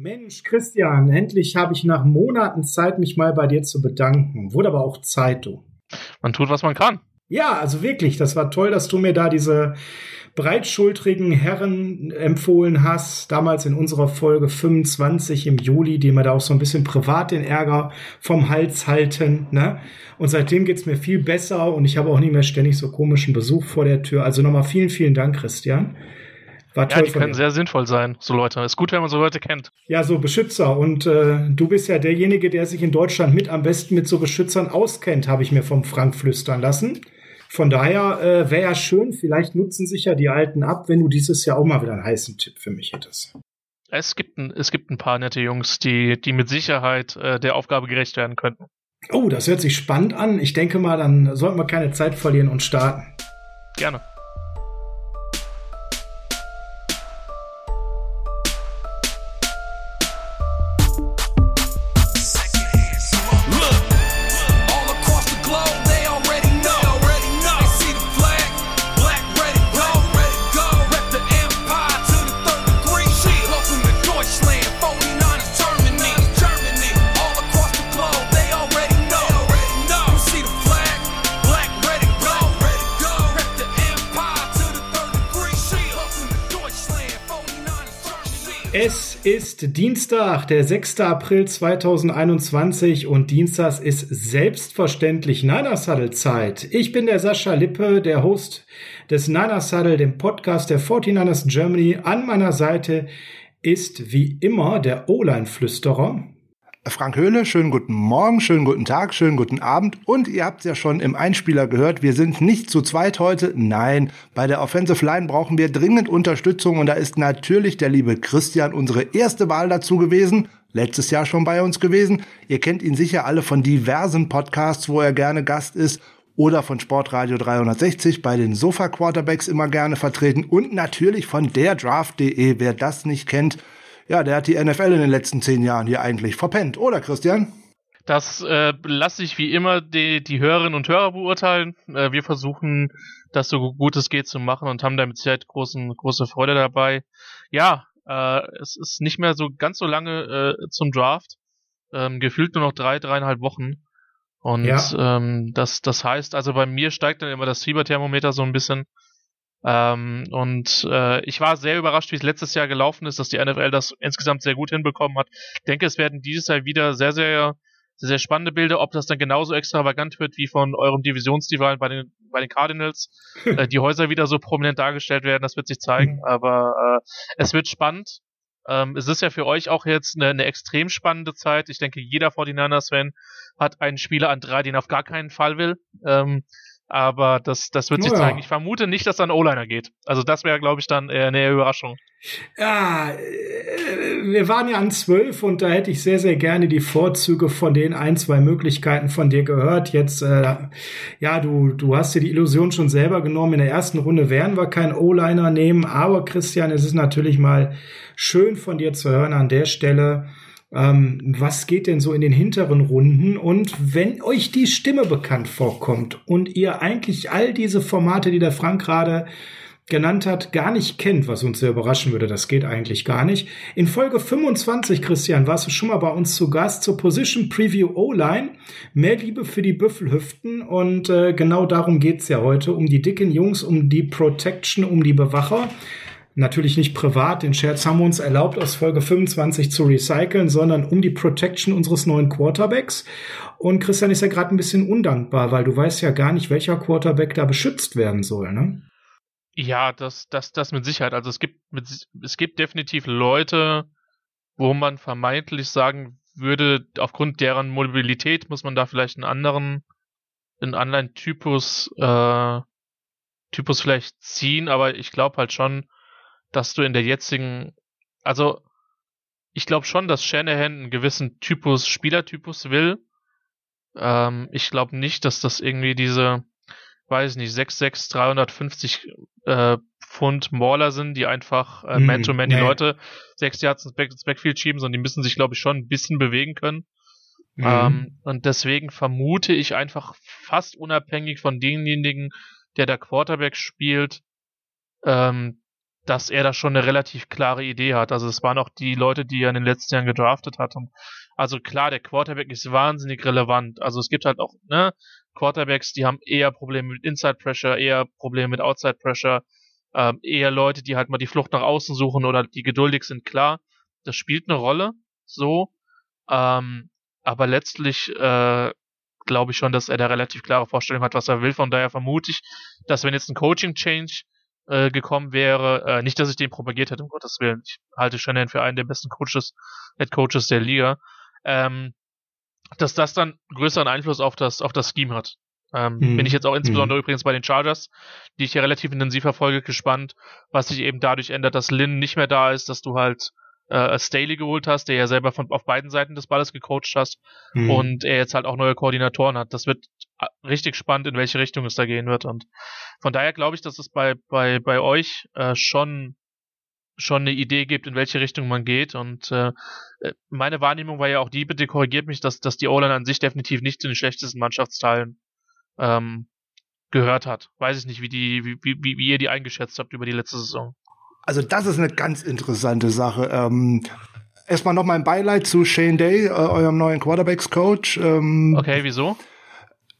Mensch, Christian, endlich habe ich nach Monaten Zeit, mich mal bei dir zu bedanken. Wurde aber auch Zeit, du. Man tut, was man kann. Ja, also wirklich, das war toll, dass du mir da diese breitschultrigen Herren empfohlen hast, damals in unserer Folge 25 im Juli, die mir da auch so ein bisschen privat den Ärger vom Hals halten. Ne? Und seitdem geht's mir viel besser und ich habe auch nicht mehr ständig so komischen Besuch vor der Tür. Also nochmal vielen, vielen Dank, Christian. War ja, die können sehr sinnvoll sein, so Leute. Ist gut, wenn man so Leute kennt. Ja, so Beschützer. Und äh, du bist ja derjenige, der sich in Deutschland mit am besten mit so Beschützern auskennt, habe ich mir vom Frank flüstern lassen. Von daher äh, wäre ja schön, vielleicht nutzen sich ja die Alten ab, wenn du dieses Jahr auch mal wieder einen heißen Tipp für mich hättest. Es gibt ein, es gibt ein paar nette Jungs, die, die mit Sicherheit äh, der Aufgabe gerecht werden könnten. Oh, das hört sich spannend an. Ich denke mal, dann sollten wir keine Zeit verlieren und starten. Gerne. Ist Dienstag, der 6. April 2021 und Dienstags ist selbstverständlich Niner Saddle Zeit. Ich bin der Sascha Lippe, der Host des Niner Saddle, dem Podcast der 49ers Germany. An meiner Seite ist wie immer der O-Line-Flüsterer. Frank Höhle, schönen guten Morgen, schönen guten Tag, schönen guten Abend. Und ihr habt ja schon im Einspieler gehört, wir sind nicht zu zweit heute. Nein, bei der Offensive Line brauchen wir dringend Unterstützung und da ist natürlich der liebe Christian unsere erste Wahl dazu gewesen. Letztes Jahr schon bei uns gewesen. Ihr kennt ihn sicher alle von diversen Podcasts, wo er gerne Gast ist oder von Sportradio 360 bei den Sofa Quarterbacks immer gerne vertreten und natürlich von der Draft.de, wer das nicht kennt ja, der hat die NFL in den letzten zehn Jahren hier eigentlich verpennt, oder Christian? Das äh, lasse ich wie immer die, die Hörerinnen und Hörer beurteilen. Äh, wir versuchen, das so gut es geht zu machen und haben da mit Sicherheit großen, große Freude dabei. Ja, äh, es ist nicht mehr so ganz so lange äh, zum Draft. Ähm, gefühlt nur noch drei, dreieinhalb Wochen. Und ja. ähm, das, das heißt, also bei mir steigt dann immer das Fieberthermometer so ein bisschen. Ähm, und äh, ich war sehr überrascht, wie es letztes Jahr gelaufen ist, dass die NFL das insgesamt sehr gut hinbekommen hat. Ich denke, es werden dieses Jahr wieder sehr, sehr, sehr, sehr spannende Bilder. Ob das dann genauso extravagant wird wie von eurem Divisionsrivalen bei den, bei den Cardinals, äh, die Häuser wieder so prominent dargestellt werden, das wird sich zeigen. Mhm. Aber äh, es wird spannend. Ähm, es ist ja für euch auch jetzt eine, eine extrem spannende Zeit. Ich denke, jeder 49ers-Fan hat einen Spieler an drei, den er auf gar keinen Fall will. Ähm, aber das, das wird sich ja. zeigen. Ich vermute nicht, dass dann O-Liner geht. Also das wäre, glaube ich, dann eher eine Überraschung. Ja, äh, wir waren ja an zwölf und da hätte ich sehr, sehr gerne die Vorzüge von den ein, zwei Möglichkeiten von dir gehört. Jetzt, äh, ja, du, du hast dir die Illusion schon selber genommen. In der ersten Runde werden wir keinen O-Liner nehmen. Aber Christian, es ist natürlich mal schön von dir zu hören an der Stelle ähm, was geht denn so in den hinteren Runden? Und wenn euch die Stimme bekannt vorkommt und ihr eigentlich all diese Formate, die der Frank gerade genannt hat, gar nicht kennt, was uns sehr überraschen würde, das geht eigentlich gar nicht. In Folge 25, Christian, warst du schon mal bei uns zu Gast zur Position Preview O-Line. Mehr Liebe für die Büffelhüften und äh, genau darum geht's ja heute, um die dicken Jungs, um die Protection, um die Bewacher natürlich nicht privat, den Scherz haben wir uns erlaubt, aus Folge 25 zu recyceln, sondern um die Protection unseres neuen Quarterbacks. Und Christian ist ja gerade ein bisschen undankbar, weil du weißt ja gar nicht, welcher Quarterback da beschützt werden soll, ne? Ja, das, das, das mit Sicherheit. Also es gibt, mit, es gibt definitiv Leute, wo man vermeintlich sagen würde, aufgrund deren Mobilität muss man da vielleicht einen anderen, einen anderen Typus, äh, Typus vielleicht ziehen, aber ich glaube halt schon, dass du in der jetzigen, also ich glaube schon, dass Shanahan einen gewissen Typus, Spielertypus will. Ähm, ich glaube nicht, dass das irgendwie diese, weiß nicht, 6'6, 350 äh, Pfund Mauler sind, die einfach äh, Man-to-Man -man die Leute sechs Yards ins, Back, ins Backfield schieben, sondern die müssen sich, glaube ich, schon ein bisschen bewegen können. Mhm. Ähm, und deswegen vermute ich einfach fast unabhängig von denjenigen, der der Quarterback spielt, ähm, dass er da schon eine relativ klare Idee hat. Also es waren auch die Leute, die er in den letzten Jahren gedraftet hat. Und also klar, der Quarterback ist wahnsinnig relevant. Also es gibt halt auch ne, Quarterbacks, die haben eher Probleme mit Inside Pressure, eher Probleme mit Outside Pressure, ähm, eher Leute, die halt mal die Flucht nach außen suchen oder die geduldig sind. Klar, das spielt eine Rolle, so. Ähm, aber letztlich äh, glaube ich schon, dass er da relativ klare Vorstellung hat, was er will. Von daher vermute ich, dass wenn jetzt ein Coaching-Change äh, gekommen wäre. Äh, nicht, dass ich den propagiert hätte, um Gottes Willen. Ich halte Shannon für einen der besten Coaches, Head Coaches der Liga. Ähm, dass das dann größeren Einfluss auf das, auf das Scheme hat. Ähm, mhm. Bin ich jetzt auch insbesondere mhm. übrigens bei den Chargers, die ich ja relativ intensiv verfolge, gespannt, was sich eben dadurch ändert, dass Lynn nicht mehr da ist, dass du halt äh, Staley geholt hast, der ja selber von auf beiden Seiten des Balles gecoacht hast mhm. und er jetzt halt auch neue Koordinatoren hat. Das wird äh, richtig spannend, in welche Richtung es da gehen wird. Und von daher glaube ich, dass es bei, bei, bei euch äh, schon schon eine Idee gibt, in welche Richtung man geht. Und äh, äh, meine Wahrnehmung war ja auch die, bitte korrigiert mich, dass, dass die O-Line an sich definitiv nicht zu den schlechtesten Mannschaftsteilen ähm, gehört hat. Weiß ich nicht, wie, die, wie, wie, wie ihr die eingeschätzt habt über die letzte Saison. Also das ist eine ganz interessante Sache. Ähm, erstmal noch mein Beileid zu Shane Day, äh, eurem neuen Quarterbacks-Coach. Ähm, okay, wieso?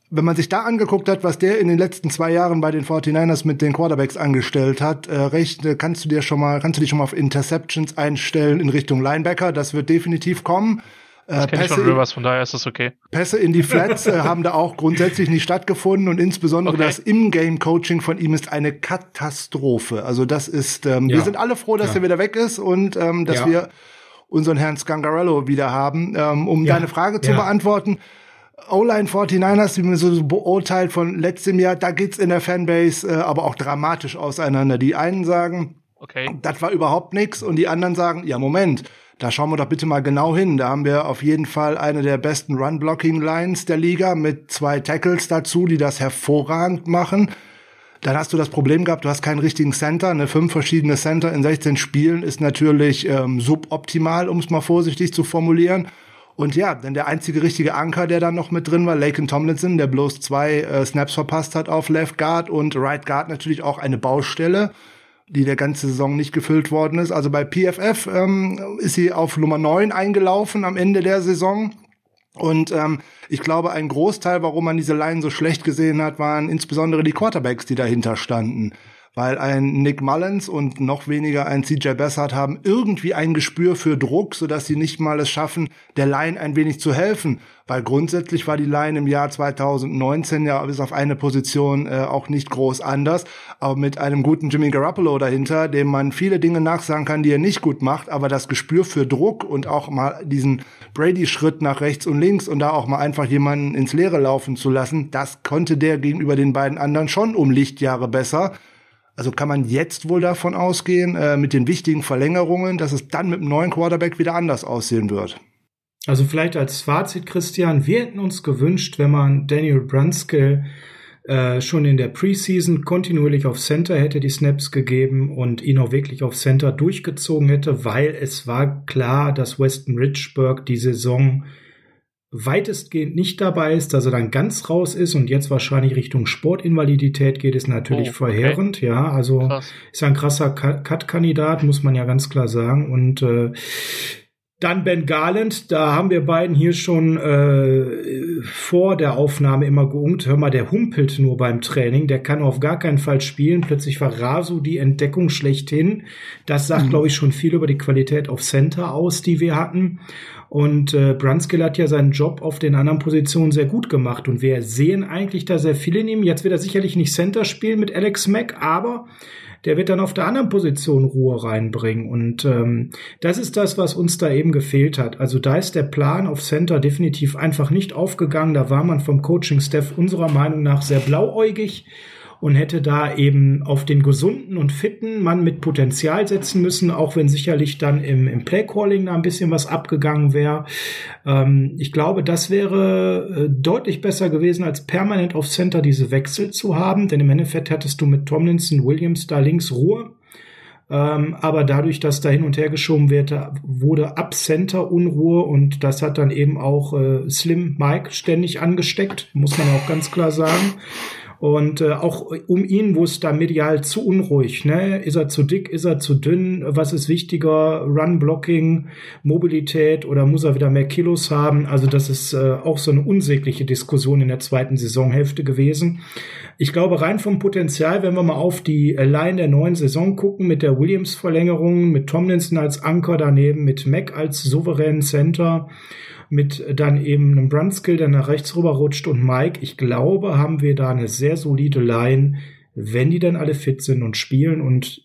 Wenn man sich da angeguckt hat, was der in den letzten zwei Jahren bei den 49ers mit den Quarterbacks angestellt hat, äh, recht, äh, kannst du dir schon mal, kannst du dich schon mal auf Interceptions einstellen in Richtung Linebacker. Das wird definitiv kommen. Äh, Pässe, ich von Rivers, von daher ist das okay. Pässe in die Flats äh, haben da auch grundsätzlich nicht stattgefunden und insbesondere okay. das In-Game-Coaching von ihm ist eine Katastrophe. Also das ist, ähm, ja. wir sind alle froh, dass ja. er wieder weg ist und ähm, dass ja. wir unseren Herrn Scangarello wieder haben. Ähm, um deine Frage zu beantworten, O-Line 49ers, wie man so beurteilt von letztem Jahr, da geht's in der Fanbase äh, aber auch dramatisch auseinander. Die einen sagen, okay. das war überhaupt nichts und die anderen sagen, ja Moment, da schauen wir doch bitte mal genau hin. Da haben wir auf jeden Fall eine der besten Run-Blocking-Lines der Liga mit zwei Tackles dazu, die das hervorragend machen. Dann hast du das Problem gehabt, du hast keinen richtigen Center. Eine fünf verschiedene Center in 16 Spielen ist natürlich ähm, suboptimal, um es mal vorsichtig zu formulieren. Und ja, denn der einzige richtige Anker, der dann noch mit drin war, Laken Tomlinson, der bloß zwei äh, Snaps verpasst hat auf Left Guard und Right Guard natürlich auch eine Baustelle die der ganze Saison nicht gefüllt worden ist. Also bei PFF ähm, ist sie auf Nummer 9 eingelaufen am Ende der Saison. Und ähm, ich glaube, ein Großteil, warum man diese Line so schlecht gesehen hat, waren insbesondere die Quarterbacks, die dahinter standen weil ein Nick Mullins und noch weniger ein CJ Bessert haben irgendwie ein Gespür für Druck, sodass sie nicht mal es schaffen, der Line ein wenig zu helfen. Weil grundsätzlich war die Line im Jahr 2019 ja bis auf eine Position äh, auch nicht groß anders. Aber mit einem guten Jimmy Garoppolo dahinter, dem man viele Dinge nachsagen kann, die er nicht gut macht, aber das Gespür für Druck und auch mal diesen Brady-Schritt nach rechts und links und da auch mal einfach jemanden ins Leere laufen zu lassen, das konnte der gegenüber den beiden anderen schon um Lichtjahre besser. Also kann man jetzt wohl davon ausgehen, äh, mit den wichtigen Verlängerungen, dass es dann mit dem neuen Quarterback wieder anders aussehen wird. Also vielleicht als Fazit, Christian, wir hätten uns gewünscht, wenn man Daniel Brunskill äh, schon in der Preseason kontinuierlich auf Center hätte die Snaps gegeben und ihn auch wirklich auf Center durchgezogen hätte, weil es war klar, dass Weston Richburg die Saison weitestgehend nicht dabei ist, dass er dann ganz raus ist und jetzt wahrscheinlich Richtung Sportinvalidität geht, ist natürlich oh, verheerend. Okay. Ja, also Krass. ist ein krasser Cut-Kandidat, muss man ja ganz klar sagen. Und äh, dann Ben Garland, da haben wir beiden hier schon äh, vor der Aufnahme immer geungt. Hör mal, der humpelt nur beim Training, der kann auf gar keinen Fall spielen. Plötzlich war Rasu die Entdeckung schlechthin. Das sagt, mhm. glaube ich, schon viel über die Qualität auf Center aus, die wir hatten. Und äh, Brunskill hat ja seinen Job auf den anderen Positionen sehr gut gemacht. Und wir sehen eigentlich da sehr viel in ihm. Jetzt wird er sicherlich nicht Center spielen mit Alex Mack, aber der wird dann auf der anderen Position Ruhe reinbringen. Und ähm, das ist das, was uns da eben gefehlt hat. Also da ist der Plan auf Center definitiv einfach nicht aufgegangen. Da war man vom Coaching-Staff unserer Meinung nach sehr blauäugig und hätte da eben auf den gesunden und fitten Mann mit Potenzial setzen müssen, auch wenn sicherlich dann im, im Playcalling da ein bisschen was abgegangen wäre. Ähm, ich glaube, das wäre äh, deutlich besser gewesen, als permanent auf Center diese Wechsel zu haben, denn im Endeffekt hattest du mit Tomlinson, Williams da links Ruhe. Ähm, aber dadurch, dass da hin und her geschoben wird, wurde ab Center Unruhe und das hat dann eben auch äh, Slim Mike ständig angesteckt, muss man auch ganz klar sagen. Und äh, auch um ihn, wo es da medial zu unruhig, ne? Ist er zu dick, ist er zu dünn? Was ist wichtiger? Run-Blocking, Mobilität oder muss er wieder mehr Kilos haben? Also das ist äh, auch so eine unsägliche Diskussion in der zweiten Saisonhälfte gewesen. Ich glaube, rein vom Potenzial, wenn wir mal auf die Line der neuen Saison gucken, mit der Williams-Verlängerung, mit Tomlinson als Anker daneben, mit Mac als souveränen Center, mit dann eben einem Brunskill, der nach rechts rüber rutscht und Mike, ich glaube, haben wir da eine sehr solide Line, wenn die dann alle fit sind und spielen und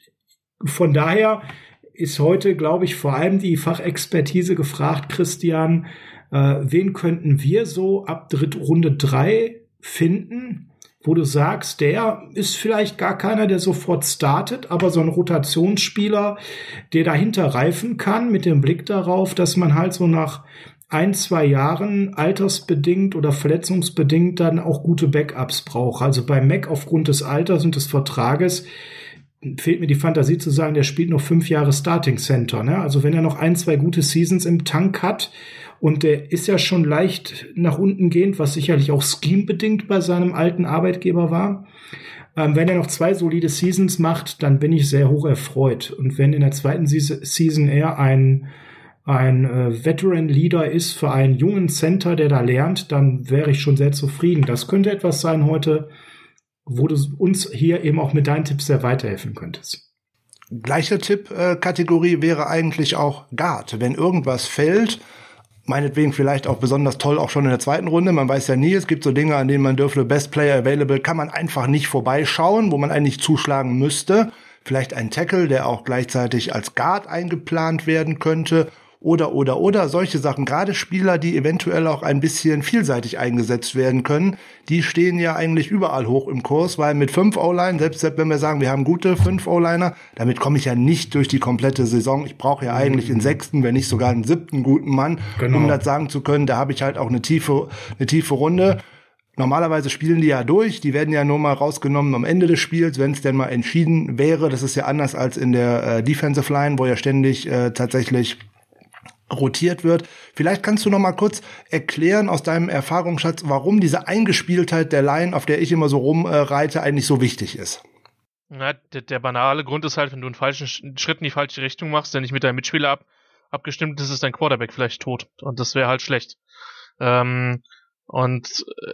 von daher ist heute, glaube ich, vor allem die Fachexpertise gefragt, Christian. Äh, wen könnten wir so ab Dritt Runde drei finden? wo du sagst, der ist vielleicht gar keiner, der sofort startet, aber so ein Rotationsspieler, der dahinter reifen kann, mit dem Blick darauf, dass man halt so nach ein, zwei Jahren altersbedingt oder verletzungsbedingt dann auch gute Backups braucht. Also bei Mac aufgrund des Alters und des Vertrages fehlt mir die Fantasie zu sagen, der spielt noch fünf Jahre Starting Center. Ne? Also wenn er noch ein, zwei gute Seasons im Tank hat, und der ist ja schon leicht nach unten gehend, was sicherlich auch scheme-bedingt bei seinem alten Arbeitgeber war. Ähm, wenn er noch zwei solide Seasons macht, dann bin ich sehr hoch erfreut. Und wenn in der zweiten Season er ein, ein äh, Veteran-Leader ist für einen jungen Center, der da lernt, dann wäre ich schon sehr zufrieden. Das könnte etwas sein heute, wo du uns hier eben auch mit deinen Tipps sehr weiterhelfen könntest. Gleiche Tipp-Kategorie wäre eigentlich auch Guard. Wenn irgendwas fällt, meinetwegen vielleicht auch besonders toll auch schon in der zweiten Runde. Man weiß ja nie, es gibt so Dinge, an denen man dürfte Best Player Available, kann man einfach nicht vorbeischauen, wo man eigentlich zuschlagen müsste. Vielleicht ein Tackle, der auch gleichzeitig als Guard eingeplant werden könnte oder, oder, oder solche Sachen. Gerade Spieler, die eventuell auch ein bisschen vielseitig eingesetzt werden können, die stehen ja eigentlich überall hoch im Kurs, weil mit fünf O-Line, selbst wenn wir sagen, wir haben gute fünf O-Liner, damit komme ich ja nicht durch die komplette Saison. Ich brauche ja eigentlich einen sechsten, wenn nicht sogar einen siebten guten Mann, genau. um das sagen zu können. Da habe ich halt auch eine tiefe, eine tiefe Runde. Normalerweise spielen die ja durch, die werden ja nur mal rausgenommen am Ende des Spiels, wenn es denn mal entschieden wäre. Das ist ja anders als in der äh, Defensive Line, wo ja ständig äh, tatsächlich rotiert wird. Vielleicht kannst du noch mal kurz erklären aus deinem Erfahrungsschatz, warum diese Eingespieltheit der Line, auf der ich immer so rumreite, eigentlich so wichtig ist. Na, der, der, banale Grund ist halt, wenn du einen falschen Schritt in die falsche Richtung machst, der nicht mit deinem Mitspieler ab, abgestimmt ist, ist dein Quarterback vielleicht tot. Und das wäre halt schlecht. Ähm, und äh,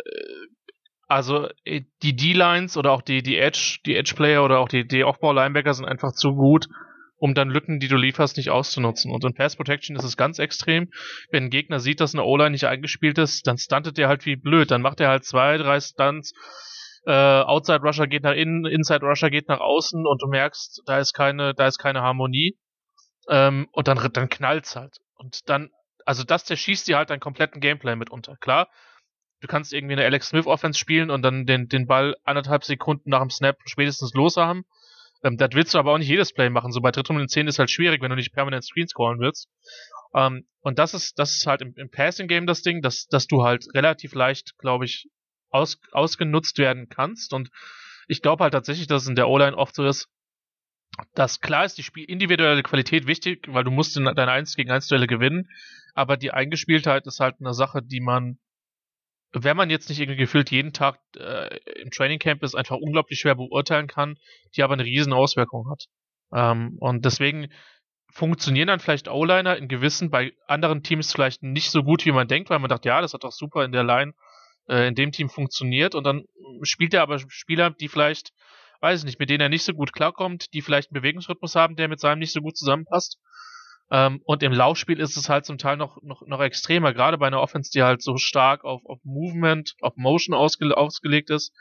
also äh, die D-Lines oder auch die, die Edge, die Edge-Player oder auch die, die Aufbau-Linebacker sind einfach zu gut, um dann Lücken, die du lieferst, nicht auszunutzen. Und in Pass Protection ist es ganz extrem. Wenn ein Gegner sieht, dass eine O-Line nicht eingespielt ist, dann stuntet der halt wie blöd. Dann macht er halt zwei, drei Stunts. Äh, Outside Rusher geht nach innen, Inside Rusher geht nach außen und du merkst, da ist keine, da ist keine Harmonie. Ähm, und dann, dann knallt's halt. Und dann, also das zerschießt dir halt deinen kompletten Gameplay mitunter. Klar, du kannst irgendwie eine Alex Smith Offense spielen und dann den, den Ball anderthalb Sekunden nach dem Snap spätestens los haben. Ähm, das willst du aber auch nicht jedes Play machen. So bei Drittrunden 10 ist halt schwierig, wenn du nicht permanent Screens callen willst. Ähm, und das ist, das ist halt im, im Passing-Game das Ding, dass, dass du halt relativ leicht, glaube ich, aus, ausgenutzt werden kannst. Und ich glaube halt tatsächlich, dass es in der O-Line oft so ist, dass klar ist die Spiel individuelle Qualität wichtig, weil du musst deine 1 gegen 1 Duelle gewinnen, aber die Eingespieltheit ist halt eine Sache, die man wenn man jetzt nicht irgendwie gefühlt jeden Tag äh, im Training Camp ist, einfach unglaublich schwer beurteilen kann, die aber eine riesen Auswirkung hat. Ähm, und deswegen funktionieren dann vielleicht O-Liner in gewissen, bei anderen Teams vielleicht nicht so gut, wie man denkt, weil man dachte, ja, das hat doch super in der Line, äh, in dem Team funktioniert und dann spielt er aber Spieler, die vielleicht, weiß ich nicht, mit denen er nicht so gut klarkommt, die vielleicht einen Bewegungsrhythmus haben, der mit seinem nicht so gut zusammenpasst ähm, und im Laufspiel ist es halt zum Teil noch, noch, noch extremer, gerade bei einer Offense, die halt so stark auf, auf Movement, auf Motion ausge, ausgelegt ist,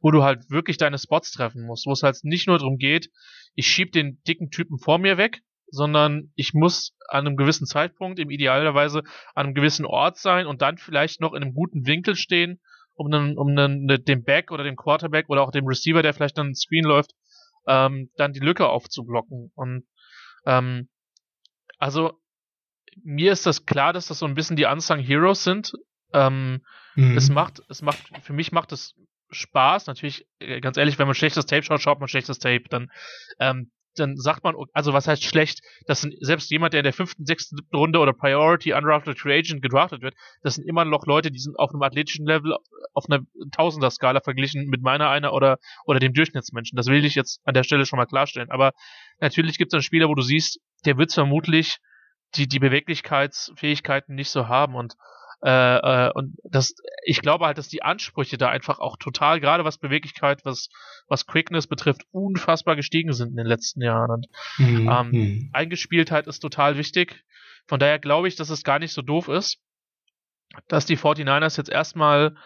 wo du halt wirklich deine Spots treffen musst, wo es halt nicht nur darum geht, ich schieb den dicken Typen vor mir weg, sondern ich muss an einem gewissen Zeitpunkt, im idealerweise an einem gewissen Ort sein und dann vielleicht noch in einem guten Winkel stehen, um, einen, um einen, ne, dem Back oder dem Quarterback oder auch dem Receiver, der vielleicht dann einen Screen läuft, ähm, dann die Lücke aufzublocken. Und ähm, also mir ist das klar, dass das so ein bisschen die Unsung Heroes sind. Ähm, mhm. Es macht, es macht, für mich macht es Spaß. Natürlich, äh, ganz ehrlich, wenn man schlechtes Tape schaut, schaut man schlechtes Tape. Dann, ähm, dann sagt man, also was heißt schlecht, das sind selbst jemand, der in der fünften, sechsten, Runde oder Priority Undrafted Free Agent gedraftet wird, das sind immer noch Leute, die sind auf einem athletischen Level auf einer Tausender-Skala verglichen mit meiner einer oder, oder dem Durchschnittsmenschen. Das will ich jetzt an der Stelle schon mal klarstellen. Aber natürlich gibt es dann Spieler, wo du siehst, der wird vermutlich die, die Beweglichkeitsfähigkeiten nicht so haben und äh, äh, und das, ich glaube halt, dass die Ansprüche da einfach auch total, gerade was Beweglichkeit, was, was Quickness betrifft, unfassbar gestiegen sind in den letzten Jahren. Und mhm. ähm, mhm. Eingespieltheit ist total wichtig. Von daher glaube ich, dass es gar nicht so doof ist, dass die 49ers jetzt erstmal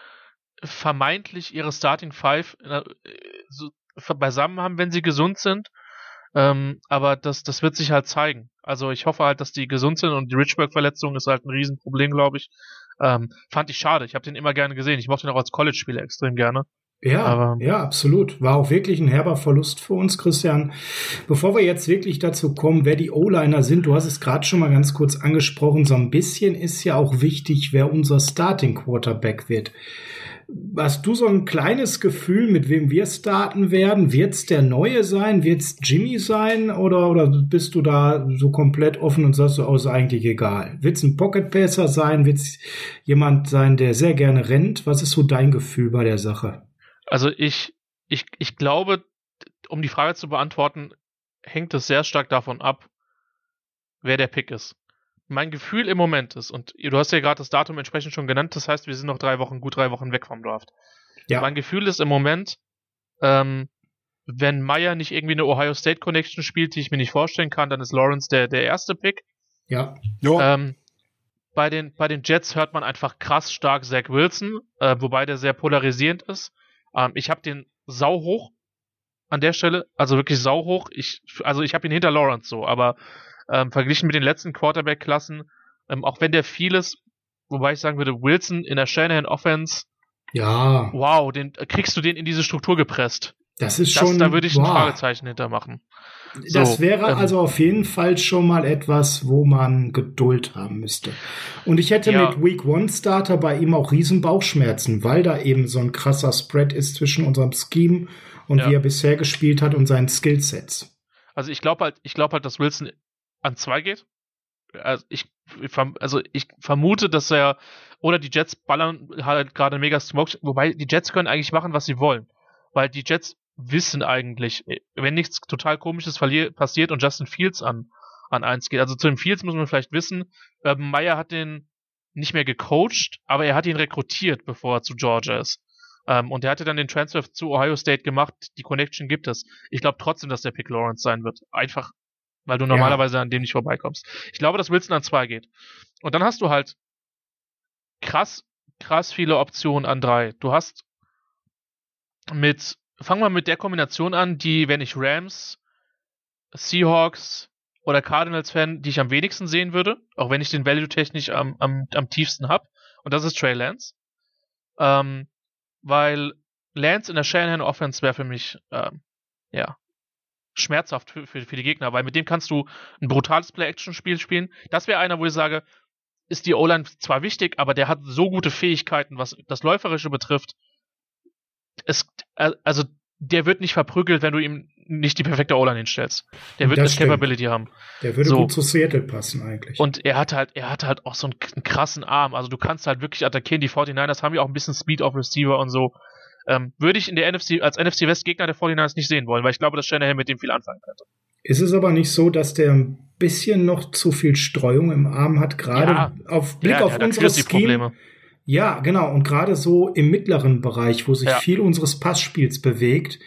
vermeintlich ihre Starting Five äh, so beisammen haben, wenn sie gesund sind. Ähm, aber das, das wird sich halt zeigen. Also ich hoffe halt, dass die gesund sind und die Richburg-Verletzung ist halt ein Riesenproblem, glaube ich. Ähm, fand ich schade. Ich habe den immer gerne gesehen. Ich mochte ihn auch als College-Spieler extrem gerne. Ja, Aber, ja, absolut. War auch wirklich ein herber Verlust für uns, Christian. Bevor wir jetzt wirklich dazu kommen, wer die O-Liner sind, du hast es gerade schon mal ganz kurz angesprochen, so ein bisschen ist ja auch wichtig, wer unser Starting Quarterback wird. Hast du so ein kleines Gefühl, mit wem wir starten werden? Wird es der Neue sein? Wird es Jimmy sein? Oder, oder bist du da so komplett offen und sagst du, oh, ist eigentlich egal? Wird es ein Pocket Passer sein? Wird es jemand sein, der sehr gerne rennt? Was ist so dein Gefühl bei der Sache? Also ich, ich, ich glaube, um die Frage zu beantworten, hängt es sehr stark davon ab, wer der Pick ist mein Gefühl im Moment ist, und du hast ja gerade das Datum entsprechend schon genannt, das heißt, wir sind noch drei Wochen, gut drei Wochen weg vom Draft. Ja. Mein Gefühl ist im Moment, ähm, wenn Meyer nicht irgendwie eine Ohio State Connection spielt, die ich mir nicht vorstellen kann, dann ist Lawrence der, der erste Pick. Ja. Ähm, bei, den, bei den Jets hört man einfach krass stark Zach Wilson, äh, wobei der sehr polarisierend ist. Ähm, ich habe den sau hoch an der Stelle, also wirklich sau hoch. Ich, also ich habe ihn hinter Lawrence so, aber ähm, verglichen mit den letzten Quarterback-Klassen, ähm, auch wenn der vieles, wobei ich sagen würde, Wilson in der Shanahan Offense, ja. Wow, den kriegst du den in diese Struktur gepresst. Das ist schon. da würde ich wow. ein Fragezeichen hintermachen. Das so, wäre ähm, also auf jeden Fall schon mal etwas, wo man Geduld haben müsste. Und ich hätte ja. mit Week One Starter bei ihm auch riesen Bauchschmerzen, weil da eben so ein krasser Spread ist zwischen unserem Scheme und ja. wie er bisher gespielt hat und seinen Skillsets. Also ich glaube halt, ich glaube halt, dass Wilson an zwei geht. Also ich, also ich vermute, dass er oder die Jets ballern halt gerade mega Smoke, wobei die Jets können eigentlich machen, was sie wollen, weil die Jets wissen eigentlich, wenn nichts total komisches passiert und Justin Fields an an eins geht. Also zu dem Fields muss man vielleicht wissen, Urban Meyer hat den nicht mehr gecoacht, aber er hat ihn rekrutiert, bevor er zu Georgia ist. Ähm, und er hatte dann den Transfer zu Ohio State gemacht. Die Connection gibt es. Ich glaube trotzdem, dass der Pick Lawrence sein wird. Einfach weil du normalerweise ja. an dem nicht vorbeikommst. Ich glaube, dass Wilson an zwei geht. Und dann hast du halt krass, krass viele Optionen an drei. Du hast mit, fangen wir mit der Kombination an, die, wenn ich Rams, Seahawks oder Cardinals-Fan, die ich am wenigsten sehen würde, auch wenn ich den Value technisch am, am, am tiefsten habe. Und das ist Trey Lance. Ähm, weil Lance in der Shanahan Offense wäre für mich, ähm, ja, schmerzhaft für, für, für die Gegner, weil mit dem kannst du ein brutales Play-Action-Spiel spielen. Das wäre einer, wo ich sage, ist die O-Line zwar wichtig, aber der hat so gute Fähigkeiten, was das Läuferische betrifft. Es, äh, also der wird nicht verprügelt, wenn du ihm nicht die perfekte O-Line hinstellst. Der wird das eine Capability haben. Der würde so. gut zu Seattle passen eigentlich. Und er hat halt, er hat halt auch so einen, einen, krassen Arm. Also du kannst halt wirklich attackieren. Die 49ers haben ja auch ein bisschen Speed auf Receiver und so. Ähm, würde ich in der NFC, als NFC West Gegner der 49ers nicht sehen wollen, weil ich glaube, dass Shanahan mit dem viel anfangen könnte. Ist es aber nicht so, dass der ein bisschen noch zu viel Streuung im Arm hat, gerade ja, auf Blick ja, auf unsere Scheme? Ja, genau. Und gerade so im mittleren Bereich, wo sich ja. viel unseres Passspiels bewegt,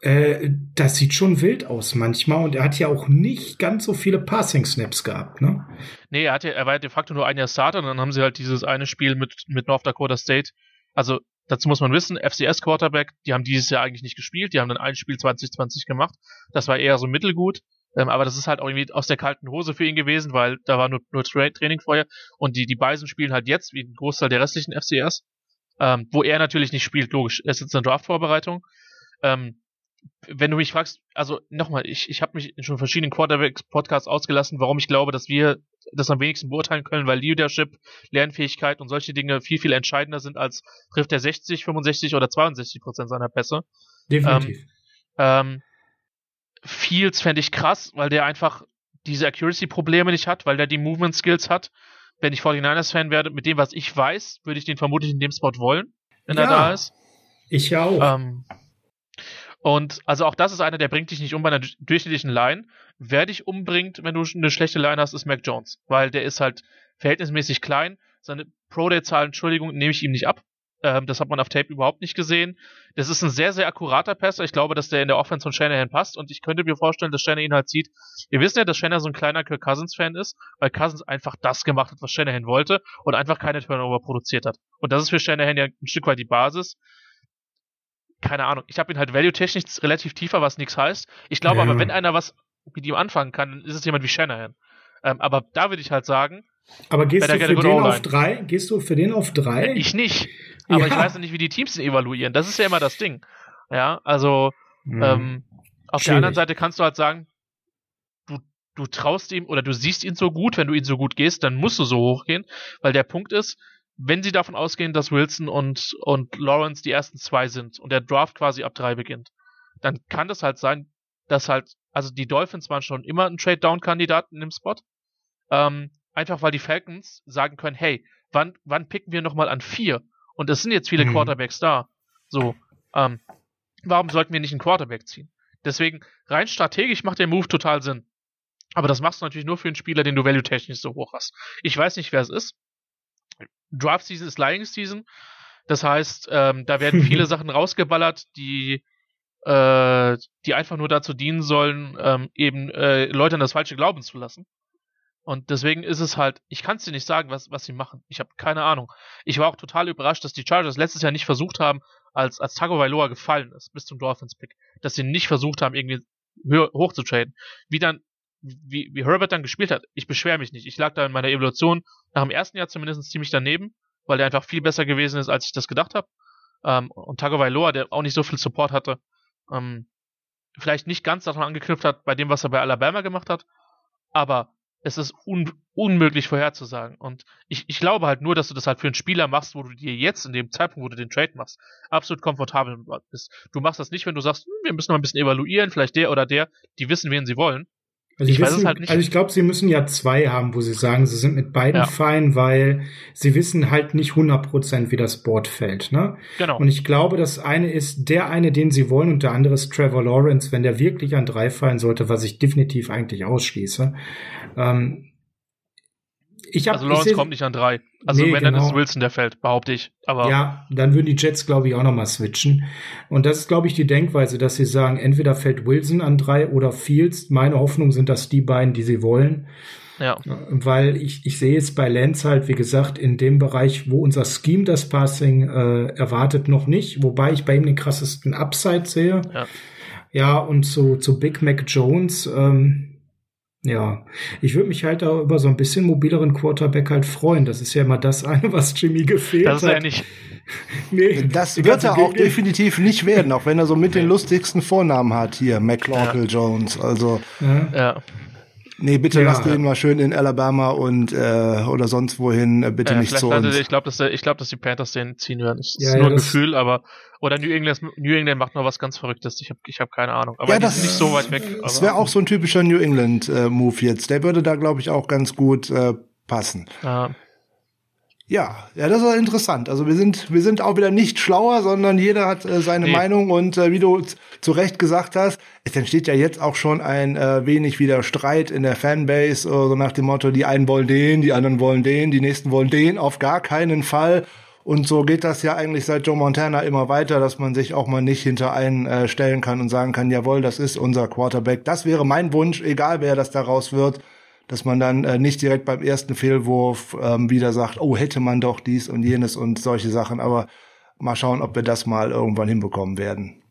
äh, das sieht schon wild aus manchmal. Und er hat ja auch nicht ganz so viele Passing-Snaps gehabt, ne? Nee, er, hat ja, er war ja de facto nur ein Jahr Starter und dann haben sie halt dieses eine Spiel mit, mit North Dakota State. Also Dazu muss man wissen, FCS Quarterback, die haben dieses Jahr eigentlich nicht gespielt, die haben dann ein Spiel 2020 gemacht. Das war eher so mittelgut, ähm, aber das ist halt auch irgendwie aus der kalten Hose für ihn gewesen, weil da war nur, nur Tra Training vorher und die, die Beisen spielen halt jetzt, wie ein Großteil der restlichen FCS, ähm, wo er natürlich nicht spielt, logisch, er ist jetzt in der Draft-Vorbereitung. Ähm, wenn du mich fragst, also nochmal, ich, ich habe mich in schon verschiedenen Quarterback-Podcasts ausgelassen, warum ich glaube, dass wir das am wenigsten beurteilen können, weil Leadership, Lernfähigkeit und solche Dinge viel, viel entscheidender sind, als trifft er 60, 65 oder 62 Prozent seiner Pässe. Definitiv. Ähm, ähm, Fields fände ich krass, weil der einfach diese Accuracy-Probleme nicht hat, weil der die Movement-Skills hat. Wenn ich 49ers-Fan werde, mit dem, was ich weiß, würde ich den vermutlich in dem Spot wollen, wenn ja, er da ist. Ich ja auch. Ähm, und also auch das ist einer, der bringt dich nicht um bei einer durchschnittlichen Line. Wer dich umbringt, wenn du eine schlechte Line hast, ist Mac Jones, weil der ist halt verhältnismäßig klein. Seine Pro-Day-Zahlen, Entschuldigung, nehme ich ihm nicht ab. Ähm, das hat man auf Tape überhaupt nicht gesehen. Das ist ein sehr, sehr akkurater Passer. Ich glaube, dass der in der Offense von Shanahan passt und ich könnte mir vorstellen, dass Shanahan ihn halt sieht. Wir wissen ja, dass Shanahan so ein kleiner Kirk Cousins-Fan ist, weil Cousins einfach das gemacht hat, was Shanahan wollte und einfach keine Turnover produziert hat. Und das ist für Shanahan ja ein Stück weit die Basis keine Ahnung. Ich habe ihn halt value-technisch relativ tiefer, was nichts heißt. Ich glaube ja. aber, wenn einer was mit ihm anfangen kann, dann ist es jemand wie Shanahan. Ähm, aber da würde ich halt sagen. Aber gehst du für den auf drei? Gehst du für den auf drei? ich nicht. Aber ja. ich weiß ja nicht, wie die Teams den evaluieren. Das ist ja immer das Ding. Ja, also hm. ähm, auf Schwierig. der anderen Seite kannst du halt sagen, du, du traust ihm oder du siehst ihn so gut, wenn du ihn so gut gehst, dann musst du so hoch gehen, weil der Punkt ist, wenn sie davon ausgehen, dass Wilson und, und Lawrence die ersten zwei sind und der Draft quasi ab drei beginnt, dann kann das halt sein, dass halt, also die Dolphins waren schon immer ein Trade-Down-Kandidat in dem Spot. Ähm, einfach weil die Falcons sagen können, hey, wann, wann picken wir nochmal an vier? Und es sind jetzt viele mhm. Quarterbacks da. So, ähm, warum sollten wir nicht einen Quarterback ziehen? Deswegen, rein strategisch macht der Move total Sinn. Aber das machst du natürlich nur für einen Spieler, den du value-technisch so hoch hast. Ich weiß nicht, wer es ist. Draft Season ist Lying Season. Das heißt, ähm, da werden viele Sachen rausgeballert, die, äh, die einfach nur dazu dienen sollen, ähm, eben äh, Leute an das Falsche glauben zu lassen. Und deswegen ist es halt, ich kann es dir nicht sagen, was, was sie machen. Ich habe keine Ahnung. Ich war auch total überrascht, dass die Chargers letztes Jahr nicht versucht haben, als, als Tagovailoa gefallen ist, bis zum Dolphins-Pick, dass sie nicht versucht haben, irgendwie höher, hoch zu traden. Wie dann wie, wie Herbert dann gespielt hat, ich beschwere mich nicht. Ich lag da in meiner Evolution nach dem ersten Jahr zumindest ziemlich daneben, weil der einfach viel besser gewesen ist, als ich das gedacht habe. Ähm, und Tagovailoa, der auch nicht so viel Support hatte, ähm, vielleicht nicht ganz daran angeknüpft hat, bei dem, was er bei Alabama gemacht hat, aber es ist un unmöglich vorherzusagen. Und ich, ich glaube halt nur, dass du das halt für einen Spieler machst, wo du dir jetzt in dem Zeitpunkt, wo du den Trade machst, absolut komfortabel bist. Du machst das nicht, wenn du sagst, hm, wir müssen mal ein bisschen evaluieren, vielleicht der oder der, die wissen, wen sie wollen, also ich, wissen, halt also ich glaube, sie müssen ja zwei haben, wo sie sagen, sie sind mit beiden ja. fein, weil sie wissen halt nicht 100 wie das Board fällt. Ne? Genau. Und ich glaube, das eine ist der eine, den sie wollen, und der andere ist Trevor Lawrence, wenn der wirklich an drei fallen sollte, was ich definitiv eigentlich ausschließe. Ähm, ich hab, also Lawrence seh, kommt nicht an drei. Also nee, wenn, genau. dann ist genau. Wilson der fällt, behaupte ich. Aber ja, dann würden die Jets, glaube ich, auch nochmal switchen. Und das ist, glaube ich, die Denkweise, dass sie sagen, entweder fällt Wilson an drei oder Fields. Meine Hoffnung sind das die beiden, die sie wollen. Ja. Weil ich, ich sehe jetzt bei Lance halt, wie gesagt, in dem Bereich, wo unser Scheme das Passing äh, erwartet, noch nicht. Wobei ich bei ihm den krassesten Upside sehe. Ja, ja und zu, zu Big Mac Jones, ähm, ja, ich würde mich halt da über so ein bisschen mobileren Quarterback halt freuen. Das ist ja immer das eine, was Jimmy gefehlt das ist hat. Ja nicht nee, das wird er auch definitiv nicht werden, auch wenn er so mit den lustigsten Vornamen hat hier, McLaughlin ja. Jones. Also ja. ja. Nee, bitte ja. lass den mal schön in Alabama und äh, oder sonst wohin, äh, bitte äh, nicht zu uns. Ich glaube, dass, ich glaub, dass die Panthers den ziehen werden. Das ja, ist nur ein Gefühl, aber oder New England, New England macht noch was ganz Verrücktes. Ich habe ich hab keine Ahnung. Aber ja, das ist nicht so weit weg. Das wäre auch so ein typischer New England äh, Move jetzt. Der würde da, glaube ich, auch ganz gut äh, passen. Ja. Ja, ja, das ist interessant. Also wir sind, wir sind auch wieder nicht schlauer, sondern jeder hat äh, seine nee. Meinung und äh, wie du zu Recht gesagt hast, es entsteht ja jetzt auch schon ein äh, wenig wieder Streit in der Fanbase, äh, so nach dem Motto, die einen wollen den, die anderen wollen den, die nächsten wollen den, auf gar keinen Fall. Und so geht das ja eigentlich seit Joe Montana immer weiter, dass man sich auch mal nicht hinter einen äh, stellen kann und sagen kann, jawohl, das ist unser Quarterback. Das wäre mein Wunsch, egal wer das daraus wird dass man dann äh, nicht direkt beim ersten Fehlwurf ähm, wieder sagt, oh, hätte man doch dies und jenes und solche Sachen. Aber mal schauen, ob wir das mal irgendwann hinbekommen werden.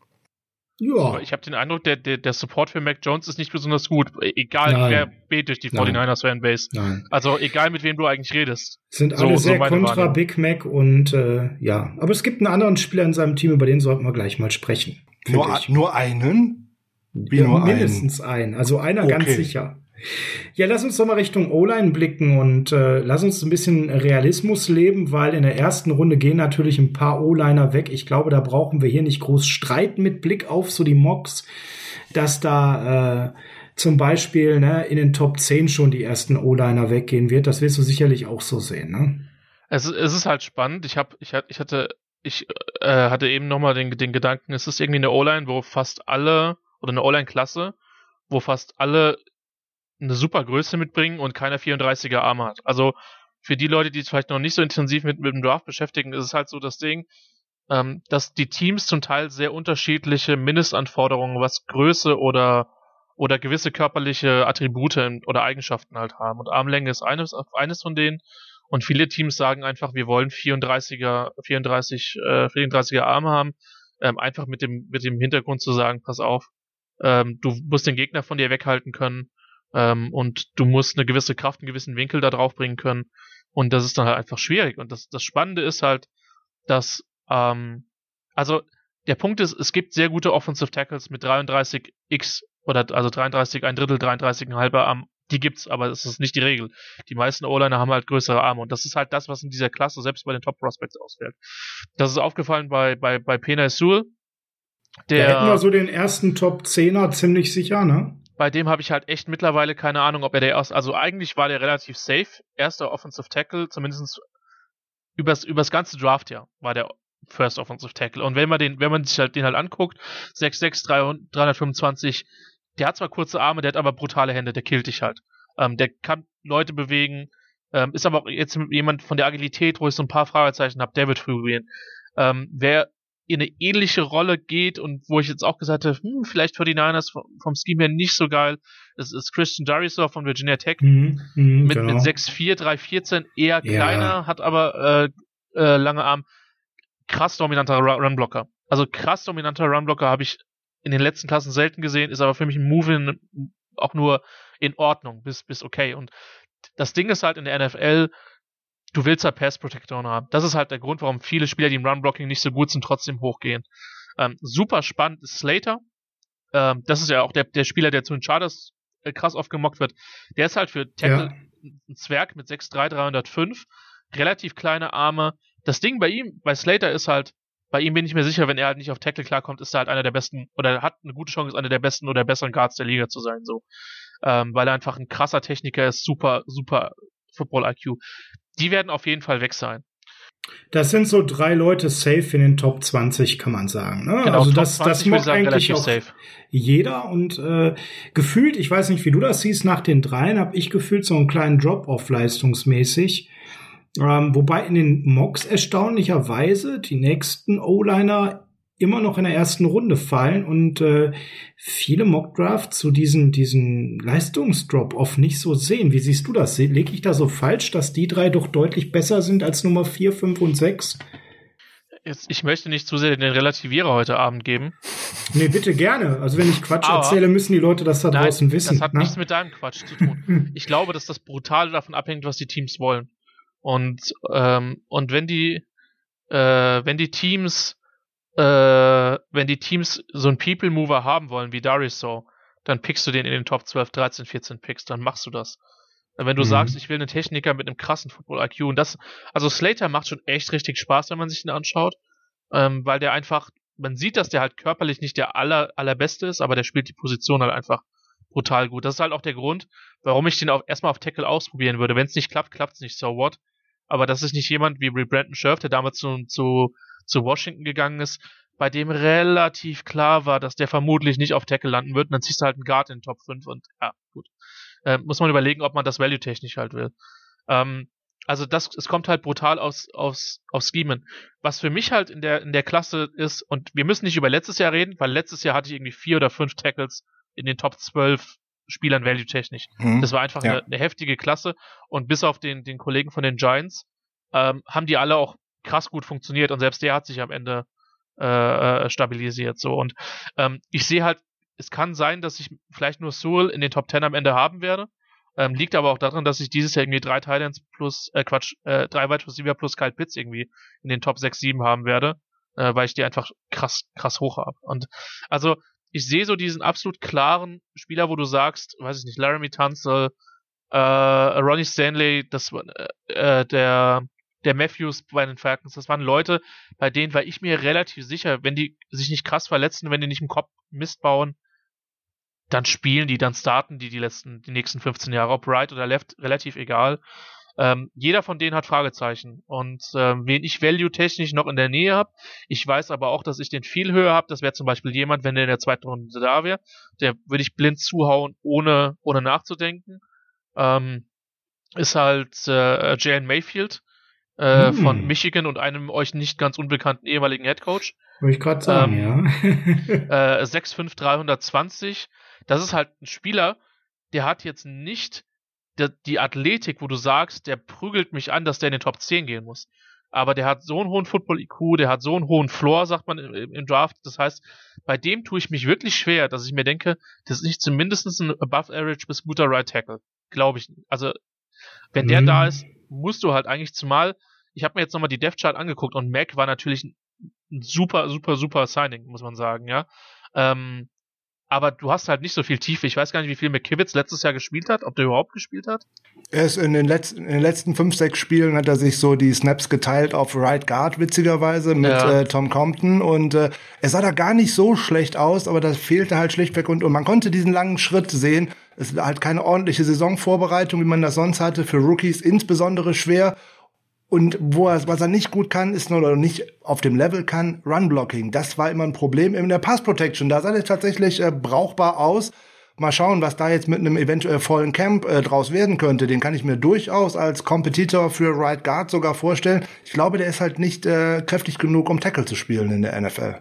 Ja. Ich habe den Eindruck, der, der, der Support für Mac Jones ist nicht besonders gut. Egal Nein. wer betet durch die 49ers Fanbase. Nein. Also egal mit wem du eigentlich redest. Sind alle so, sehr so kontra Warnung. Big Mac und äh, ja. Aber es gibt einen anderen Spieler in seinem Team, über den sollten wir gleich mal sprechen. Nur, nur einen? Wie ja, nur mindestens einen? einen. Also einer okay. ganz sicher. Ja, lass uns doch mal Richtung O-Line blicken und äh, lass uns ein bisschen Realismus leben, weil in der ersten Runde gehen natürlich ein paar O-Liner weg. Ich glaube, da brauchen wir hier nicht groß streiten mit Blick auf so die Mocks, dass da äh, zum Beispiel ne, in den Top 10 schon die ersten O-Liner weggehen wird. Das wirst du sicherlich auch so sehen. Ne? Es, es ist halt spannend. Ich, hab, ich, ich hatte ich äh, hatte eben nochmal den, den Gedanken, es ist irgendwie eine O-Line, wo fast alle, oder eine O-Line-Klasse, wo fast alle eine super Größe mitbringen und keiner 34er Arme hat. Also für die Leute, die sich vielleicht noch nicht so intensiv mit, mit dem Draft beschäftigen, ist es halt so das Ding, ähm, dass die Teams zum Teil sehr unterschiedliche Mindestanforderungen, was Größe oder oder gewisse körperliche Attribute oder Eigenschaften halt haben. Und Armlänge ist eines, eines von denen. Und viele Teams sagen einfach, wir wollen 34er, 34, äh, 34er Arme haben. Ähm, einfach mit dem, mit dem Hintergrund zu sagen, pass auf, ähm, du musst den Gegner von dir weghalten können. Ähm, und du musst eine gewisse Kraft, einen gewissen Winkel da drauf bringen können. Und das ist dann halt einfach schwierig. Und das, das Spannende ist halt, dass, ähm, also der Punkt ist, es gibt sehr gute Offensive Tackles mit 33x oder also 33, ein Drittel, 33, ein halber Arm. Die gibt's, aber das ist nicht die Regel. Die meisten O-Liner haben halt größere Arme und das ist halt das, was in dieser Klasse selbst bei den Top Prospects ausfällt. Das ist aufgefallen bei bei bei Pena Sewell. Der da hätten wir so den ersten Top 10er ziemlich sicher, ne? Bei dem habe ich halt echt mittlerweile keine Ahnung, ob er der erste, also eigentlich war der relativ safe, erster Offensive Tackle, zumindest übers, übers ganze Draftjahr war der First Offensive Tackle. Und wenn man den, wenn man sich halt den halt anguckt, 6'6, 325, der hat zwar kurze Arme, der hat aber brutale Hände, der killt dich halt. Ähm, der kann Leute bewegen, ähm, ist aber auch jetzt jemand von der Agilität, wo ich so ein paar Fragezeichen habe, David Furin. Ähm, wer in eine ähnliche Rolle geht und wo ich jetzt auch gesagt habe, hm, vielleicht für die Niners vom, vom Scheme her nicht so geil, das ist Christian Darisaw von Virginia Tech mhm, mh, mit, genau. mit 6'4, 3'14, eher kleiner, ja. hat aber äh, äh, lange Arm, krass dominanter Runblocker. Also krass dominanter Runblocker habe ich in den letzten Klassen selten gesehen, ist aber für mich ein Move in, auch nur in Ordnung, bis, bis okay. Und das Ding ist halt in der NFL, du willst halt Pass Protectoren haben. Das ist halt der Grund, warum viele Spieler, die im Run Blocking nicht so gut sind, trotzdem hochgehen. Ähm, super spannend ist Slater. Ähm, das ist ja auch der, der Spieler, der zu den Charters äh, krass oft gemockt wird. Der ist halt für Tackle ja. ein Zwerg mit 6'3, 305. Relativ kleine Arme. Das Ding bei ihm, bei Slater ist halt, bei ihm bin ich mir sicher, wenn er halt nicht auf Tackle klarkommt, ist er halt einer der besten, oder hat eine gute Chance, einer der besten oder besseren Guards der Liga zu sein, so. Ähm, weil er einfach ein krasser Techniker ist, super, super Football-IQ die werden auf jeden Fall weg sein. Das sind so drei Leute safe in den Top 20, kann man sagen. Ne? Genau, also Top das, 20, das macht eigentlich auch safe. jeder und äh, gefühlt, ich weiß nicht, wie du das siehst, nach den dreien habe ich gefühlt so einen kleinen Drop-off leistungsmäßig. Ähm, wobei in den Mocks erstaunlicherweise die nächsten O-Liner immer noch in der ersten Runde fallen und äh, viele Mockdrafts zu diesen, diesen Leistungsdrop-Off nicht so sehen. Wie siehst du das? Lege ich da so falsch, dass die drei doch deutlich besser sind als Nummer 4, 5 und 6? Jetzt, ich möchte nicht zu sehr den Relativierer heute Abend geben. Nee, bitte gerne. Also wenn ich Quatsch Aber erzähle, müssen die Leute das da nein, draußen wissen. Das hat ne? nichts mit deinem Quatsch zu tun. ich glaube, dass das brutal davon abhängt, was die Teams wollen. Und, ähm, und wenn die, äh, wenn die Teams äh, wenn die Teams so einen People Mover haben wollen wie Darius so, dann pickst du den in den Top 12, 13, 14 Picks, dann machst du das. Wenn du mhm. sagst, ich will einen Techniker mit einem krassen Football-IQ und das, also Slater macht schon echt richtig Spaß, wenn man sich den anschaut, ähm, weil der einfach, man sieht, dass der halt körperlich nicht der aller, allerbeste ist, aber der spielt die Position halt einfach brutal gut. Das ist halt auch der Grund, warum ich den auch erstmal auf Tackle ausprobieren würde. Wenn es nicht klappt, klappt es nicht, so what. Aber das ist nicht jemand wie Brandon Scherf, der damals zu, zu zu Washington gegangen ist, bei dem relativ klar war, dass der vermutlich nicht auf Tackle landen wird. Und dann ziehst du halt einen Guard in den Top 5 und ja, gut. Äh, muss man überlegen, ob man das value-technisch halt will. Ähm, also das, es kommt halt brutal aus, aus, aus Schemen. Was für mich halt in der, in der Klasse ist, und wir müssen nicht über letztes Jahr reden, weil letztes Jahr hatte ich irgendwie vier oder fünf Tackles in den Top 12 Spielern value-technisch. Mhm, das war einfach ja. eine, eine, heftige Klasse und bis auf den, den Kollegen von den Giants ähm, haben die alle auch krass gut funktioniert und selbst der hat sich am Ende äh, äh, stabilisiert. So und ähm, ich sehe halt, es kann sein, dass ich vielleicht nur Sewell in den Top 10 am Ende haben werde. Ähm, liegt aber auch daran, dass ich dieses Jahr irgendwie drei Titans plus, äh, Quatsch, äh, drei Wide Receiver plus Kyle Pitts irgendwie in den Top 6, 7 haben werde, äh, weil ich die einfach krass, krass hoch habe. Und also ich sehe so diesen absolut klaren Spieler, wo du sagst, weiß ich nicht, Laramie Tunzel, äh, Ronnie Stanley, das äh, äh, der der Matthews bei den Falcons, das waren Leute, bei denen war ich mir relativ sicher, wenn die sich nicht krass verletzen, wenn die nicht im Kopf Mist bauen, dann spielen die, dann starten die die letzten, die nächsten 15 Jahre, ob right oder left, relativ egal. Ähm, jeder von denen hat Fragezeichen. Und ähm, wen ich value-technisch noch in der Nähe habe, ich weiß aber auch, dass ich den viel höher habe. Das wäre zum Beispiel jemand, wenn der in der zweiten Runde da wäre, der würde ich blind zuhauen, ohne, ohne nachzudenken. Ähm, ist halt äh, Jalen Mayfield äh, hm. von Michigan und einem euch nicht ganz unbekannten ehemaligen Headcoach. Wollte ich gerade sagen, ähm, ja. äh, 6'5, 320. Das ist halt ein Spieler, der hat jetzt nicht der, die Athletik, wo du sagst, der prügelt mich an, dass der in den Top 10 gehen muss. Aber der hat so einen hohen Football-IQ, der hat so einen hohen Floor, sagt man im, im, Draft. Das heißt, bei dem tue ich mich wirklich schwer, dass ich mir denke, das ist nicht zumindest ein Above-Average bis guter Right Tackle. Glaube ich. Also, wenn mhm. der da ist, musst du halt eigentlich zumal, ich habe mir jetzt nochmal die Death Chart angeguckt und Mac war natürlich ein super, super, super Signing, muss man sagen, ja. Ähm, aber du hast halt nicht so viel Tiefe. Ich weiß gar nicht, wie viel McKivitz letztes Jahr gespielt hat, ob der überhaupt gespielt hat. Er ist in den, letzten, in den letzten fünf, sechs Spielen hat er sich so die Snaps geteilt auf Right Guard, witzigerweise, mit ja. äh, Tom Compton. Und äh, er sah da gar nicht so schlecht aus, aber das fehlte halt schlichtweg. Und, und man konnte diesen langen Schritt sehen. Es ist halt keine ordentliche Saisonvorbereitung, wie man das sonst hatte, für Rookies insbesondere schwer. Und wo er, was er nicht gut kann, ist nur oder nicht auf dem Level kann, Run-Blocking. Das war immer ein Problem in der Pass-Protection. Da sah er tatsächlich äh, brauchbar aus. Mal schauen, was da jetzt mit einem eventuell vollen Camp äh, draus werden könnte. Den kann ich mir durchaus als Competitor für Right Guard sogar vorstellen. Ich glaube, der ist halt nicht äh, kräftig genug, um Tackle zu spielen in der NFL.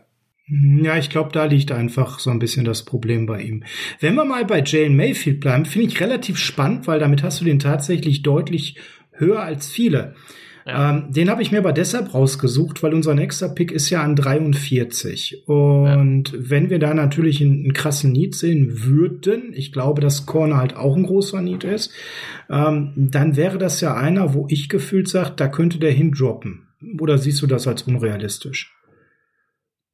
Ja, ich glaube, da liegt einfach so ein bisschen das Problem bei ihm. Wenn wir mal bei Jalen Mayfield bleiben, finde ich relativ spannend, weil damit hast du den tatsächlich deutlich höher als viele. Ja. Ähm, den habe ich mir aber deshalb rausgesucht, weil unser nächster Pick ist ja an 43. Und ja. wenn wir da natürlich einen, einen, krassen Need sehen würden, ich glaube, dass Corner halt auch ein großer Need ist, ähm, dann wäre das ja einer, wo ich gefühlt sage, da könnte der hindroppen. Oder siehst du das als unrealistisch?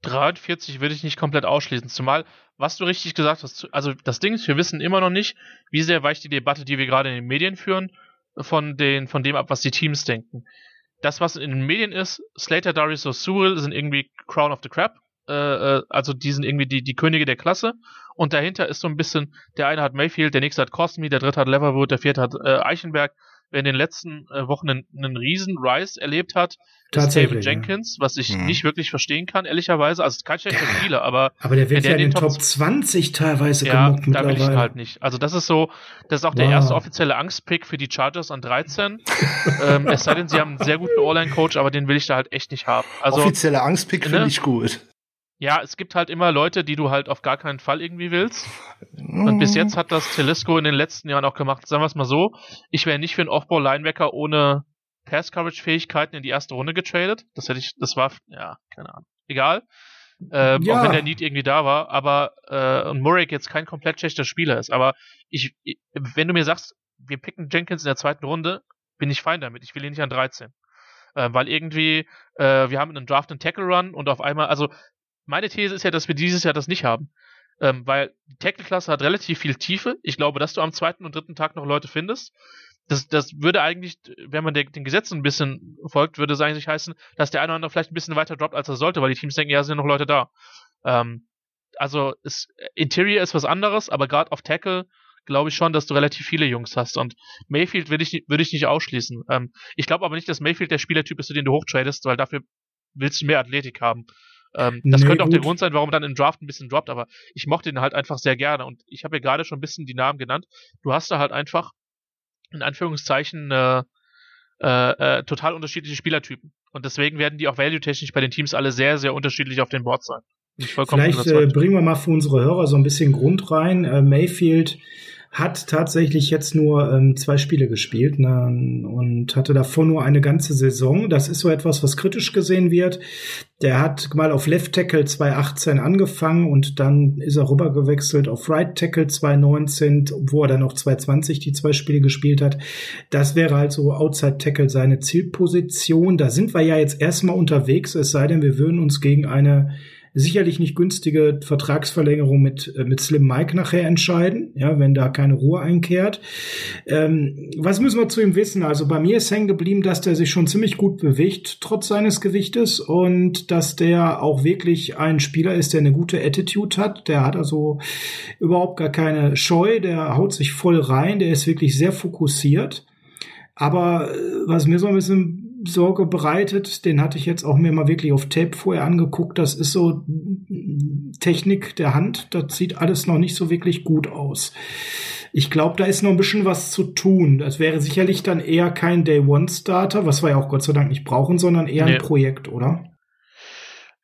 43 würde ich nicht komplett ausschließen. Zumal, was du richtig gesagt hast, also das Ding ist, wir wissen immer noch nicht, wie sehr weicht die Debatte, die wir gerade in den Medien führen, von, den, von dem ab, was die Teams denken. Das, was in den Medien ist, Slater, Darius O'Sewell sind irgendwie Crown of the Crap. Äh, äh, also die sind irgendwie die, die Könige der Klasse. Und dahinter ist so ein bisschen, der eine hat Mayfield, der nächste hat Cosme, der dritte hat Leverwood, der vierte hat äh, Eichenberg in den letzten äh, Wochen einen, einen riesen Rise erlebt hat, ist David Jenkins, was ich hm. nicht wirklich verstehen kann, ehrlicherweise. Also kein schlechter ja. Spieler, aber. Aber der wird ja in den Top, Top 20 teilweise ja, da will ich halt nicht. Also das ist so, das ist auch wow. der erste offizielle Angstpick für die Chargers an 13. ähm, es sei denn, sie haben einen sehr guten All-Line-Coach, aber den will ich da halt echt nicht haben. Also, Offizieller Angstpick ne? finde ich gut. Ja, es gibt halt immer Leute, die du halt auf gar keinen Fall irgendwie willst. Und bis jetzt hat das Telesco in den letzten Jahren auch gemacht. Sagen wir es mal so, ich wäre nicht für einen Off-Ball-Linebacker ohne Pass-Coverage-Fähigkeiten in die erste Runde getradet. Das hätte ich, das war, ja, keine Ahnung. Egal. Ähm, ja. Auch wenn der Need irgendwie da war, aber äh, und Murray jetzt kein komplett schlechter Spieler ist. Aber ich, ich, wenn du mir sagst, wir picken Jenkins in der zweiten Runde, bin ich fein damit. Ich will ihn nicht an 13. Äh, weil irgendwie, äh, wir haben einen Draft and Tackle Run und auf einmal, also meine These ist ja, dass wir dieses Jahr das nicht haben. Ähm, weil die Tackle-Klasse hat relativ viel Tiefe. Ich glaube, dass du am zweiten und dritten Tag noch Leute findest. Das, das würde eigentlich, wenn man den, den Gesetzen ein bisschen folgt, würde es eigentlich heißen, dass der eine oder andere vielleicht ein bisschen weiter droppt, als er sollte, weil die Teams denken, ja, sind noch Leute da. Ähm, also ist, Interior ist was anderes, aber gerade auf Tackle glaube ich schon, dass du relativ viele Jungs hast. Und Mayfield würde ich, würde ich nicht ausschließen. Ähm, ich glaube aber nicht, dass Mayfield der Spielertyp ist, zu dem du hochtradest, weil dafür willst du mehr Athletik haben. Ähm, das nee, könnte auch gut. der Grund sein, warum dann im Draft ein bisschen droppt, aber ich mochte ihn halt einfach sehr gerne und ich habe ja gerade schon ein bisschen die Namen genannt. Du hast da halt einfach in Anführungszeichen äh, äh, äh, total unterschiedliche Spielertypen und deswegen werden die auch value-technisch bei den Teams alle sehr, sehr unterschiedlich auf den Board sein. Vielleicht äh, bringen wir mal für unsere Hörer so ein bisschen Grund rein. Äh, Mayfield hat tatsächlich jetzt nur ähm, zwei Spiele gespielt ne, und hatte davor nur eine ganze Saison. Das ist so etwas, was kritisch gesehen wird. Der hat mal auf Left Tackle 2018 angefangen und dann ist er rübergewechselt auf Right Tackle 2019, wo er dann auch 2020 die zwei Spiele gespielt hat. Das wäre halt so Outside Tackle seine Zielposition. Da sind wir ja jetzt erstmal unterwegs, es sei denn, wir würden uns gegen eine sicherlich nicht günstige Vertragsverlängerung mit, äh, mit Slim Mike nachher entscheiden, ja, wenn da keine Ruhe einkehrt. Ähm, was müssen wir zu ihm wissen? Also bei mir ist hängen geblieben, dass der sich schon ziemlich gut bewegt, trotz seines Gewichtes und dass der auch wirklich ein Spieler ist, der eine gute Attitude hat. Der hat also überhaupt gar keine Scheu, der haut sich voll rein, der ist wirklich sehr fokussiert. Aber äh, was mir so ein bisschen Sorge bereitet. Den hatte ich jetzt auch mir mal wirklich auf Tape vorher angeguckt. Das ist so Technik der Hand. Das sieht alles noch nicht so wirklich gut aus. Ich glaube, da ist noch ein bisschen was zu tun. Das wäre sicherlich dann eher kein Day-One-Starter, was wir ja auch Gott sei Dank nicht brauchen, sondern eher nee. ein Projekt, oder?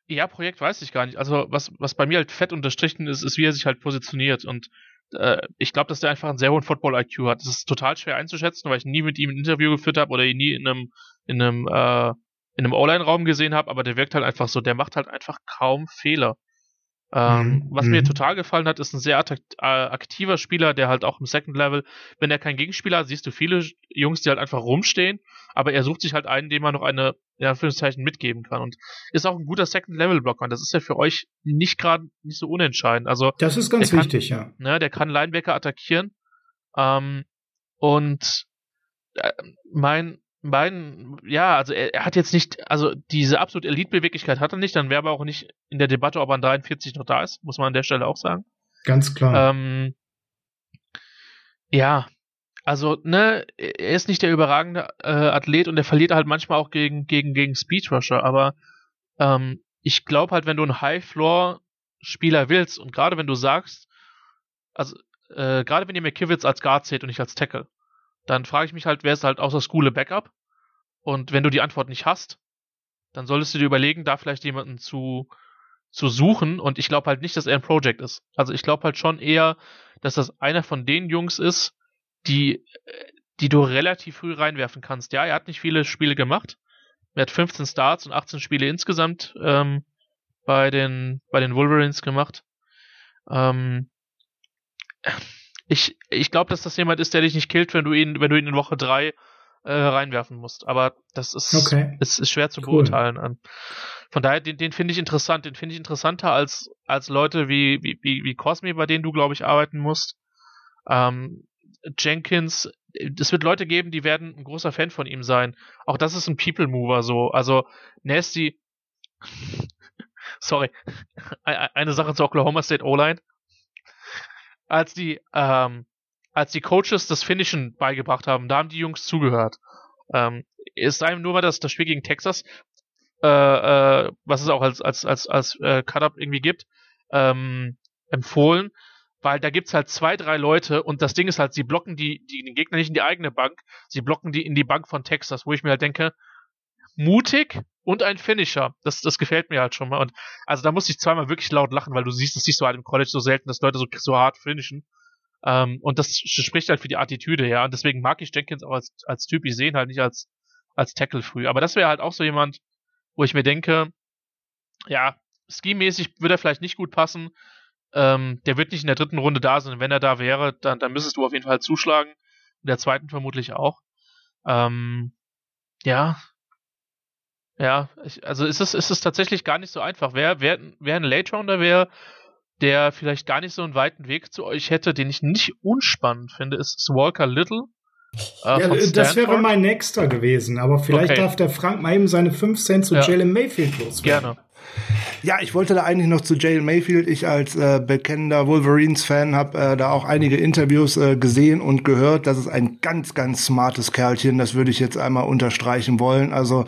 Ja, Projekt weiß ich gar nicht. Also was, was bei mir halt fett unterstrichen ist, ist, wie er sich halt positioniert. Und äh, ich glaube, dass der einfach einen sehr hohen Football-IQ hat. Das ist total schwer einzuschätzen, weil ich nie mit ihm ein Interview geführt habe oder ihn nie in einem, in einem, äh, in einem O-Line-Raum gesehen habe, aber der wirkt halt einfach so, der macht halt einfach kaum Fehler. Ähm, mhm. Was mir mhm. total gefallen hat, ist ein sehr äh, aktiver Spieler, der halt auch im Second Level, wenn er keinen Gegenspieler hat, siehst du viele Jungs, die halt einfach rumstehen, aber er sucht sich halt einen, dem er noch eine, in Anführungszeichen, mitgeben kann und ist auch ein guter Second Level Blocker. Das ist ja für euch nicht gerade nicht so unentscheidend. Also das ist ganz wichtig, ja. Ne, der kann Linebacker attackieren ähm, und äh, mein beiden, ja, also er, er, hat jetzt nicht, also diese absolute Elite-Beweglichkeit hat er nicht, dann wäre aber auch nicht in der Debatte, ob er an 43 noch da ist, muss man an der Stelle auch sagen. Ganz klar. Ähm, ja, also, ne, er ist nicht der überragende äh, Athlet und er verliert halt manchmal auch gegen, gegen, gegen Speedrusher, aber ähm, ich glaube halt, wenn du einen High-Floor-Spieler willst und gerade wenn du sagst, also äh, gerade wenn ihr McKivitz als Guard seht und nicht als Tackle, dann frage ich mich halt, wer ist halt außer Schule Backup? Und wenn du die Antwort nicht hast, dann solltest du dir überlegen, da vielleicht jemanden zu, zu suchen. Und ich glaube halt nicht, dass er ein Project ist. Also ich glaube halt schon eher, dass das einer von den Jungs ist, die, die du relativ früh reinwerfen kannst. Ja, er hat nicht viele Spiele gemacht. Er hat 15 Starts und 18 Spiele insgesamt ähm, bei den bei den Wolverines gemacht. Ähm, ich, ich glaube, dass das jemand ist, der dich nicht killt, wenn du ihn, wenn du ihn in Woche drei äh, reinwerfen musst. Aber das ist, okay. ist, ist schwer zu cool. beurteilen. Von daher, den, den finde ich interessant. Den finde ich interessanter als, als Leute wie, wie, wie, wie Cosme, bei denen du, glaube ich, arbeiten musst. Ähm, Jenkins, es wird Leute geben, die werden ein großer Fan von ihm sein. Auch das ist ein People Mover so. Also Nasty, sorry, eine Sache zu Oklahoma State O-Line als die, ähm, als die Coaches das Finishen beigebracht haben, da haben die Jungs zugehört. Ähm, ist einem nur mal das, das Spiel gegen Texas, äh, äh, was es auch als, als, als, als äh, Cut-Up irgendwie gibt, ähm, empfohlen, weil da gibt's halt zwei, drei Leute und das Ding ist halt, sie blocken die, die den Gegner nicht in die eigene Bank, sie blocken die in die Bank von Texas, wo ich mir halt denke, mutig und ein Finisher. Das, das gefällt mir halt schon mal. Und also da muss ich zweimal wirklich laut lachen, weil du siehst, das siehst du halt im College so selten, dass Leute so, so hart finishen. Ähm, und das spricht halt für die Attitüde, ja. Und deswegen mag ich Jenkins auch als, als Typ. Ich sehe ihn halt nicht als, als Tackle früh. Aber das wäre halt auch so jemand, wo ich mir denke, ja, skimäßig würde er vielleicht nicht gut passen. Ähm, der wird nicht in der dritten Runde da sein. Wenn er da wäre, dann, dann müsstest du auf jeden Fall zuschlagen. In der zweiten vermutlich auch. Ähm, ja, ja, ich, also ist es, ist es tatsächlich gar nicht so einfach. Wer, wer, wer ein Late Rounder wäre, der vielleicht gar nicht so einen weiten Weg zu euch hätte, den ich nicht unspannend finde, ist Walker Little. Äh, ja, das wäre mein nächster gewesen, aber vielleicht okay. darf der Frank mal eben seine 5 Cent zu ja. Jalen Mayfield loswerden. Gerne. Ja, ich wollte da eigentlich noch zu Jalen Mayfield. Ich als äh, bekennender Wolverines-Fan habe äh, da auch einige Interviews äh, gesehen und gehört. Das ist ein ganz, ganz smartes Kerlchen. Das würde ich jetzt einmal unterstreichen wollen. Also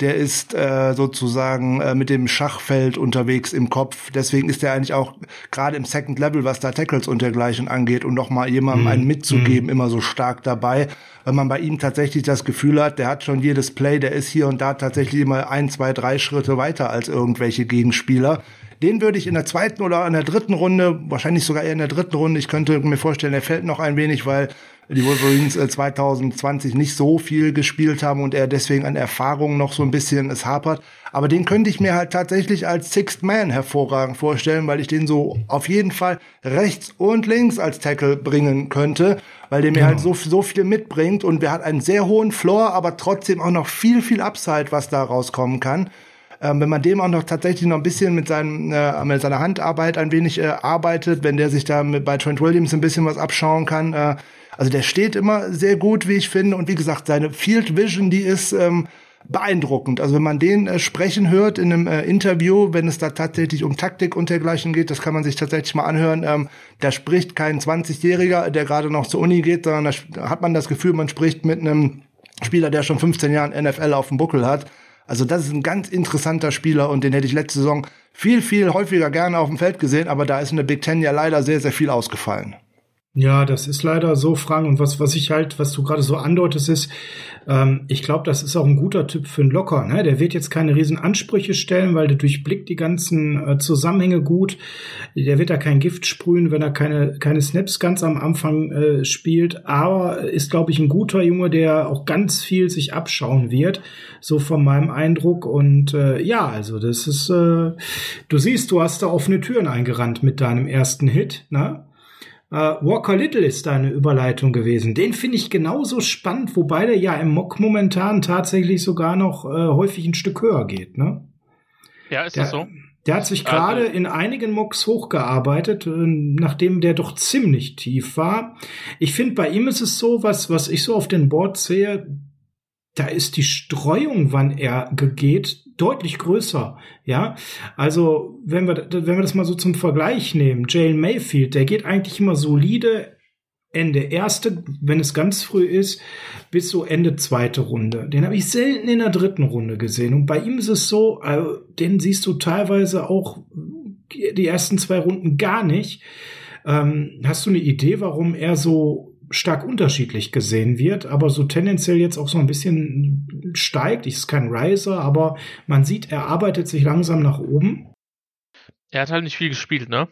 der ist äh, sozusagen äh, mit dem Schachfeld unterwegs im Kopf. Deswegen ist er eigentlich auch gerade im Second Level, was da Tackles und dergleichen angeht und noch mal jemandem mhm. einen mitzugeben, mhm. immer so stark dabei. Weil man bei ihm tatsächlich das Gefühl hat, der hat schon jedes Play, der ist hier und da tatsächlich immer ein, zwei, drei Schritte weiter als irgendwelche Gegenspieler. Den würde ich in der zweiten oder in der dritten Runde, wahrscheinlich sogar eher in der dritten Runde, ich könnte mir vorstellen, er fällt noch ein wenig, weil die Wolverines 2020 äh, nicht so viel gespielt haben und er deswegen an Erfahrung noch so ein bisschen es hapert. Aber den könnte ich mir halt tatsächlich als Sixth Man hervorragend vorstellen, weil ich den so auf jeden Fall rechts und links als Tackle bringen könnte, weil der mir halt genau. halt so, so viel mitbringt und wir hat einen sehr hohen Floor, aber trotzdem auch noch viel, viel Upside, was da rauskommen kann. Ähm, wenn man dem auch noch tatsächlich noch ein bisschen mit, seinem, äh, mit seiner Handarbeit ein wenig äh, arbeitet, wenn der sich da mit, bei Trent Williams ein bisschen was abschauen kann, äh, also der steht immer sehr gut, wie ich finde. Und wie gesagt, seine Field Vision, die ist ähm, beeindruckend. Also wenn man den äh, sprechen hört in einem äh, Interview, wenn es da tatsächlich um Taktik und dergleichen geht, das kann man sich tatsächlich mal anhören. Ähm, da spricht kein 20-Jähriger, der gerade noch zur Uni geht, sondern da hat man das Gefühl, man spricht mit einem Spieler, der schon 15 Jahre NFL auf dem Buckel hat. Also das ist ein ganz interessanter Spieler und den hätte ich letzte Saison viel, viel häufiger gerne auf dem Feld gesehen, aber da ist in der Big Ten ja leider sehr, sehr viel ausgefallen. Ja, das ist leider so, Frank. Und was, was ich halt, was du gerade so andeutest, ist, ähm, ich glaube, das ist auch ein guter Typ für einen Locker. Ne? Der wird jetzt keine riesen Ansprüche stellen, weil der durchblickt die ganzen äh, Zusammenhänge gut. Der wird da kein Gift sprühen, wenn er keine, keine Snaps ganz am Anfang äh, spielt. Aber ist, glaube ich, ein guter Junge, der auch ganz viel sich abschauen wird. So von meinem Eindruck. Und äh, ja, also das ist, äh, du siehst, du hast da offene Türen eingerannt mit deinem ersten Hit. Ne? Uh, Walker Little ist da eine Überleitung gewesen. Den finde ich genauso spannend, wobei der ja im Mock momentan tatsächlich sogar noch äh, häufig ein Stück höher geht, ne? Ja, ist der, das so? Der hat sich gerade also, in einigen Mocks hochgearbeitet, äh, nachdem der doch ziemlich tief war. Ich finde, bei ihm ist es so, was, was ich so auf den Boards sehe, da ist die Streuung, wann er geht, deutlich größer. Ja, also wenn wir, wenn wir das mal so zum Vergleich nehmen, Jalen Mayfield, der geht eigentlich immer solide Ende erste, wenn es ganz früh ist, bis so Ende zweite Runde. Den habe ich selten in der dritten Runde gesehen. Und bei ihm ist es so, also, den siehst du teilweise auch die ersten zwei Runden gar nicht. Ähm, hast du eine Idee, warum er so stark unterschiedlich gesehen wird, aber so tendenziell jetzt auch so ein bisschen steigt. Ich ist kein Riser, aber man sieht, er arbeitet sich langsam nach oben. Er hat halt nicht viel gespielt, ne?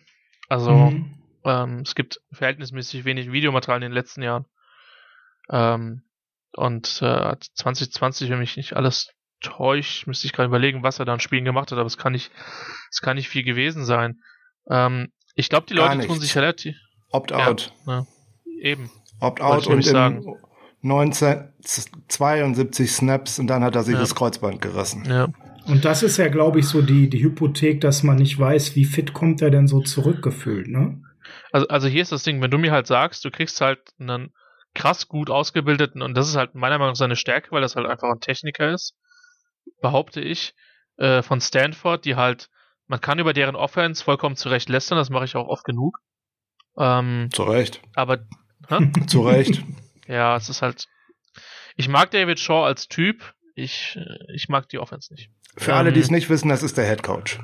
Also mhm. ähm, es gibt verhältnismäßig wenig Videomaterial in den letzten Jahren. Ähm, und äh, 2020, wenn mich nicht alles täuscht, müsste ich gerade überlegen, was er da an Spielen gemacht hat, aber es kann nicht, es kann nicht viel gewesen sein. Ähm, ich glaube, die Leute tun sich relativ. Opt-out. Ja, ja, eben. Opt-out und im 1972 Snaps und dann hat er sich ja. das Kreuzband gerissen. Ja. Und das ist ja, glaube ich, so die, die Hypothek, dass man nicht weiß, wie fit kommt er denn so zurückgefühlt, ne? Also, also hier ist das Ding, wenn du mir halt sagst, du kriegst halt einen krass gut ausgebildeten, und das ist halt meiner Meinung nach seine Stärke, weil das halt einfach ein Techniker ist, behaupte ich, äh, von Stanford, die halt, man kann über deren Offense vollkommen zurecht lästern, das mache ich auch oft genug. Ähm, Zu Recht. Aber Zu Recht. ja, es ist halt. Ich mag David Shaw als Typ. Ich, ich mag die Offense nicht. Für ähm, alle, die es nicht wissen, das ist der Head Coach.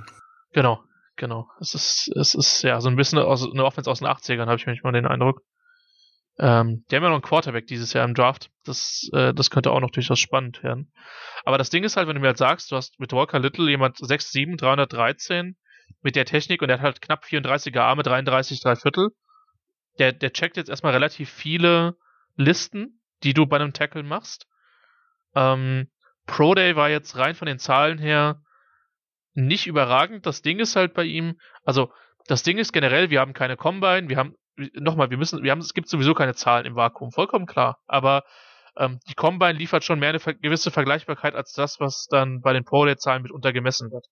Genau, genau. Es ist, es ist ja so ein bisschen aus, eine Offense aus den 80ern, habe ich manchmal den Eindruck. Ähm, die haben ja noch einen Quarterback dieses Jahr im Draft. Das, äh, das könnte auch noch durchaus spannend werden. Aber das Ding ist halt, wenn du mir halt sagst, du hast mit Walker Little jemand 6'7, 313 mit der Technik und der hat halt knapp 34er Arme, 33, 3 Viertel der, der checkt jetzt erstmal relativ viele Listen, die du bei einem Tackle machst. Ähm, Pro Day war jetzt rein von den Zahlen her nicht überragend. Das Ding ist halt bei ihm, also das Ding ist generell, wir haben keine Combine, wir haben, nochmal, wir müssen, wir haben, es gibt sowieso keine Zahlen im Vakuum, vollkommen klar. Aber ähm, die Combine liefert schon mehr eine gewisse Vergleichbarkeit als das, was dann bei den Pro Day Zahlen mitunter gemessen wird.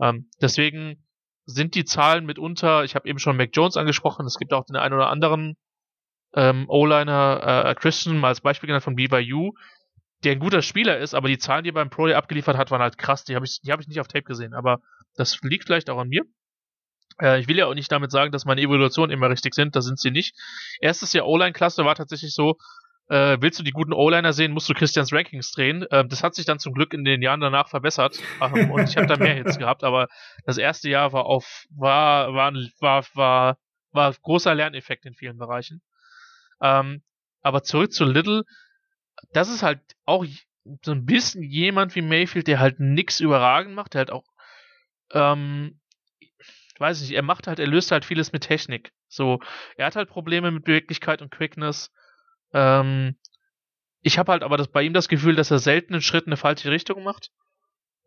Ähm, deswegen sind die Zahlen mitunter, ich habe eben schon Mac Jones angesprochen, es gibt auch den einen oder anderen ähm, O-Liner, äh, Christian, mal als Beispiel genannt von BYU, der ein guter Spieler ist, aber die Zahlen, die er beim Pro Day abgeliefert hat, waren halt krass, die habe ich, hab ich nicht auf Tape gesehen, aber das liegt vielleicht auch an mir. Äh, ich will ja auch nicht damit sagen, dass meine Evaluationen immer richtig sind, da sind sie nicht. Erstes Jahr O-Line-Klasse war tatsächlich so, äh, willst du die guten O-Liner sehen, musst du Christians Rankings drehen. Ähm, das hat sich dann zum Glück in den Jahren danach verbessert ähm, und ich habe da mehr Hits gehabt, aber das erste Jahr war auf war war war war, war großer Lerneffekt in vielen Bereichen. Ähm, aber zurück zu Little, das ist halt auch so ein bisschen jemand wie Mayfield, der halt nix überragend macht, der halt auch ähm, weiß nicht, er macht halt, er löst halt vieles mit Technik. So, er hat halt Probleme mit Beweglichkeit und Quickness. Ähm, ich habe halt aber das, bei ihm das Gefühl, dass er selten einen Schritt in eine falsche Richtung macht.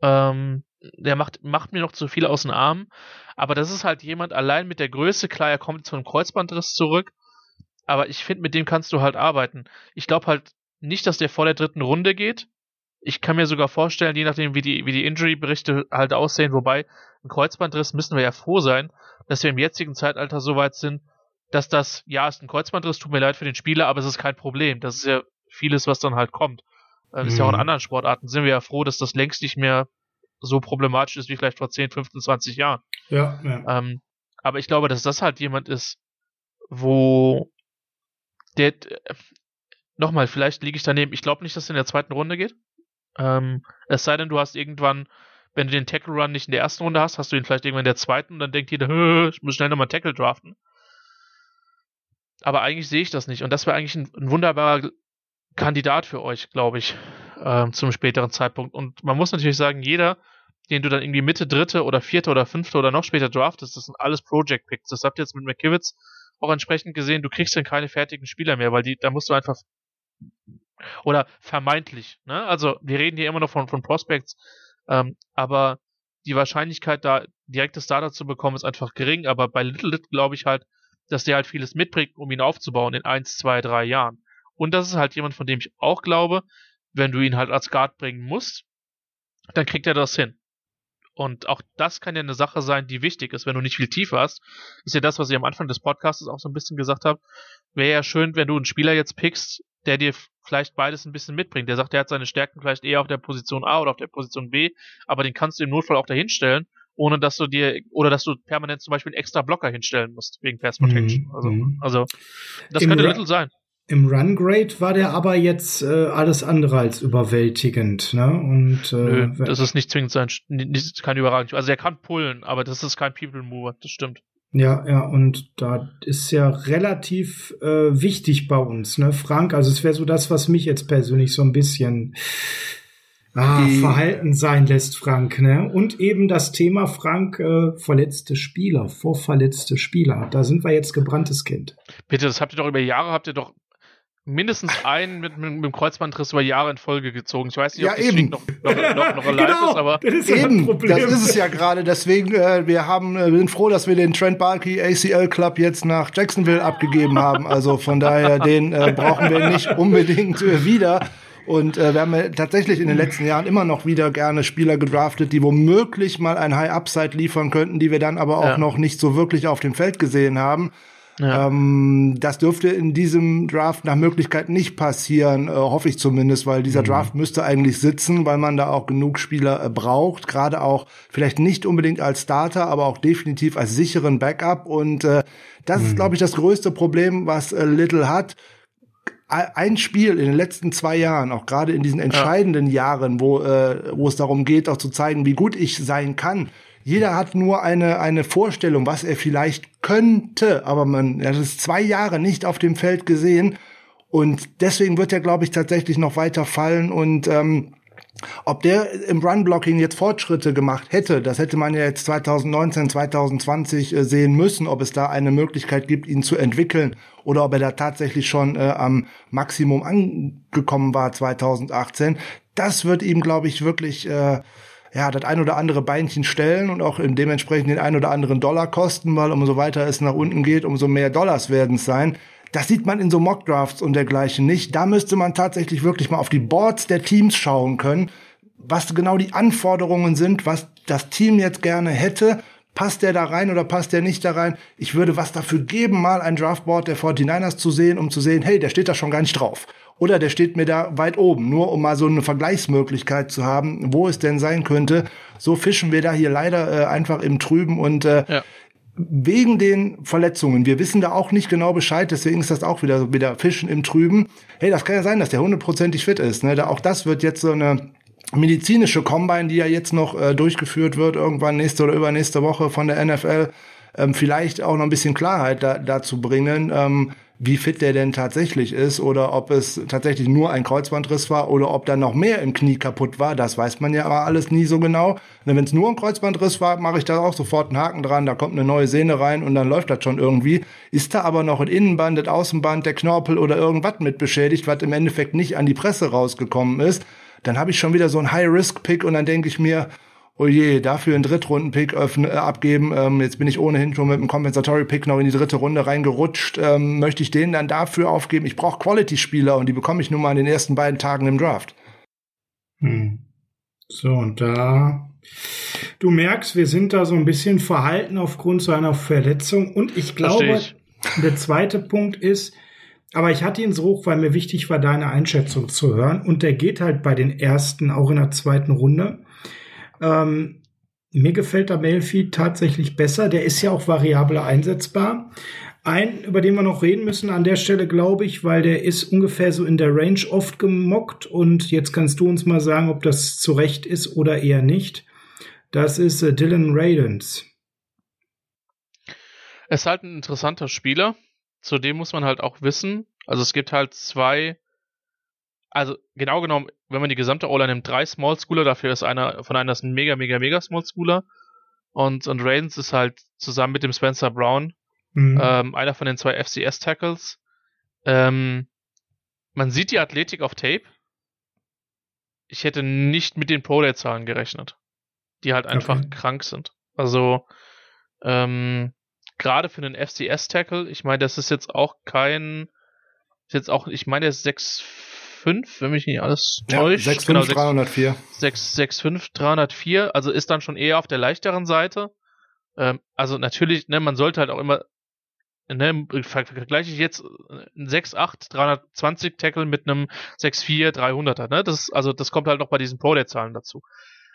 Ähm, der macht, macht mir noch zu viel aus den Armen. Aber das ist halt jemand allein mit der Größe. Klar, er kommt zu einem Kreuzbandriss zurück. Aber ich finde, mit dem kannst du halt arbeiten. Ich glaube halt nicht, dass der vor der dritten Runde geht. ich kann mir sogar vorstellen, je nachdem, wie die, wie die Injury-Berichte halt aussehen, wobei ein Kreuzbandriss müssen wir ja froh sein, dass wir im jetzigen Zeitalter so weit sind, dass das, ja, ist ein Kreuzbandriss, tut mir leid für den Spieler, aber es ist kein Problem. Das ist ja vieles, was dann halt kommt. Ist mhm. ja auch in mhm. anderen Sportarten, sind wir ja froh, dass das längst nicht mehr so problematisch ist wie vielleicht vor 10, 15, 20 Jahren. Ja, ja. Ähm, aber ich glaube, dass das halt jemand ist, wo der, äh, nochmal, vielleicht liege ich daneben, ich glaube nicht, dass es in der zweiten Runde geht. Ähm, es sei denn, du hast irgendwann, wenn du den Tackle Run nicht in der ersten Runde hast, hast du ihn vielleicht irgendwann in der zweiten und dann denkt jeder, ich muss schnell nochmal Tackle draften. Aber eigentlich sehe ich das nicht. Und das wäre eigentlich ein, ein, wunderbarer Kandidat für euch, glaube ich, äh, zum späteren Zeitpunkt. Und man muss natürlich sagen, jeder, den du dann irgendwie Mitte dritte oder vierte oder fünfte oder noch später draftest, das sind alles Project Picks. Das habt ihr jetzt mit McKivitz auch entsprechend gesehen. Du kriegst dann keine fertigen Spieler mehr, weil die, da musst du einfach oder vermeintlich, ne? Also wir reden hier immer noch von, von Prospects, ähm, aber die Wahrscheinlichkeit, da direkte Starter zu bekommen, ist einfach gering. Aber bei Little Lit glaube ich halt, dass der halt vieles mitbringt, um ihn aufzubauen in eins, zwei, drei Jahren. Und das ist halt jemand, von dem ich auch glaube, wenn du ihn halt als Guard bringen musst, dann kriegt er das hin. Und auch das kann ja eine Sache sein, die wichtig ist, wenn du nicht viel tiefer hast. Ist ja das, was ich am Anfang des Podcasts auch so ein bisschen gesagt habe. Wäre ja schön, wenn du einen Spieler jetzt pickst, der dir vielleicht beides ein bisschen mitbringt. Der sagt, er hat seine Stärken vielleicht eher auf der Position A oder auf der Position B, aber den kannst du im Notfall auch dahinstellen, ohne dass du dir, oder dass du permanent zum Beispiel einen extra Blocker hinstellen musst, wegen Pass Protection. Mhm. Also, mhm. also, das Im könnte Little sein. Im Run Grade war der aber jetzt äh, alles andere als überwältigend, ne? Und äh, Nö, das ist nicht zwingend sein, nicht, kein überragend. Also er kann pullen, aber das ist kein People Mover, das stimmt. Ja, ja, und da ist ja relativ äh, wichtig bei uns, ne, Frank? Also es wäre so das, was mich jetzt persönlich so ein bisschen ah, verhalten sein lässt, Frank, ne? Und eben das Thema, Frank, äh, verletzte Spieler, vorverletzte Spieler. Da sind wir jetzt gebranntes Kind. Bitte, das habt ihr doch über Jahre, habt ihr doch mindestens einen mit, mit, mit dem Kreuzbandriss über Jahre in Folge gezogen. Ich weiß nicht, ob ja, eben. noch, noch, noch, noch alive genau, ist, aber das ist eben, ein Problem. das ist es ja gerade. Deswegen, äh, wir haben, äh, wir sind froh, dass wir den Trent Barkey ACL Club jetzt nach Jacksonville abgegeben haben. Also von daher, den äh, brauchen wir nicht unbedingt äh, wieder. Und äh, wir haben ja tatsächlich in den letzten Jahren immer noch wieder gerne Spieler gedraftet, die womöglich mal ein High Upside liefern könnten, die wir dann aber auch ja. noch nicht so wirklich auf dem Feld gesehen haben. Ja. Ähm, das dürfte in diesem Draft nach Möglichkeit nicht passieren, äh, hoffe ich zumindest, weil dieser mhm. Draft müsste eigentlich sitzen, weil man da auch genug Spieler äh, braucht, gerade auch vielleicht nicht unbedingt als Starter, aber auch definitiv als sicheren Backup. Und äh, das mhm. ist, glaube ich, das größte Problem, was äh, Little hat ein Spiel in den letzten zwei Jahren, auch gerade in diesen entscheidenden ja. Jahren, wo, äh, wo es darum geht, auch zu zeigen, wie gut ich sein kann, jeder hat nur eine, eine Vorstellung, was er vielleicht könnte, aber man er hat es zwei Jahre nicht auf dem Feld gesehen. Und deswegen wird er, glaube ich, tatsächlich noch weiter fallen. Und ähm, ob der im Run-Blocking jetzt Fortschritte gemacht hätte, das hätte man ja jetzt 2019, 2020 äh, sehen müssen, ob es da eine Möglichkeit gibt, ihn zu entwickeln oder ob er da tatsächlich schon äh, am Maximum angekommen war 2018. Das wird ihm, glaube ich, wirklich äh, ja, das ein oder andere Beinchen stellen und auch dementsprechend den ein oder anderen Dollar kosten, weil umso weiter es nach unten geht, umso mehr Dollars werden es sein. Das sieht man in so Mockdrafts und dergleichen nicht. Da müsste man tatsächlich wirklich mal auf die Boards der Teams schauen können, was genau die Anforderungen sind, was das Team jetzt gerne hätte. Passt der da rein oder passt der nicht da rein? Ich würde was dafür geben, mal ein Draftboard der 49ers zu sehen, um zu sehen, hey, der steht da schon gar nicht drauf. Oder der steht mir da weit oben, nur um mal so eine Vergleichsmöglichkeit zu haben, wo es denn sein könnte. So fischen wir da hier leider äh, einfach im Trüben und äh, ja. Wegen den Verletzungen, wir wissen da auch nicht genau Bescheid, deswegen ist das auch wieder, wieder Fischen im Trüben. Hey, das kann ja sein, dass der hundertprozentig fit ist. Ne? Da, auch das wird jetzt so eine medizinische Combine, die ja jetzt noch äh, durchgeführt wird, irgendwann nächste oder übernächste Woche von der NFL, ähm, vielleicht auch noch ein bisschen Klarheit da, dazu bringen. Ähm, wie fit der denn tatsächlich ist oder ob es tatsächlich nur ein Kreuzbandriss war oder ob da noch mehr im Knie kaputt war. Das weiß man ja aber alles nie so genau. Wenn es nur ein Kreuzbandriss war, mache ich da auch sofort einen Haken dran. Da kommt eine neue Sehne rein und dann läuft das schon irgendwie. Ist da aber noch ein Innenband, das Außenband, der Knorpel oder irgendwas mit beschädigt, was im Endeffekt nicht an die Presse rausgekommen ist, dann habe ich schon wieder so einen High-Risk-Pick und dann denke ich mir, oh je, dafür einen Drittrunden-Pick äh, abgeben. Ähm, jetzt bin ich ohnehin schon mit einem Compensatory-Pick noch in die dritte Runde reingerutscht. Ähm, möchte ich den dann dafür aufgeben? Ich brauche Quality-Spieler und die bekomme ich nun mal in den ersten beiden Tagen im Draft. Hm. So, und da, du merkst, wir sind da so ein bisschen verhalten aufgrund seiner Verletzung. Und ich glaube, ich. der zweite Punkt ist, aber ich hatte ihn so hoch, weil mir wichtig war, deine Einschätzung zu hören. Und der geht halt bei den ersten, auch in der zweiten Runde. Ähm, mir gefällt der Mailfeed tatsächlich besser. Der ist ja auch variabel einsetzbar. Ein, über den wir noch reden müssen an der Stelle, glaube ich, weil der ist ungefähr so in der Range oft gemockt. Und jetzt kannst du uns mal sagen, ob das zu Recht ist oder eher nicht. Das ist äh, Dylan Radens. Er ist halt ein interessanter Spieler. Zudem muss man halt auch wissen, also es gibt halt zwei, also genau genommen, wenn man die gesamte O-Line nimmt, drei Small Schooler, dafür ist einer von einer ist ein mega, mega, mega Small Schooler. Und, und Raidens ist halt zusammen mit dem Spencer Brown mhm. ähm, einer von den zwei FCS-Tackles. Ähm, man sieht die Athletik auf Tape. Ich hätte nicht mit den Pro-Day-Zahlen gerechnet, die halt einfach okay. krank sind. Also, ähm, gerade für einen FCS-Tackle, ich meine, das ist jetzt auch kein, ist jetzt auch, ich meine, der ist 6'5, wenn mich nicht alles täuscht. Ja, 6'5, genau, 304. 6'5, 304, also ist dann schon eher auf der leichteren Seite. Ähm, also natürlich, ne, man sollte halt auch immer, ne, vergleiche ich jetzt einen 6'8, 320 Tackle mit einem 6'4, 300er, ne, das, also das kommt halt noch bei diesen Pro-Day-Zahlen dazu.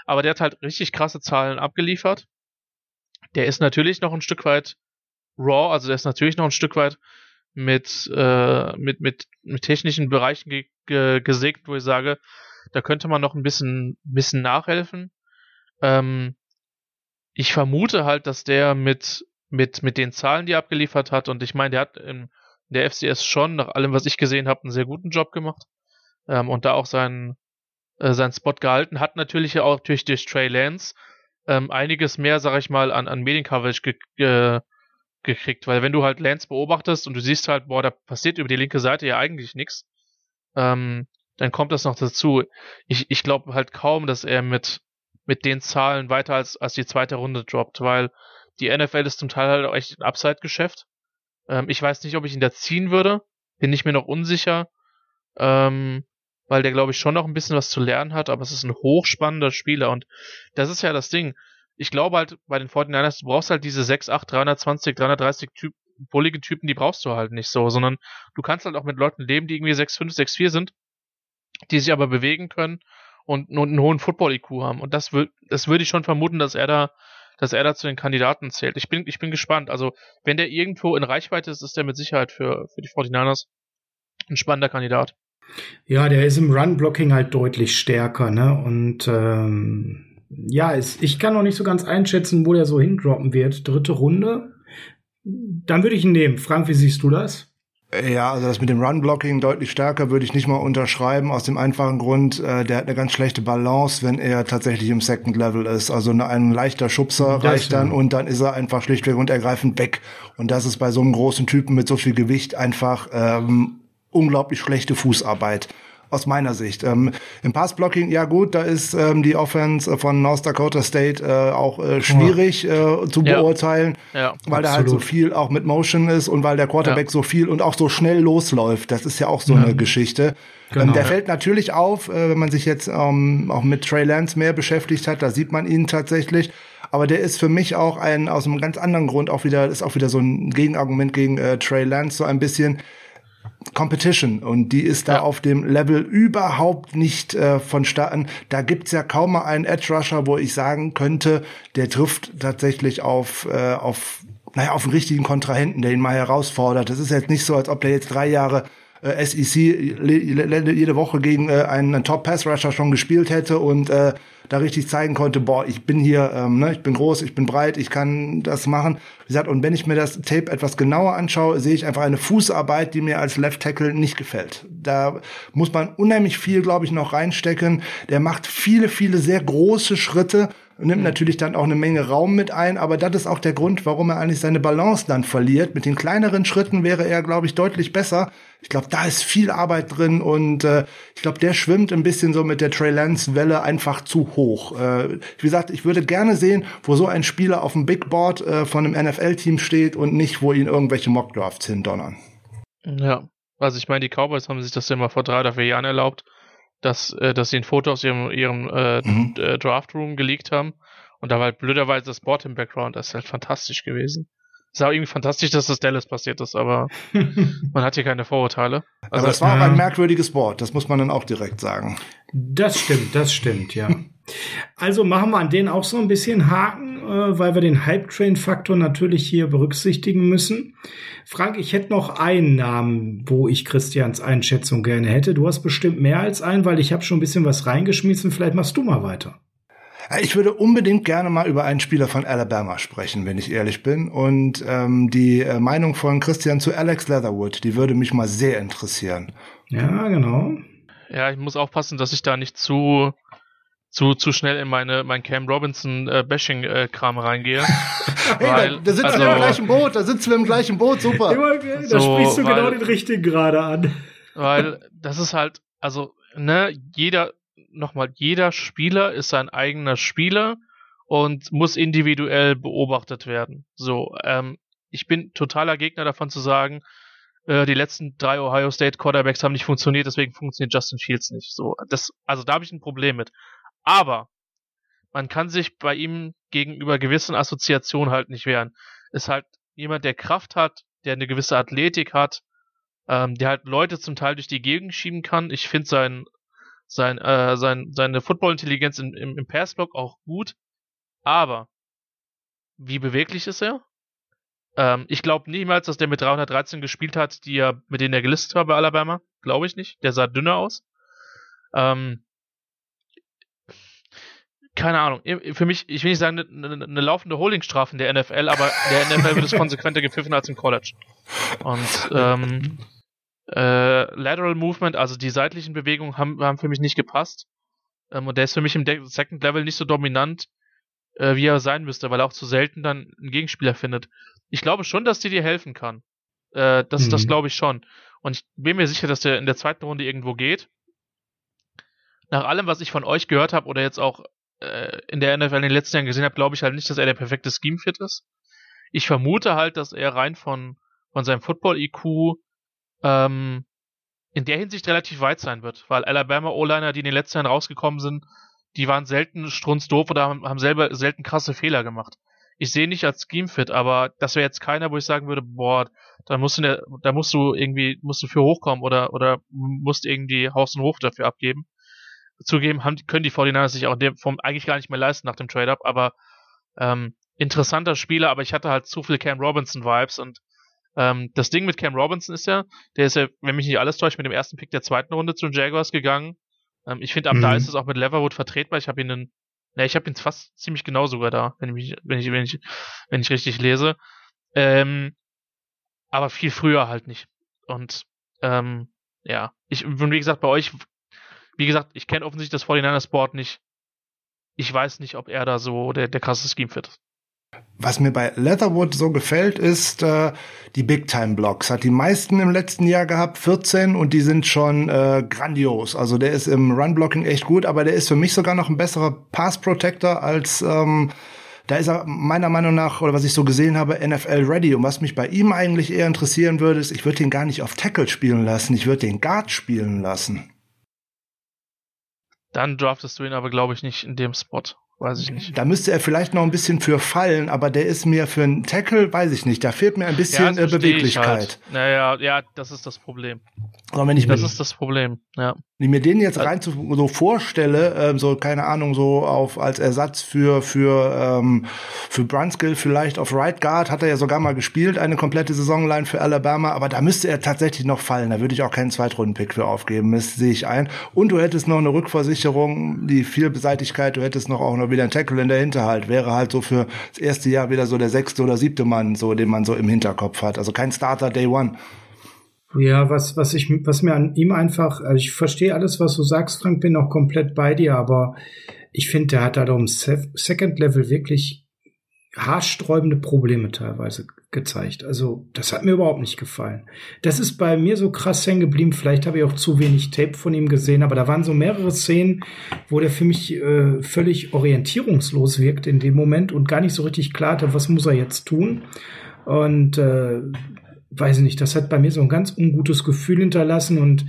Aber der hat halt richtig krasse Zahlen abgeliefert. Der ist natürlich noch ein Stück weit Raw, also der ist natürlich noch ein Stück weit mit, äh, mit, mit, mit technischen Bereichen ge ge wo ich sage, da könnte man noch ein bisschen, bisschen nachhelfen. Ähm, ich vermute halt, dass der mit, mit, mit den Zahlen, die er abgeliefert hat, und ich meine, der hat in der FCS schon, nach allem, was ich gesehen habe, einen sehr guten Job gemacht. Ähm, und da auch seinen, äh, seinen Spot gehalten, hat natürlich auch durch, durch Trey Lance ähm, einiges mehr, sag ich mal, an, an Mediencoverage ge, ge gekriegt, weil wenn du halt Lance beobachtest und du siehst halt, boah, da passiert über die linke Seite ja eigentlich nichts, ähm, dann kommt das noch dazu. Ich, ich glaube halt kaum, dass er mit, mit den Zahlen weiter als, als die zweite Runde droppt, weil die NFL ist zum Teil halt auch echt ein Upside-Geschäft. Ähm, ich weiß nicht, ob ich ihn da ziehen würde, bin ich mir noch unsicher, ähm, weil der glaube ich schon noch ein bisschen was zu lernen hat, aber es ist ein hochspannender Spieler und das ist ja das Ding ich glaube halt bei den 49ers, du brauchst halt diese 6, 8, 320, 330 Typ, bullige Typen, die brauchst du halt nicht so, sondern du kannst halt auch mit Leuten leben, die irgendwie 6, 5, 6, 4 sind, die sich aber bewegen können und, und einen hohen Football-IQ haben. Und das, würde das würde ich schon vermuten, dass er da, dass er da zu den Kandidaten zählt. Ich bin, ich bin gespannt. Also, wenn der irgendwo in Reichweite ist, ist der mit Sicherheit für, für die 49ers ein spannender Kandidat. Ja, der ist im Run-Blocking halt deutlich stärker, ne? Und ähm, ja, ist, ich kann noch nicht so ganz einschätzen, wo der so hindroppen wird. Dritte Runde. Dann würde ich ihn nehmen. Frank, wie siehst du das? Ja, also das mit dem Run-Blocking deutlich stärker würde ich nicht mal unterschreiben, aus dem einfachen Grund, äh, der hat eine ganz schlechte Balance, wenn er tatsächlich im Second Level ist. Also eine, ein leichter Schubser das reicht dann und dann ist er einfach schlichtweg und ergreifend weg. Und das ist bei so einem großen Typen mit so viel Gewicht einfach ähm, unglaublich schlechte Fußarbeit aus meiner Sicht. Ähm, Im Passblocking, ja gut, da ist ähm, die Offense von North Dakota State äh, auch äh, schwierig äh, zu ja. beurteilen, ja, weil da halt so viel auch mit Motion ist und weil der Quarterback ja. so viel und auch so schnell losläuft. Das ist ja auch so eine Geschichte. Genau, ähm, der fällt natürlich auf, äh, wenn man sich jetzt ähm, auch mit Trey Lance mehr beschäftigt hat, da sieht man ihn tatsächlich. Aber der ist für mich auch ein aus einem ganz anderen Grund auch wieder ist auch wieder so ein Gegenargument gegen äh, Trey Lance so ein bisschen Competition und die ist da ja. auf dem Level überhaupt nicht äh, vonstatten. Da gibt's ja kaum mal einen Edge Rusher, wo ich sagen könnte, der trifft tatsächlich auf, äh, auf, naja, auf einen richtigen Kontrahenten, der ihn mal herausfordert. Das ist jetzt nicht so, als ob der jetzt drei Jahre äh, SEC jede Woche gegen äh, einen Top-Pass-Rusher schon gespielt hätte und äh, da richtig zeigen konnte, boah, ich bin hier, ähm, ne, ich bin groß, ich bin breit, ich kann das machen. Wie gesagt, und wenn ich mir das Tape etwas genauer anschaue, sehe ich einfach eine Fußarbeit, die mir als Left Tackle nicht gefällt. Da muss man unheimlich viel, glaube ich, noch reinstecken. Der macht viele, viele sehr große Schritte nimmt mhm. natürlich dann auch eine Menge Raum mit ein, aber das ist auch der Grund, warum er eigentlich seine Balance dann verliert. Mit den kleineren Schritten wäre er, glaube ich, deutlich besser. Ich glaube, da ist viel Arbeit drin und äh, ich glaube, der schwimmt ein bisschen so mit der Trey Lance Welle einfach zu hoch. Äh, wie gesagt, ich würde gerne sehen, wo so ein Spieler auf dem Big Board äh, von einem NFL-Team steht und nicht, wo ihn irgendwelche Mockdrafts hindonnern. Ja, also ich meine, die Cowboys haben sich das ja mal vor drei oder vier Jahren erlaubt dass, äh, dass sie ein Foto aus ihrem, ihrem äh, mhm. Äh, Draft Room geleakt haben. Und da war halt blöderweise das Board im Background. Das ist halt fantastisch gewesen. Es ist auch irgendwie fantastisch, dass das Dallas passiert ist, aber man hat hier keine Vorurteile. Also, aber es war auch ein merkwürdiges Board, das muss man dann auch direkt sagen. Das stimmt, das stimmt, ja. Also machen wir an denen auch so ein bisschen Haken, äh, weil wir den Hype-Train-Faktor natürlich hier berücksichtigen müssen. Frank, ich hätte noch einen Namen, wo ich Christians Einschätzung gerne hätte. Du hast bestimmt mehr als einen, weil ich habe schon ein bisschen was reingeschmissen. Vielleicht machst du mal weiter. Ich würde unbedingt gerne mal über einen Spieler von Alabama sprechen, wenn ich ehrlich bin. Und ähm, die äh, Meinung von Christian zu Alex Leatherwood, die würde mich mal sehr interessieren. Ja, genau. Ja, ich muss aufpassen, dass ich da nicht zu zu, zu schnell in meine mein Cam Robinson äh, Bashing äh, Kram reingehe. hey, weil, da, da sitzen also, wir im gleichen Boot, da sitzen wir im gleichen Boot, super. da so, sprichst du genau weil, genau den richtigen gerade an. Weil das ist halt, also, ne, jeder, nochmal, jeder Spieler ist sein eigener Spieler und muss individuell beobachtet werden. So, ähm, ich bin totaler Gegner davon zu sagen, äh, die letzten drei Ohio State Quarterbacks haben nicht funktioniert, deswegen funktioniert Justin Fields nicht. So, das, also da habe ich ein Problem mit. Aber man kann sich bei ihm gegenüber gewissen Assoziationen halt nicht wehren. Ist halt jemand, der Kraft hat, der eine gewisse Athletik hat, ähm, der halt Leute zum Teil durch die Gegend schieben kann. Ich finde sein sein, äh, sein, seine Football-Intelligenz im, im, im Passblock auch gut. Aber wie beweglich ist er? Ähm, ich glaube niemals, dass der mit 313 gespielt hat, die er, mit denen er gelistet war bei Alabama. Glaube ich nicht. Der sah dünner aus. Ähm, keine Ahnung. Für mich, ich will nicht sagen, eine, eine, laufende Holdingstrafe in der NFL, aber der NFL wird es konsequenter gepfiffen als im College. Und ähm, äh, Lateral Movement, also die seitlichen Bewegungen, haben, haben für mich nicht gepasst. Ähm, und der ist für mich im De Second Level nicht so dominant, äh, wie er sein müsste, weil er auch zu selten dann einen Gegenspieler findet. Ich glaube schon, dass die dir helfen kann. Äh, das, mhm. das glaube ich schon. Und ich bin mir sicher, dass der in der zweiten Runde irgendwo geht. Nach allem, was ich von euch gehört habe oder jetzt auch äh, in der NFL in den letzten Jahren gesehen habe, glaube ich halt nicht, dass er der perfekte Scheme-Fit ist. Ich vermute halt, dass er rein von, von seinem Football-IQ ähm, in der Hinsicht relativ weit sein wird, weil Alabama O-Liner, die in den letzten Jahren rausgekommen sind, die waren selten strunzdoof oder haben, haben selber selten krasse Fehler gemacht. Ich sehe nicht als Scheme-Fit, aber das wäre jetzt keiner, wo ich sagen würde, boah, da musst du, da musst du irgendwie, musst du für hochkommen oder, oder musst irgendwie Haus und Hof dafür abgeben. Zugeben haben, können die 49ers sich auch dem, vom, eigentlich gar nicht mehr leisten nach dem Trade-Up, aber ähm, interessanter Spieler, aber ich hatte halt zu viel Cam Robinson-Vibes und ähm, das Ding mit Cam Robinson ist ja, der ist ja, wenn mich nicht alles täuscht, mit dem ersten Pick der zweiten Runde zu den Jaguars gegangen. Ähm, ich finde, ab mhm. da ist es auch mit Leverwood vertretbar. Ich habe ihn, in, ne, ich habe ihn fast ziemlich genau sogar da, wenn ich mich, wenn ich, wenn ich, wenn ich richtig lese. Ähm, aber viel früher halt nicht. Und ähm, ja, ich wie gesagt bei euch, wie gesagt, ich kenne offensichtlich das 49ers Board nicht. Ich weiß nicht, ob er da so der, der krasse Scheme fit ist. Was mir bei Leatherwood so gefällt, ist äh, die Big-Time-Blocks. Hat die meisten im letzten Jahr gehabt, 14, und die sind schon äh, grandios. Also der ist im Run-Blocking echt gut, aber der ist für mich sogar noch ein besserer Pass-Protector als ähm, da ist er meiner Meinung nach, oder was ich so gesehen habe, NFL ready. Und was mich bei ihm eigentlich eher interessieren würde, ist, ich würde den gar nicht auf Tackle spielen lassen, ich würde den Guard spielen lassen. Dann draftest du ihn aber, glaube ich, nicht in dem Spot. Weiß ich nicht. Da müsste er vielleicht noch ein bisschen für fallen, aber der ist mir für einen Tackle, weiß ich nicht. Da fehlt mir ein bisschen ja, Beweglichkeit. Halt. Naja, ja, das ist das Problem. Aber wenn ich das ist das Problem, ja. Wenn ich mir den jetzt rein zu, so vorstelle, ähm, so keine Ahnung, so auf als Ersatz für für ähm, für Brunskill vielleicht auf Right Guard hat er ja sogar mal gespielt, eine komplette Saisonline für Alabama, aber da müsste er tatsächlich noch fallen. Da würde ich auch keinen Zweitrunden-Pick für aufgeben, das sehe ich ein. Und du hättest noch eine Rückversicherung, die Vielbeseitigkeit, du hättest noch auch noch wieder einen Tackle in der Hinterhalt. Wäre halt so für das erste Jahr wieder so der sechste oder siebte Mann, so den man so im Hinterkopf hat. Also kein Starter Day One. Ja, was, was ich, was mir an ihm einfach, also ich verstehe alles, was du sagst, Frank, bin auch komplett bei dir, aber ich finde, der hat da um Second Level wirklich haarsträubende Probleme teilweise gezeigt. Also, das hat mir überhaupt nicht gefallen. Das ist bei mir so krass hängen geblieben. Vielleicht habe ich auch zu wenig Tape von ihm gesehen, aber da waren so mehrere Szenen, wo der für mich äh, völlig orientierungslos wirkt in dem Moment und gar nicht so richtig klar hatte, was muss er jetzt tun. Und äh, weiß ich nicht, das hat bei mir so ein ganz ungutes Gefühl hinterlassen und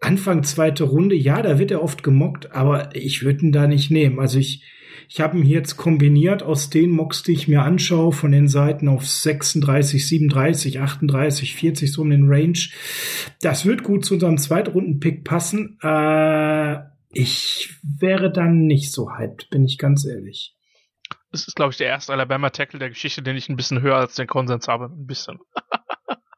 Anfang zweite Runde, ja, da wird er oft gemockt, aber ich würde ihn da nicht nehmen. Also ich, ich habe ihn jetzt kombiniert aus den Mocks, die ich mir anschaue, von den Seiten auf 36, 37, 38, 40, so um den Range. Das wird gut zu unserem Zweitrunden-Pick passen. Äh, ich wäre dann nicht so hyped, bin ich ganz ehrlich. Das ist, glaube ich, der erste Alabama-Tackle der Geschichte, den ich ein bisschen höher als den Konsens habe. Ein bisschen.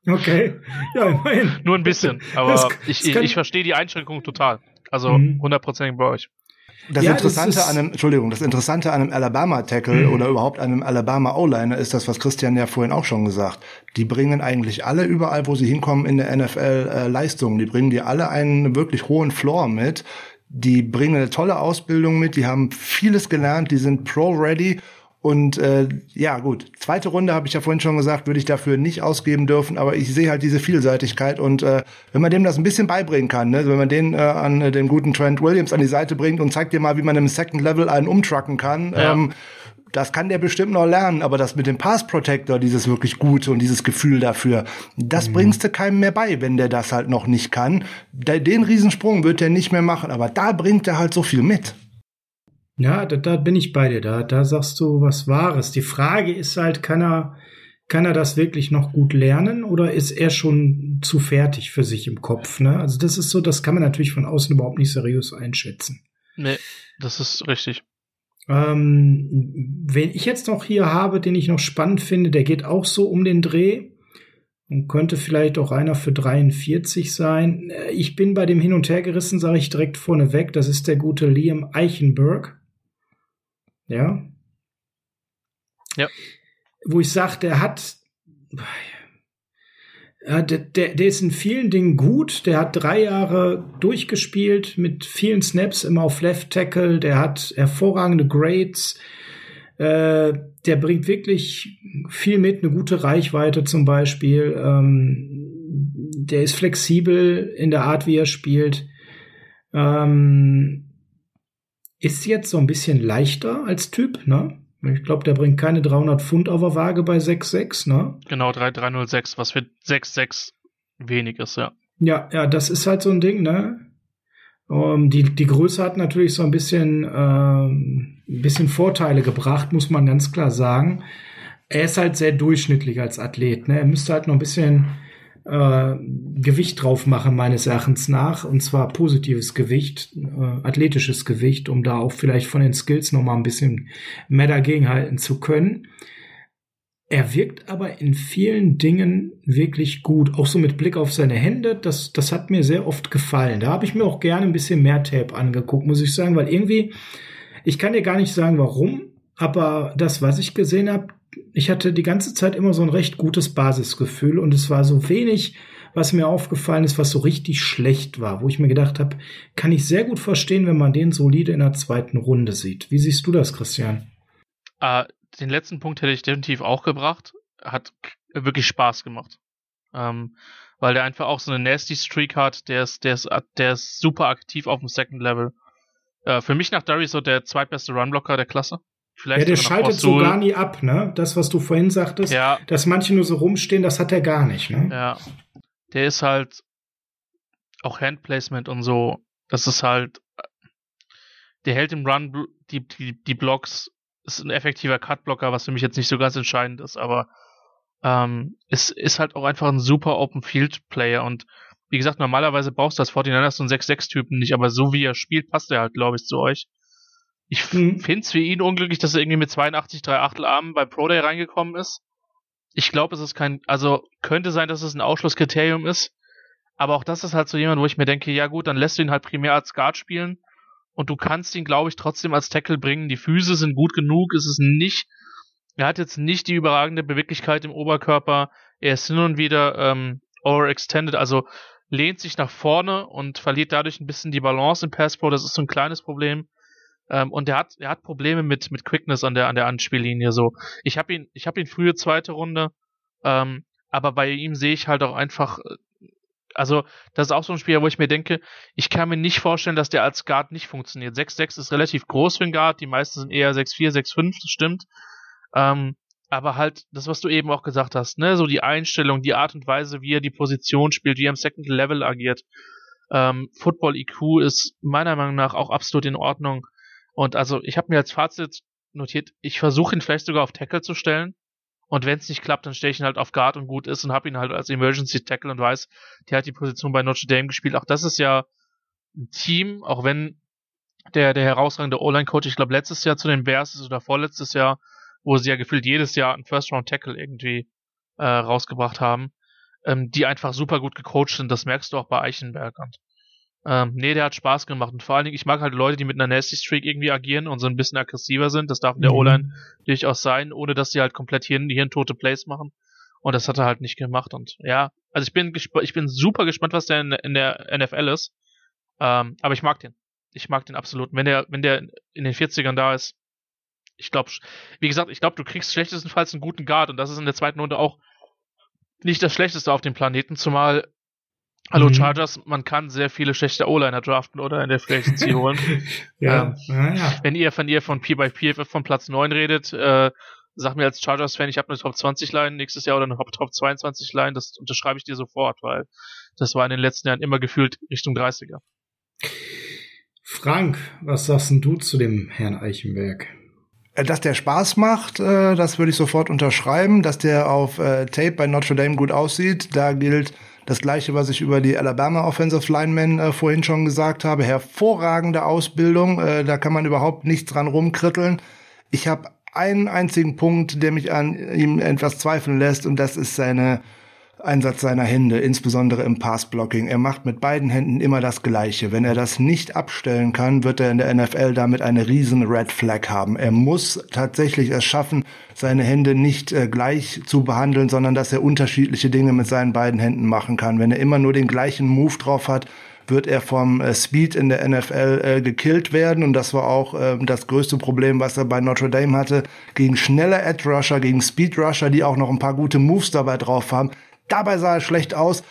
Okay. Ja, immerhin. Nur ein bisschen. Aber das, ich, ich, ich verstehe die Einschränkung total. Also mhm. hundertprozentig mhm. bei euch. Das ja, Interessante das an einem, Entschuldigung, das Interessante an einem Alabama-Tackle mhm. oder überhaupt einem Alabama O-Liner ist das, was Christian ja vorhin auch schon gesagt. Die bringen eigentlich alle überall, wo sie hinkommen in der NFL äh, Leistungen. Die bringen dir alle einen wirklich hohen Floor mit. Die bringen eine tolle Ausbildung mit. Die haben vieles gelernt. Die sind pro-ready und äh, ja, gut, zweite Runde habe ich ja vorhin schon gesagt, würde ich dafür nicht ausgeben dürfen, aber ich sehe halt diese Vielseitigkeit und äh, wenn man dem das ein bisschen beibringen kann, ne, wenn man den äh, an äh, den guten Trent Williams an die Seite bringt und zeigt dir mal, wie man im Second Level einen umtrucken kann, ja. ähm, das kann der bestimmt noch lernen, aber das mit dem Pass Protector, dieses wirklich Gute und dieses Gefühl dafür, das mhm. bringst du keinem mehr bei, wenn der das halt noch nicht kann. Den Riesensprung wird er nicht mehr machen, aber da bringt er halt so viel mit. Ja, da, da bin ich bei dir. Da, da sagst du was Wahres. Die Frage ist halt, kann er, kann er das wirklich noch gut lernen oder ist er schon zu fertig für sich im Kopf? Ne? Also das ist so, das kann man natürlich von außen überhaupt nicht seriös einschätzen. Nee, das ist richtig. Ähm, wen ich jetzt noch hier habe, den ich noch spannend finde, der geht auch so um den Dreh und könnte vielleicht auch einer für 43 sein. Äh, ich bin bei dem Hin und Her gerissen, sage ich direkt vorneweg. Das ist der gute Liam Eichenberg. Ja. Ja. Wo ich sage, der hat, der, der, der ist in vielen Dingen gut. Der hat drei Jahre durchgespielt mit vielen Snaps immer auf Left Tackle. Der hat hervorragende Grades. Äh, der bringt wirklich viel mit, eine gute Reichweite zum Beispiel. Ähm, der ist flexibel in der Art, wie er spielt. Ähm, ist jetzt so ein bisschen leichter als Typ, ne? Ich glaube, der bringt keine 300 Pfund auf der Waage bei 6,6, ne? Genau, 3,306, was für 6,6 wenig ist, ja. Ja, ja, das ist halt so ein Ding, ne? Um, ähm, die, die Größe hat natürlich so ein bisschen, ähm, ein bisschen Vorteile gebracht, muss man ganz klar sagen. Er ist halt sehr durchschnittlich als Athlet, ne? Er müsste halt noch ein bisschen äh, Gewicht drauf machen, meines Erachtens nach, und zwar positives Gewicht, äh, athletisches Gewicht, um da auch vielleicht von den Skills noch mal ein bisschen mehr dagegenhalten zu können. Er wirkt aber in vielen Dingen wirklich gut, auch so mit Blick auf seine Hände. Das, das hat mir sehr oft gefallen. Da habe ich mir auch gerne ein bisschen mehr Tape angeguckt, muss ich sagen, weil irgendwie, ich kann dir gar nicht sagen, warum, aber das, was ich gesehen habe, ich hatte die ganze Zeit immer so ein recht gutes Basisgefühl und es war so wenig, was mir aufgefallen ist, was so richtig schlecht war, wo ich mir gedacht habe, kann ich sehr gut verstehen, wenn man den solide in der zweiten Runde sieht. Wie siehst du das, Christian? Äh, den letzten Punkt hätte ich definitiv auch gebracht. Hat wirklich Spaß gemacht. Ähm, weil der einfach auch so eine nasty Streak hat, der ist, der ist, der ist super aktiv auf dem Second Level. Äh, für mich nach Darius so der zweitbeste Runblocker der Klasse. Vielleicht ja, der schaltet so gar nie ab, ne? Das, was du vorhin sagtest, ja. dass manche nur so rumstehen, das hat er gar nicht, ne? Ja. Der ist halt auch Handplacement und so. Das ist halt, der hält im Run die, die, die Blocks, ist ein effektiver Cutblocker, was für mich jetzt nicht so ganz entscheidend ist, aber ähm, es ist halt auch einfach ein super Open Field Player und wie gesagt, normalerweise brauchst du als 49ers so einen 6-6-Typen nicht, aber so wie er spielt, passt er halt, glaube ich, zu euch. Ich mhm. finde es für ihn unglücklich, dass er irgendwie mit 82 3 Achtel Armen bei Pro Day reingekommen ist. Ich glaube, es ist kein, also könnte sein, dass es ein Ausschlusskriterium ist. Aber auch das ist halt so jemand, wo ich mir denke, ja gut, dann lässt du ihn halt primär als Guard spielen. Und du kannst ihn, glaube ich, trotzdem als Tackle bringen. Die Füße sind gut genug. Es ist nicht, er hat jetzt nicht die überragende Beweglichkeit im Oberkörper. Er ist hin und wieder ähm, overextended, also lehnt sich nach vorne und verliert dadurch ein bisschen die Balance im Passpro. Das ist so ein kleines Problem. Ähm, und er hat, er hat Probleme mit, mit Quickness an der, an der Anspiellinie. So, ich habe ihn, ich habe ihn frühe zweite Runde, ähm, aber bei ihm sehe ich halt auch einfach, äh, also das ist auch so ein Spieler, wo ich mir denke, ich kann mir nicht vorstellen, dass der als Guard nicht funktioniert. 6-6 ist relativ groß für einen Guard, die meisten sind eher 6-4, 6-5, das stimmt. Ähm, aber halt das, was du eben auch gesagt hast, ne, so die Einstellung, die Art und Weise, wie er die Position spielt, wie er im Second Level agiert, Ähm, Football IQ ist meiner Meinung nach auch absolut in Ordnung. Und also ich habe mir als Fazit notiert, ich versuche ihn vielleicht sogar auf Tackle zu stellen. Und wenn es nicht klappt, dann stelle ich ihn halt auf Guard und gut ist und habe ihn halt als Emergency Tackle und weiß, der hat die Position bei Notre Dame gespielt. Auch das ist ja ein Team, auch wenn der, der herausragende O-Line-Coach, ich glaube, letztes Jahr zu den Bears ist oder vorletztes Jahr, wo sie ja gefühlt jedes Jahr einen First-Round-Tackle irgendwie äh, rausgebracht haben, ähm, die einfach super gut gecoacht sind. Das merkst du auch bei Eichenberg. Und ähm, nee, der hat Spaß gemacht. Und vor allen Dingen, ich mag halt Leute, die mit einer Nasty Streak irgendwie agieren und so ein bisschen aggressiver sind. Das darf in der mhm. O-Line durchaus sein, ohne dass sie halt komplett hier hirntote Plays machen. Und das hat er halt nicht gemacht. Und ja, also ich bin ich bin super gespannt, was der in, in der NFL ist. Ähm, aber ich mag den. Ich mag den absolut. Wenn der, wenn der in den 40ern da ist, ich glaube, wie gesagt, ich glaube, du kriegst schlechtestenfalls einen guten Guard und das ist in der zweiten Runde auch nicht das Schlechteste auf dem Planeten, zumal Hallo mhm. Chargers, man kann sehr viele schlechte O-Liner draften oder in der Free Agency holen. ja, ähm, ja, Wenn ihr von ihr von P by PFF von Platz 9 redet, äh, sag mir als Chargers-Fan, ich habe eine Top 20 Line nächstes Jahr oder eine Top 22 Line, das unterschreibe ich dir sofort, weil das war in den letzten Jahren immer gefühlt Richtung 30er. Frank, was sagst denn du zu dem Herrn Eichenberg? Äh, dass der Spaß macht, äh, das würde ich sofort unterschreiben. Dass der auf äh, Tape bei Notre Dame gut aussieht, da gilt das gleiche, was ich über die Alabama Offensive Linemen äh, vorhin schon gesagt habe. Hervorragende Ausbildung, äh, da kann man überhaupt nichts dran rumkritteln. Ich habe einen einzigen Punkt, der mich an ihm etwas zweifeln lässt, und das ist seine Einsatz seiner Hände, insbesondere im Passblocking. Er macht mit beiden Händen immer das Gleiche. Wenn er das nicht abstellen kann, wird er in der NFL damit eine riesen Red Flag haben. Er muss tatsächlich es schaffen, seine Hände nicht äh, gleich zu behandeln, sondern dass er unterschiedliche Dinge mit seinen beiden Händen machen kann. Wenn er immer nur den gleichen Move drauf hat, wird er vom äh, Speed in der NFL äh, gekillt werden. Und das war auch äh, das größte Problem, was er bei Notre Dame hatte. Gegen schnelle Edge Rusher, gegen Speed Rusher, die auch noch ein paar gute Moves dabei drauf haben, Dabei sah er schlecht aus.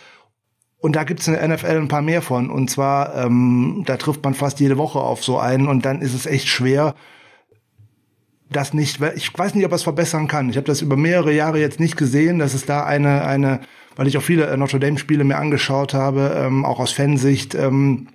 Und da gibt's in der NFL ein paar mehr von. Und zwar, ähm, da trifft man fast jede Woche auf so einen und dann ist es echt schwer, das nicht, ich weiß nicht, ob er es verbessern kann. Ich habe das über mehrere Jahre jetzt nicht gesehen, dass es da eine, eine, weil ich auch viele Notre Dame-Spiele mir angeschaut habe, ähm, auch aus Fansicht, ähm,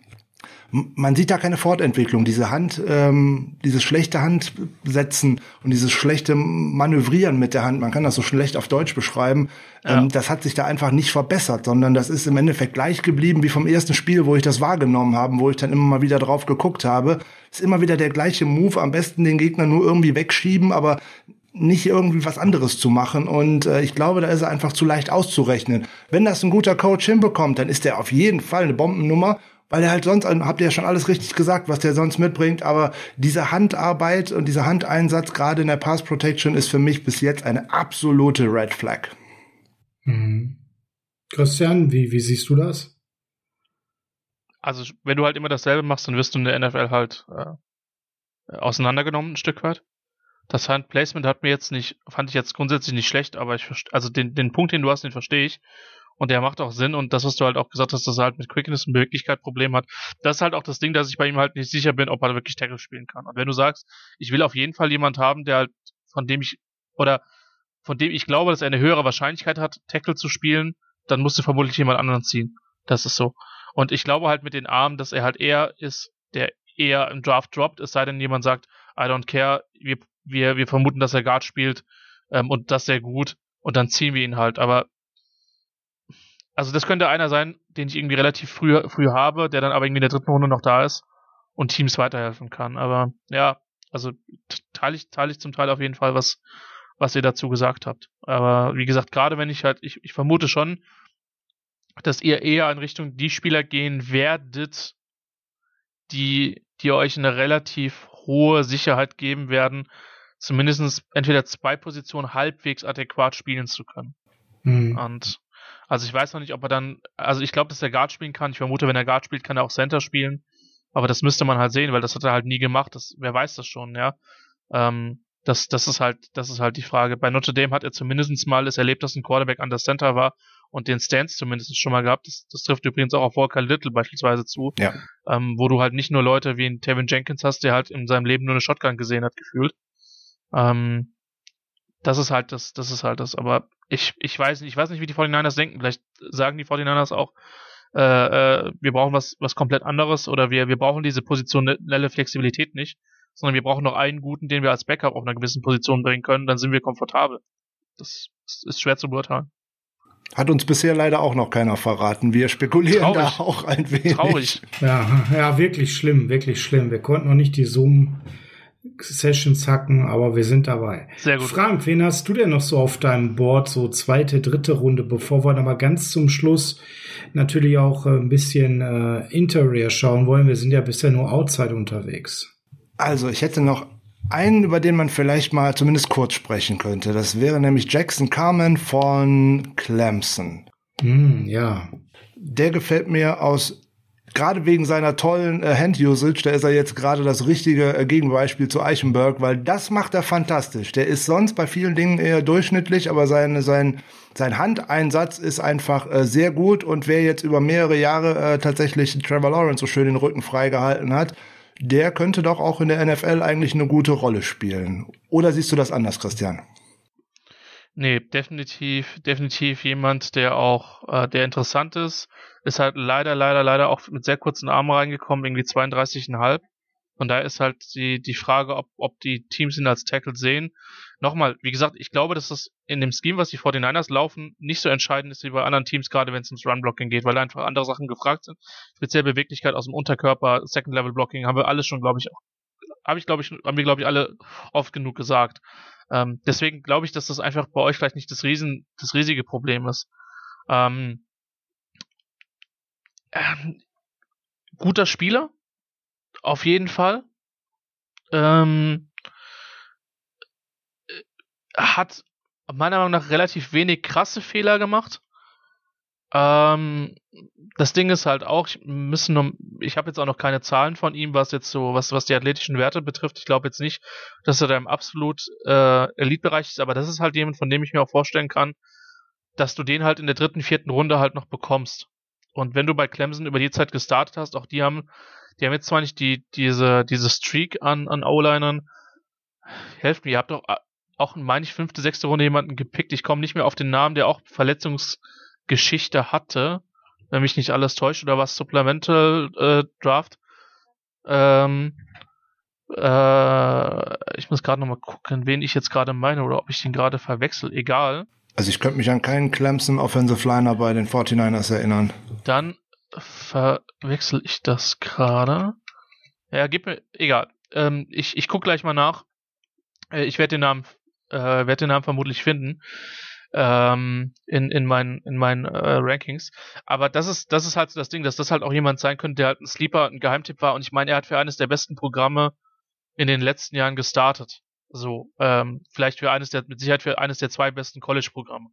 man sieht da keine Fortentwicklung. Diese Hand, ähm, dieses schlechte Handsetzen und dieses schlechte Manövrieren mit der Hand, man kann das so schlecht auf Deutsch beschreiben, ja. ähm, das hat sich da einfach nicht verbessert, sondern das ist im Endeffekt gleich geblieben wie vom ersten Spiel, wo ich das wahrgenommen habe, wo ich dann immer mal wieder drauf geguckt habe. Ist immer wieder der gleiche Move, am besten den Gegner nur irgendwie wegschieben, aber nicht irgendwie was anderes zu machen. Und äh, ich glaube, da ist er einfach zu leicht auszurechnen. Wenn das ein guter Coach hinbekommt, dann ist er auf jeden Fall eine Bombennummer weil er halt sonst, habt ihr ja schon alles richtig gesagt, was der sonst mitbringt, aber diese Handarbeit und dieser Handeinsatz gerade in der Pass Protection ist für mich bis jetzt eine absolute Red Flag. Mhm. Christian, wie, wie siehst du das? Also, wenn du halt immer dasselbe machst, dann wirst du in der NFL halt äh, auseinandergenommen ein Stück weit. Das Handplacement hat mir jetzt nicht, fand ich jetzt grundsätzlich nicht schlecht, aber ich also den, den Punkt, den du hast, den verstehe ich. Und der macht auch Sinn. Und das, was du halt auch gesagt hast, dass er halt mit Quickness und Beweglichkeit Problem hat, das ist halt auch das Ding, dass ich bei ihm halt nicht sicher bin, ob er wirklich Tackle spielen kann. Und wenn du sagst, ich will auf jeden Fall jemand haben, der halt, von dem ich, oder von dem ich glaube, dass er eine höhere Wahrscheinlichkeit hat, Tackle zu spielen, dann musst du vermutlich jemand anderen ziehen. Das ist so. Und ich glaube halt mit den Armen, dass er halt eher ist, der eher im Draft droppt, es sei denn, jemand sagt, I don't care, wir, wir, wir vermuten, dass er Guard spielt ähm, und das sehr gut und dann ziehen wir ihn halt. Aber also das könnte einer sein, den ich irgendwie relativ früh, früh habe, der dann aber irgendwie in der dritten Runde noch da ist und Teams weiterhelfen kann. Aber ja, also teile ich, teile ich zum Teil auf jeden Fall, was, was ihr dazu gesagt habt. Aber wie gesagt, gerade wenn ich halt, ich, ich vermute schon, dass ihr eher in Richtung die Spieler gehen werdet, die, die euch eine relativ hohe Sicherheit geben werden, zumindest entweder zwei Positionen halbwegs adäquat spielen zu können. Mhm. Und also ich weiß noch nicht, ob er dann, also ich glaube, dass er Guard spielen kann. Ich vermute, wenn er Guard spielt, kann er auch Center spielen. Aber das müsste man halt sehen, weil das hat er halt nie gemacht. Das, wer weiß das schon, ja. Ähm, das, das ist halt, das ist halt die Frage. Bei Notre Dame hat er zumindest mal es erlebt, dass ein Quarterback an der Center war und den Stance zumindest schon mal gehabt. Das, das trifft übrigens auch auf Walker Little beispielsweise zu. Ja. Ähm, wo du halt nicht nur Leute wie ein Tevin Jenkins hast, der halt in seinem Leben nur eine Shotgun gesehen hat, gefühlt. Ähm, das ist halt das, das ist halt das. Aber ich, ich weiß nicht, ich weiß nicht, wie die 49ers denken. Vielleicht sagen die 49ers auch, äh, äh, wir brauchen was, was komplett anderes oder wir, wir brauchen diese positionelle Flexibilität nicht, sondern wir brauchen noch einen guten, den wir als Backup auf einer gewissen Position bringen können, dann sind wir komfortabel. Das, ist schwer zu beurteilen. Hat uns bisher leider auch noch keiner verraten. Wir spekulieren Traurig. da auch ein wenig. Traurig. Ja, ja, wirklich schlimm, wirklich schlimm. Wir konnten noch nicht die Zoom Sessions hacken, aber wir sind dabei. Sehr gut. Frank, wen hast du denn noch so auf deinem Board, so zweite, dritte Runde, bevor wir dann mal ganz zum Schluss natürlich auch äh, ein bisschen äh, Interior schauen wollen. Wir sind ja bisher nur Outside unterwegs. Also, ich hätte noch einen, über den man vielleicht mal zumindest kurz sprechen könnte. Das wäre nämlich Jackson Carmen von Clemson. Mm, ja. Der gefällt mir aus gerade wegen seiner tollen äh, Hand-Usage, da ist er jetzt gerade das richtige äh, Gegenbeispiel zu Eichenberg, weil das macht er fantastisch. Der ist sonst bei vielen Dingen eher durchschnittlich, aber seine, sein, sein Handeinsatz ist einfach äh, sehr gut und wer jetzt über mehrere Jahre äh, tatsächlich Trevor Lawrence so schön den Rücken freigehalten hat, der könnte doch auch in der NFL eigentlich eine gute Rolle spielen. Oder siehst du das anders, Christian? Nee, definitiv, definitiv jemand, der auch, äh, der interessant ist. Ist halt leider, leider, leider auch mit sehr kurzen Armen reingekommen, irgendwie 32,5. Von daher ist halt die, die Frage, ob, ob die Teams ihn als Tackle sehen. Nochmal, wie gesagt, ich glaube, dass das in dem Scheme, was die 49ers laufen, nicht so entscheidend ist wie bei anderen Teams, gerade wenn es ums Run-Blocking geht, weil einfach andere Sachen gefragt sind. Speziell Beweglichkeit aus dem Unterkörper, Second-Level-Blocking haben wir alles schon, glaube ich, auch, habe ich, glaube ich, haben wir, glaube ich, alle oft genug gesagt. Ähm, deswegen glaube ich, dass das einfach bei euch vielleicht nicht das riesen, das riesige Problem ist. Ähm, ähm, guter Spieler, auf jeden Fall. Ähm, hat meiner Meinung nach relativ wenig krasse Fehler gemacht. Ähm, das Ding ist halt auch, ich müssen noch, ich habe jetzt auch noch keine Zahlen von ihm, was jetzt so, was, was die athletischen Werte betrifft. Ich glaube jetzt nicht, dass er da im absolut äh, Elite-Bereich ist, aber das ist halt jemand, von dem ich mir auch vorstellen kann, dass du den halt in der dritten, vierten Runde halt noch bekommst. Und wenn du bei Clemson über die Zeit gestartet hast, auch die haben, die haben jetzt zwar nicht die, diese, diese Streak an, an O-Linern, helft mir, ihr habt doch äh, auch, meine ich, fünfte, sechste Runde jemanden gepickt. Ich komme nicht mehr auf den Namen, der auch Verletzungsgeschichte hatte wenn mich nicht alles täuscht, oder was Supplemental äh, Draft. Ähm, äh, ich muss gerade nochmal gucken, wen ich jetzt gerade meine oder ob ich den gerade verwechsel. Egal. Also ich könnte mich an keinen Clemson Offensive Liner bei den 49ers erinnern. Dann verwechsel ich das gerade. Ja, gib mir, egal. Ähm, ich ich gucke gleich mal nach. Äh, ich werde den Namen, äh, werde den Namen vermutlich finden ähm, in, in meinen, in meinen äh, Rankings. Aber das ist, das ist halt so das Ding, dass das halt auch jemand sein könnte, der halt ein Sleeper, ein Geheimtipp war. Und ich meine, er hat für eines der besten Programme in den letzten Jahren gestartet. So, ähm, vielleicht für eines der, mit Sicherheit für eines der zwei besten College-Programme.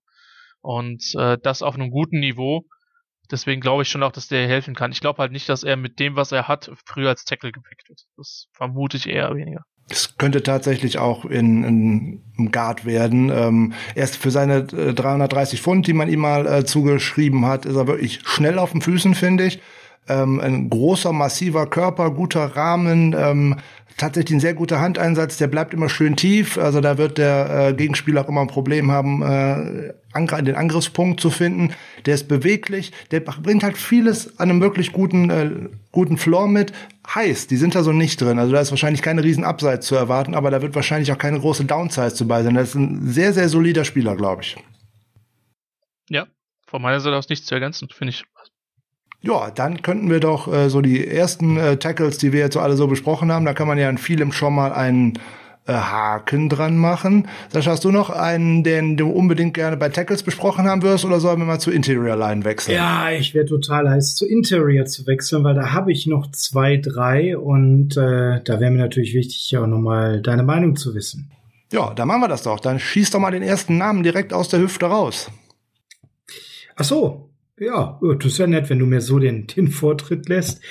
Und äh, das auf einem guten Niveau. Deswegen glaube ich schon auch, dass der helfen kann. Ich glaube halt nicht, dass er mit dem, was er hat, früher als Tackle gepickt wird. Das vermute ich eher weniger. Es könnte tatsächlich auch in, in, im Guard werden. Ähm, erst für seine äh, 330 Pfund, die man ihm mal äh, zugeschrieben hat, ist er wirklich schnell auf den Füßen, finde ich. Ähm, ein großer, massiver Körper, guter Rahmen, ähm, tatsächlich ein sehr guter Handeinsatz, der bleibt immer schön tief. Also da wird der äh, Gegenspieler auch immer ein Problem haben, äh, den Angriffspunkt zu finden. Der ist beweglich, der bringt halt vieles an einem wirklich guten, äh, guten Floor mit. Heiß, die sind da so nicht drin. Also da ist wahrscheinlich keine riesen Abseits zu erwarten, aber da wird wahrscheinlich auch keine große Downside dabei sein. Das ist ein sehr, sehr solider Spieler, glaube ich. Ja, von meiner Seite aus nichts zu ergänzen, finde ich. Ja, dann könnten wir doch äh, so die ersten äh, Tackles, die wir jetzt so alle so besprochen haben, da kann man ja in vielem schon mal einen äh, Haken dran machen. Sascha, hast du noch einen, den du unbedingt gerne bei Tackles besprochen haben wirst, oder sollen wir mal zu Interior Line wechseln? Ja, ich wäre total heiß, zu Interior zu wechseln, weil da habe ich noch zwei, drei und äh, da wäre mir natürlich wichtig, auch nochmal deine Meinung zu wissen. Ja, dann machen wir das doch. Dann schieß doch mal den ersten Namen direkt aus der Hüfte raus. Ach so, ja, das ist ja nett, wenn du mir so den, den Vortritt lässt.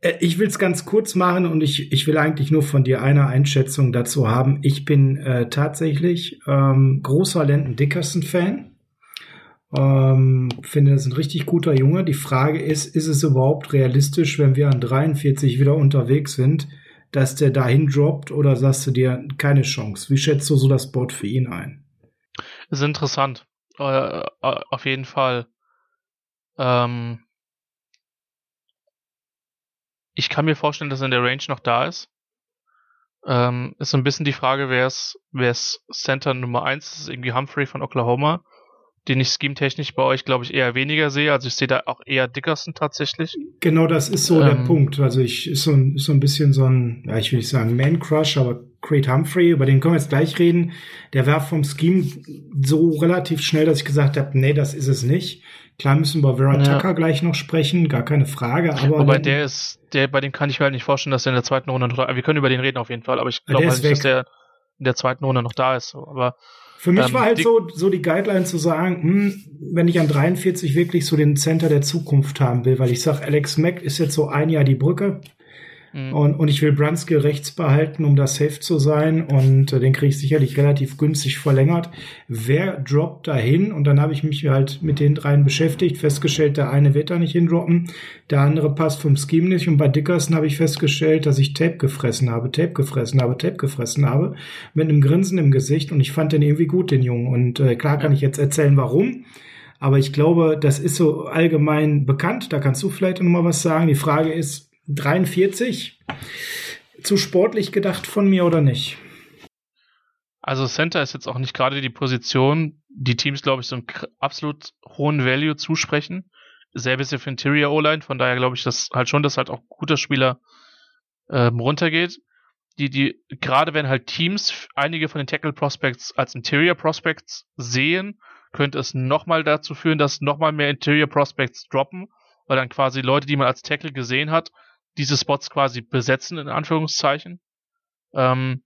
Äh, ich will es ganz kurz machen und ich, ich will eigentlich nur von dir eine Einschätzung dazu haben. Ich bin äh, tatsächlich ähm, großer Landon Dickerson-Fan. Ähm, finde, das ist ein richtig guter Junge. Die Frage ist, ist es überhaupt realistisch, wenn wir an 43 wieder unterwegs sind, dass der dahin droppt oder sagst du dir keine Chance? Wie schätzt du so das Board für ihn ein? Ist interessant. Äh, auf jeden Fall. Ähm, ich kann mir vorstellen, dass er in der Range noch da ist. Ähm, ist so ein bisschen die Frage, wer ist, wer ist Center Nummer eins? Das ist irgendwie Humphrey von Oklahoma, den ich scheme-technisch bei euch, glaube ich, eher weniger sehe. Also ich sehe da auch eher Dickerson tatsächlich. Genau, das ist so ähm, der Punkt. Also ich ist so ein, ist so ein bisschen so ein, ja, ich will nicht sagen Man-Crush, aber Creed Humphrey, über den können wir jetzt gleich reden. Der war vom Scheme so relativ schnell, dass ich gesagt habe, nee, das ist es nicht. Klar müssen wir Vera ja. Tucker gleich noch sprechen, gar keine Frage. Aber Wobei der ist, der, bei dem kann ich mir halt nicht vorstellen, dass er in der zweiten Runde noch da Wir können über den reden auf jeden Fall, aber ich glaube halt nicht, dass der in der zweiten Runde noch da ist. Aber für mich ähm, war halt so, so die Guideline zu sagen, hm, wenn ich an 43 wirklich so den Center der Zukunft haben will, weil ich sag, Alex Mack ist jetzt so ein Jahr die Brücke. Mhm. Und, und ich will Brunskill rechts behalten, um da safe zu sein. Und äh, den kriege ich sicherlich relativ günstig verlängert. Wer droppt da hin? Und dann habe ich mich halt mit den dreien beschäftigt, festgestellt, der eine wird da nicht hindroppen, der andere passt vom Scheme nicht. Und bei Dickerson habe ich festgestellt, dass ich Tape gefressen habe, Tape gefressen habe, Tape gefressen habe, mit einem Grinsen im Gesicht. Und ich fand den irgendwie gut, den Jungen. Und äh, klar kann ich jetzt erzählen, warum. Aber ich glaube, das ist so allgemein bekannt. Da kannst du vielleicht noch mal was sagen. Die Frage ist, 43. Zu sportlich gedacht von mir oder nicht? Also Center ist jetzt auch nicht gerade die Position, die Teams, glaube ich, so einen absolut hohen Value zusprechen. Selbes ja für Interior O-Line, von daher glaube ich, dass halt schon, dass halt auch guter Spieler ähm, runtergeht. Die, die, gerade wenn halt Teams einige von den Tackle Prospects als Interior Prospects sehen, könnte es nochmal dazu führen, dass nochmal mehr Interior Prospects droppen, weil dann quasi Leute, die man als Tackle gesehen hat, diese Spots quasi besetzen, in Anführungszeichen. Ähm,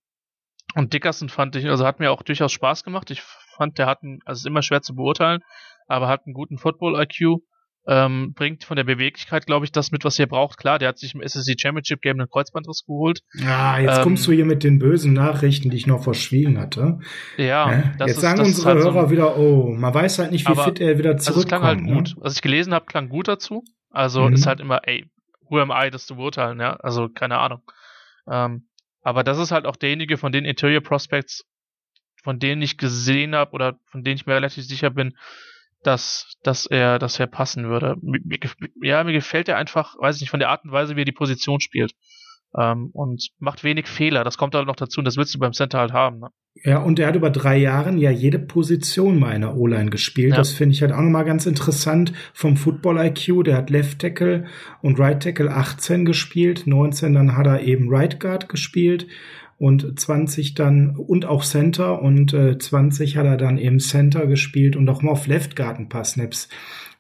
und Dickerson fand ich, also hat mir auch durchaus Spaß gemacht. Ich fand, der hat einen, also ist immer schwer zu beurteilen, aber hat einen guten Football-IQ. Ähm, bringt von der Beweglichkeit, glaube ich, das mit, was er braucht. Klar, der hat sich im SSC Championship Game einen Kreuzbandriss geholt. Ja, jetzt ähm, kommst du hier mit den bösen Nachrichten, die ich noch verschwiegen hatte. Ja, das jetzt ist, sagen unsere halt Hörer so wieder, oh, man weiß halt nicht, wie fit er wieder zurückkommt. Also es klang halt gut. Ne? Was ich gelesen habe, klang gut dazu. Also mhm. ist halt immer, ey, who am I, das zu beurteilen, ja? Also keine Ahnung. Ähm, aber das ist halt auch derjenige von den Interior Prospects, von denen ich gesehen habe oder von denen ich mir relativ sicher bin, dass, dass er, dass er passen würde. Mir, ja, mir gefällt er einfach, weiß ich nicht, von der Art und Weise, wie er die Position spielt. Ähm, und macht wenig Fehler. Das kommt halt noch dazu und das willst du beim Center halt haben. Ne? Ja, und er hat über drei Jahren ja jede Position meiner O-Line gespielt. Ja. Das finde ich halt auch nochmal ganz interessant vom Football IQ. Der hat Left Tackle und Right Tackle 18 gespielt. 19 dann hat er eben Right Guard gespielt und 20 dann und auch Center und äh, 20 hat er dann eben Center gespielt und auch mal auf Left Guard ein paar Snaps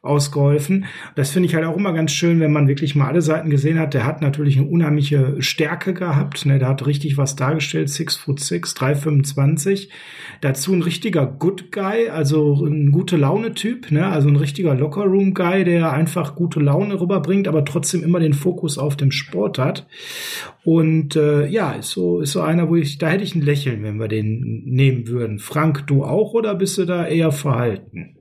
ausgeholfen. Das finde ich halt auch immer ganz schön, wenn man wirklich mal alle Seiten gesehen hat. Der hat natürlich eine unheimliche Stärke gehabt. Ne? Der hat richtig was dargestellt. Six foot six, 325. Dazu ein richtiger Good Guy, also ein gute Laune-Typ, ne? also ein richtiger Locker-Room-Guy, der einfach gute Laune rüberbringt, aber trotzdem immer den Fokus auf dem Sport hat. Und äh, ja, ist so, ist so einer, wo ich, da hätte ich ein Lächeln, wenn wir den nehmen würden. Frank, du auch oder bist du da eher verhalten?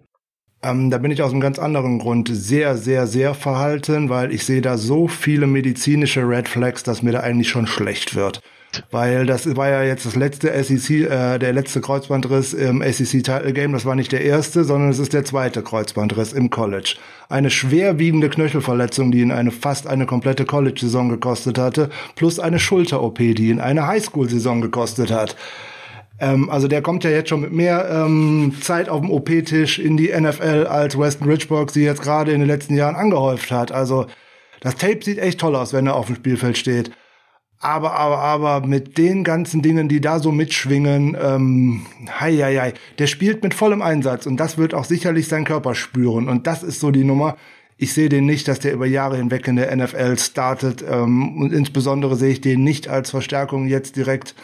Ähm, da bin ich aus einem ganz anderen Grund sehr, sehr, sehr verhalten, weil ich sehe da so viele medizinische Red Flags, dass mir da eigentlich schon schlecht wird. Weil das war ja jetzt das letzte SEC, äh, der letzte Kreuzbandriss im SEC Title Game. Das war nicht der erste, sondern es ist der zweite Kreuzbandriss im College. Eine schwerwiegende Knöchelverletzung, die ihn eine fast eine komplette College-Saison gekostet hatte, plus eine Schulter-OP, die ihn eine Highschool-Saison gekostet hat. Ähm, also der kommt ja jetzt schon mit mehr ähm, Zeit auf dem OP-Tisch in die NFL, als Weston Richburg sie jetzt gerade in den letzten Jahren angehäuft hat. Also das Tape sieht echt toll aus, wenn er auf dem Spielfeld steht. Aber, aber, aber mit den ganzen Dingen, die da so mitschwingen, ähm, hei, hei, hei, der spielt mit vollem Einsatz und das wird auch sicherlich sein Körper spüren. Und das ist so die Nummer. Ich sehe den nicht, dass der über Jahre hinweg in der NFL startet. Ähm, und insbesondere sehe ich den nicht als Verstärkung jetzt direkt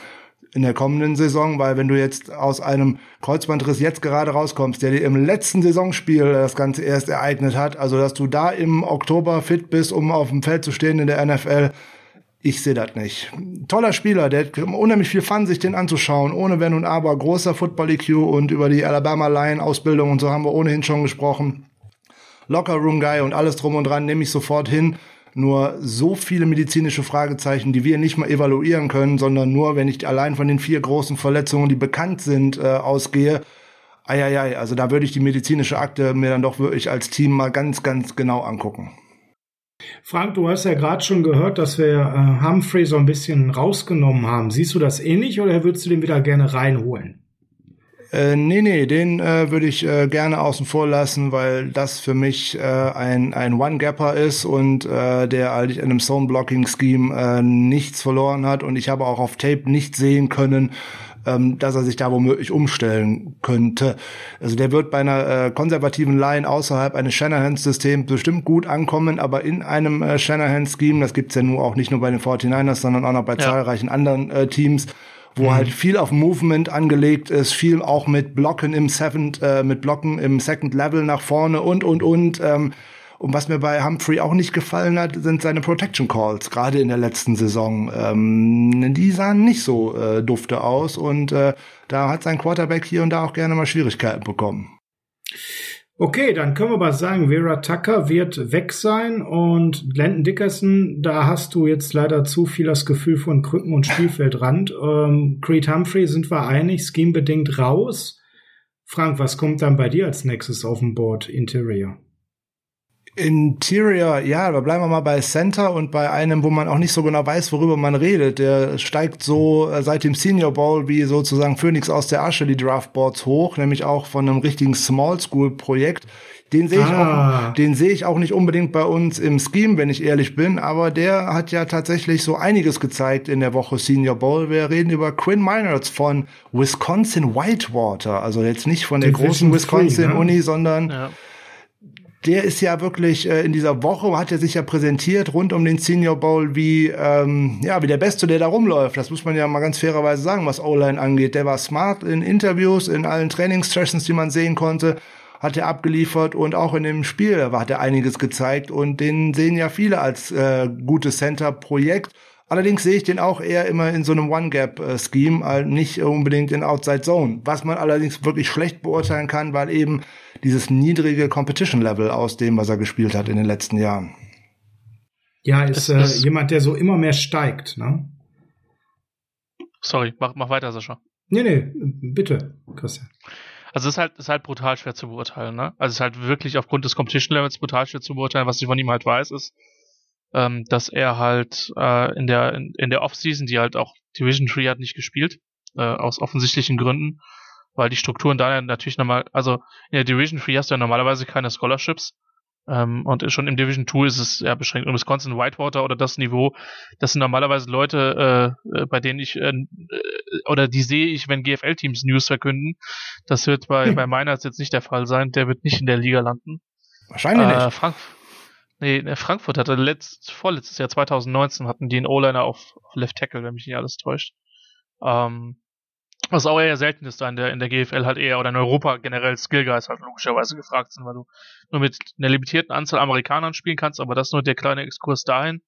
in der kommenden Saison, weil wenn du jetzt aus einem Kreuzbandriss jetzt gerade rauskommst, der dir im letzten Saisonspiel das Ganze erst ereignet hat, also dass du da im Oktober fit bist, um auf dem Feld zu stehen in der NFL, ich sehe das nicht. Toller Spieler, der hat unheimlich viel Fun, sich den anzuschauen, ohne Wenn und Aber, großer Football-EQ und über die Alabama Line-Ausbildung und so haben wir ohnehin schon gesprochen. Locker Room Guy und alles drum und dran nehme ich sofort hin nur so viele medizinische Fragezeichen, die wir nicht mal evaluieren können, sondern nur, wenn ich allein von den vier großen Verletzungen, die bekannt sind, äh, ausgehe. Eieiei, also da würde ich die medizinische Akte mir dann doch wirklich als Team mal ganz, ganz genau angucken. Frank, du hast ja gerade schon gehört, dass wir äh, Humphrey so ein bisschen rausgenommen haben. Siehst du das ähnlich oder würdest du den wieder gerne reinholen? Äh, nee, nee, den äh, würde ich äh, gerne außen vor lassen, weil das für mich äh, ein, ein One-Gapper ist und äh, der eigentlich in einem Zone-Blocking-Scheme äh, nichts verloren hat. Und ich habe auch auf Tape nicht sehen können, ähm, dass er sich da womöglich umstellen könnte. Also der wird bei einer äh, konservativen Line außerhalb eines Shanahan-Systems bestimmt gut ankommen, aber in einem äh, Shanahan-Scheme, das gibt's ja nun auch nicht nur bei den 49ers, sondern auch noch bei ja. zahlreichen anderen äh, Teams, wo mhm. halt viel auf Movement angelegt ist, viel auch mit Blocken im Seventh, äh, mit Blocken im Second Level nach vorne und und und. Ähm, und was mir bei Humphrey auch nicht gefallen hat, sind seine Protection Calls, gerade in der letzten Saison. Ähm, die sahen nicht so äh, dufte aus und äh, da hat sein Quarterback hier und da auch gerne mal Schwierigkeiten bekommen. Okay, dann können wir mal sagen, Vera Tucker wird weg sein und Landon Dickerson, da hast du jetzt leider zu viel das Gefühl von Krücken und Spielfeldrand. Ähm, Creed Humphrey sind wir einig, scheme-bedingt raus. Frank, was kommt dann bei dir als nächstes auf dem Board Interior? Interior, ja, aber bleiben wir mal bei Center und bei einem, wo man auch nicht so genau weiß, worüber man redet. Der steigt so äh, seit dem Senior Bowl wie sozusagen Phoenix aus der Asche die Draftboards hoch, nämlich auch von einem richtigen Small School Projekt. Den sehe ich ah. auch, den sehe ich auch nicht unbedingt bei uns im Scheme, wenn ich ehrlich bin, aber der hat ja tatsächlich so einiges gezeigt in der Woche Senior Bowl. Wir reden über Quinn Miners von Wisconsin Whitewater, also jetzt nicht von der Division großen Wisconsin Uni, ne? sondern ja der ist ja wirklich äh, in dieser Woche, hat er sich ja präsentiert rund um den Senior Bowl wie, ähm, ja, wie der Beste, der da rumläuft. Das muss man ja mal ganz fairerweise sagen, was O-Line angeht. Der war smart in Interviews, in allen Trainingssessions, die man sehen konnte, hat er abgeliefert und auch in dem Spiel hat er einiges gezeigt und den sehen ja viele als äh, gutes Center-Projekt. Allerdings sehe ich den auch eher immer in so einem One-Gap-Scheme, äh, nicht unbedingt in Outside Zone. Was man allerdings wirklich schlecht beurteilen kann, weil eben dieses niedrige Competition-Level aus dem, was er gespielt hat in den letzten Jahren. Ja, ist äh, jemand, der so immer mehr steigt, ne? Sorry, mach, mach weiter, Sascha. Nee, nee, bitte, Christian. Also es ist halt, ist halt brutal schwer zu beurteilen, ne? Also es ist halt wirklich aufgrund des Competition Levels brutal schwer zu beurteilen. Was ich von ihm halt weiß, ist, ähm, dass er halt äh, in der in, in der Offseason, die halt auch Division 3 hat nicht gespielt, äh, aus offensichtlichen Gründen, weil die Strukturen da natürlich nochmal, also in der Division 3 hast du ja normalerweise keine Scholarships. Ähm, und schon im Division 2 ist es ja beschränkt. Und Wisconsin Whitewater oder das Niveau, das sind normalerweise Leute, äh, äh bei denen ich, äh, oder die sehe ich, wenn GFL-Teams News verkünden. Das wird bei, hm. bei Meiners jetzt nicht der Fall sein. Der wird nicht in der Liga landen. Wahrscheinlich äh, nicht. Frank Nee, ne, Frankfurt hatte letzt, vorletztes Jahr 2019 hatten die einen O-Liner auf, auf Left Tackle, wenn mich nicht alles täuscht. Ähm, was auch eher selten ist da in der, in der GFL halt eher oder in Europa generell Skill Guys halt logischerweise gefragt sind, weil du nur mit einer limitierten Anzahl Amerikanern spielen kannst, aber das nur der kleine Exkurs dahin.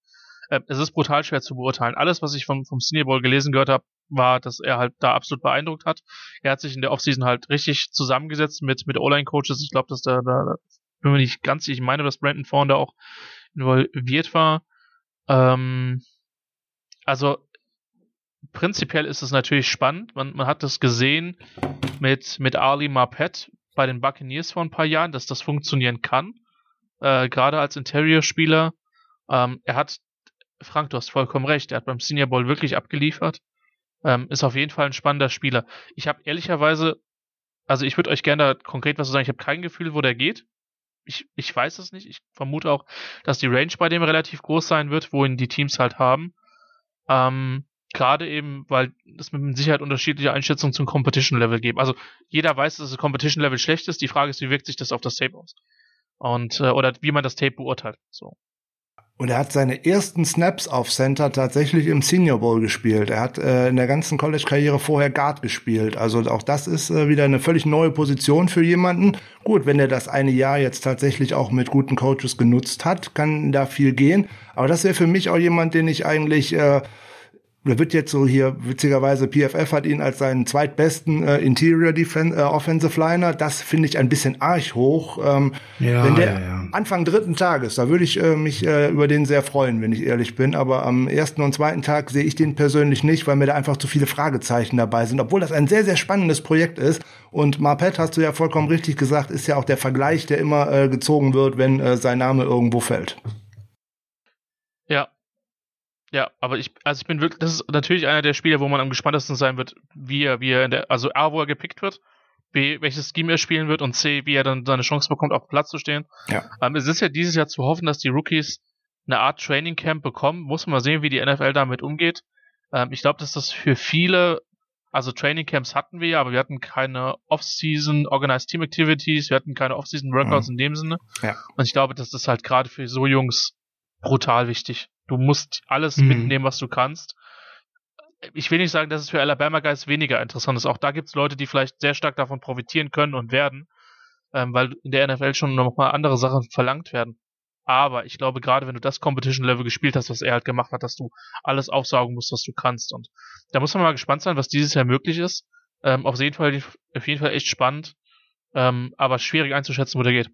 Äh, es ist brutal schwer zu beurteilen. Alles, was ich vom, vom Senior Bowl gelesen gehört habe, war, dass er halt da absolut beeindruckt hat. Er hat sich in der Offseason halt richtig zusammengesetzt mit, mit O-Line-Coaches. Ich glaube, dass da, da bin mir nicht ganz sicher, ich meine, dass Brandon Fawn da auch involviert war. Ähm, also prinzipiell ist es natürlich spannend. Man, man hat das gesehen mit, mit Ali Marpet bei den Buccaneers vor ein paar Jahren, dass das funktionieren kann. Äh, Gerade als Interior-Spieler. Ähm, er hat, Frank, du hast vollkommen recht, er hat beim Senior Bowl wirklich abgeliefert. Ähm, ist auf jeden Fall ein spannender Spieler. Ich habe ehrlicherweise, also ich würde euch gerne da konkret was sagen, ich habe kein Gefühl, wo der geht ich, ich weiß es nicht. Ich vermute auch, dass die Range bei dem relativ groß sein wird, wohin die Teams halt haben. Ähm, Gerade eben, weil es mit Sicherheit unterschiedliche Einschätzungen zum Competition-Level gibt. Also jeder weiß, dass das Competition-Level schlecht ist. Die Frage ist, wie wirkt sich das auf das Tape aus? Und, äh, oder wie man das Tape beurteilt. So. Und er hat seine ersten Snaps auf Center tatsächlich im Senior Bowl gespielt. Er hat äh, in der ganzen College-Karriere vorher Guard gespielt. Also auch das ist äh, wieder eine völlig neue Position für jemanden. Gut, wenn er das eine Jahr jetzt tatsächlich auch mit guten Coaches genutzt hat, kann da viel gehen. Aber das wäre für mich auch jemand, den ich eigentlich äh, da wird jetzt so hier, witzigerweise, PFF hat ihn als seinen zweitbesten äh, Interior Defense, äh, Offensive Liner. Das finde ich ein bisschen arg hoch. Ähm, ja, wenn der ja, ja. Anfang dritten Tages, da würde ich äh, mich äh, über den sehr freuen, wenn ich ehrlich bin. Aber am ersten und zweiten Tag sehe ich den persönlich nicht, weil mir da einfach zu viele Fragezeichen dabei sind. Obwohl das ein sehr, sehr spannendes Projekt ist. Und Marpet, hast du ja vollkommen richtig gesagt, ist ja auch der Vergleich, der immer äh, gezogen wird, wenn äh, sein Name irgendwo fällt. Ja. Aber ich, also ich bin wirklich, das ist natürlich einer der Spieler, wo man am gespanntesten sein wird, wie er, wie er in der, also A, wo er gepickt wird, B, welches Scheme er spielen wird und C, wie er dann seine Chance bekommt, auf Platz zu stehen. Ja. Ähm, es ist ja dieses Jahr zu hoffen, dass die Rookies eine Art Training Camp bekommen. Muss man mal sehen, wie die NFL damit umgeht. Ähm, ich glaube, dass das für viele, also Training Camps hatten wir ja, aber wir hatten keine Off-Season Organized Team Activities, wir hatten keine Off-Season Workouts Mhm. in dem Sinne. Ja. Und ich glaube, das ist halt gerade für so Jungs brutal wichtig. Du musst alles Mhm. mitnehmen, was du kannst. Ich will nicht sagen, dass es für Alabama Guys weniger interessant ist. Auch da gibt es Leute, die vielleicht sehr stark davon profitieren können und werden, ähm, weil in der NFL schon nochmal andere Sachen verlangt werden. Aber ich glaube, gerade wenn du das Competition Level gespielt hast, was er halt gemacht hat, dass du alles aufsaugen musst, was du kannst. Und da muss man mal gespannt sein, was dieses Jahr möglich ist. Ähm, auf jeden Fall, auf jeden Fall echt spannend, ähm, aber schwierig einzuschätzen, wo der geht.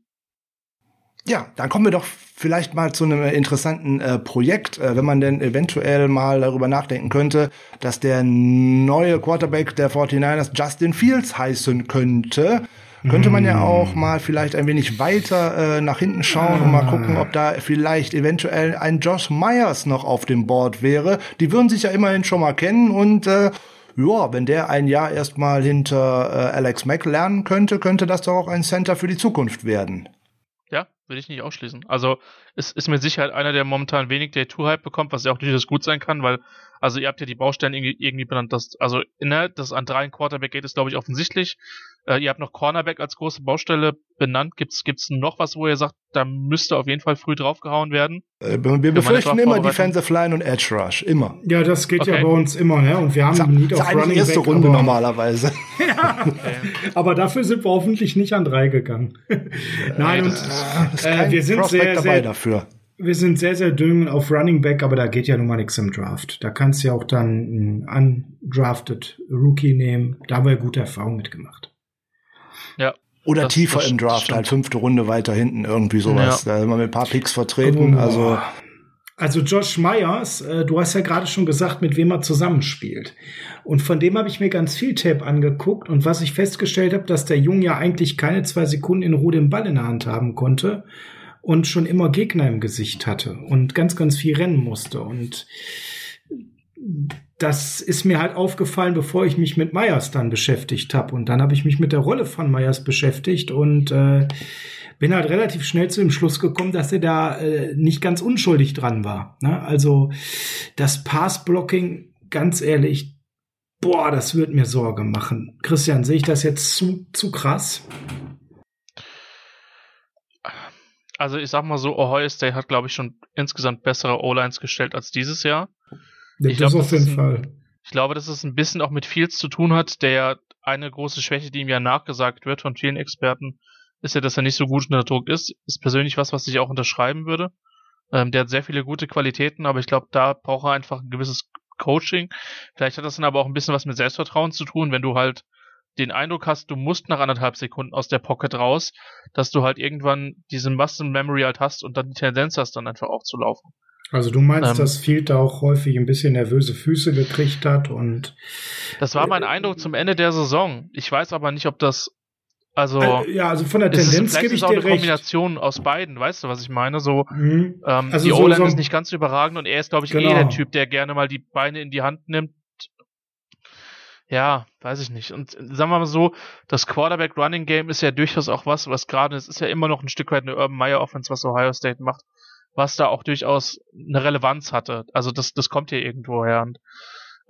Ja, dann kommen wir doch vielleicht mal zu einem interessanten äh, Projekt, äh, wenn man denn eventuell mal darüber nachdenken könnte, dass der neue Quarterback der 49ers Justin Fields heißen könnte. Könnte man ja auch mal vielleicht ein wenig weiter äh, nach hinten schauen und mal gucken, ob da vielleicht eventuell ein Josh Myers noch auf dem Board wäre. Die würden sich ja immerhin schon mal kennen und äh, ja, wenn der ein Jahr erstmal hinter äh, Alex Mack lernen könnte, könnte das doch auch ein Center für die Zukunft werden. Will ich nicht ausschließen. Also es ist mit Sicherheit einer, der momentan wenig Day-2-Hype bekommt, was ja auch durchaus gut sein kann, weil, also ihr habt ja die Baustellen irgendwie, irgendwie benannt, dass, also ne, das an drei Quarterback geht, ist glaube ich offensichtlich. Äh, ihr habt noch Cornerback als große Baustelle benannt. Gibt's gibt's noch was, wo ihr sagt, da müsste auf jeden Fall früh draufgehauen werden? Äh, wir befürchten immer. Defensive Line und Edge Rush, immer. Ja, das geht ja Okay. bei uns immer, ne? Und wir haben Das Need eigentlich Running erste Back, Runde aber, normalerweise. Okay. aber dafür sind wir hoffentlich nicht an drei gegangen. Nein, und äh, wir sind Prospect sehr, dabei sehr, dafür. wir sind sehr, sehr dünn auf Running Back, aber da geht ja nun mal nichts im Draft. Da kannst du ja auch dann einen undrafted Rookie nehmen. Da haben wir gute Erfahrungen mitgemacht. Oder Das- tiefer das im Draft, stimmt. halt fünfte Runde weiter hinten, irgendwie sowas. Da sind wir mit ein paar Picks vertreten. Oh. Also Also Josh Myers, äh, du hast ja gerade schon gesagt, mit wem er zusammenspielt. Und von dem habe ich mir ganz viel Tape angeguckt und was ich festgestellt habe, dass der Junge ja eigentlich keine zwei Sekunden in Ruhe den Ball in der Hand haben konnte und schon immer Gegner im Gesicht hatte und ganz, ganz viel rennen musste. Und das ist mir halt aufgefallen, bevor ich mich mit Myers dann beschäftigt habe. Und dann habe ich mich mit der Rolle von Myers beschäftigt und äh, bin halt relativ schnell zu dem Schluss gekommen, dass er da äh, nicht ganz unschuldig dran war. Ne? Also das Pass-Blocking, ganz ehrlich, boah, das wird mir Sorge machen. Christian, sehe ich das jetzt zu, zu krass? Also ich sag mal so, Ohio State hat glaube ich schon insgesamt bessere O-Lines gestellt als dieses Jahr. Ich das glaub, auf jeden ein- Fall. Ich glaube, dass es ein bisschen auch mit Fields zu tun hat, der ja eine große Schwäche, die ihm ja nachgesagt wird von vielen Experten, ist ja, dass er nicht so gut unter Druck ist. Ist persönlich was, was ich auch unterschreiben würde. Ähm, der hat sehr viele gute Qualitäten, aber ich glaube, da braucht er einfach ein gewisses Coaching. Vielleicht hat das dann aber auch ein bisschen was mit Selbstvertrauen zu tun, wenn du halt den Eindruck hast, du musst nach anderthalb Sekunden aus der Pocket raus, dass du halt irgendwann diese Muscle Memory halt hast und dann die Tendenz hast, dann einfach auch zu laufen. Also du meinst, Ähm, dass Field da auch häufig ein bisschen nervöse Füße gekriegt hat und Das war mein Eindruck zum Ende der Saison. Ich weiß aber nicht, ob das also äh, ja, also von der es ist, Tendenz vielleicht gebe ist ich auch dir eine recht. Kombination aus beiden, weißt du, was ich meine? So, Mhm. ähm, Also die so- O-Line so- ist nicht ganz überragend und er ist, glaube ich, eh Genau. der Typ, der gerne mal die Beine in die Hand nimmt. Ja, weiß ich nicht. Und äh, sagen wir mal so, das Quarterback-Running-Game ist ja durchaus auch was, was gerade, es ist ja immer noch ein Stück weit eine Urban Meyer Offense, was Ohio State macht, was da auch durchaus eine Relevanz hatte. Also das, das kommt hier irgendwo her. Und,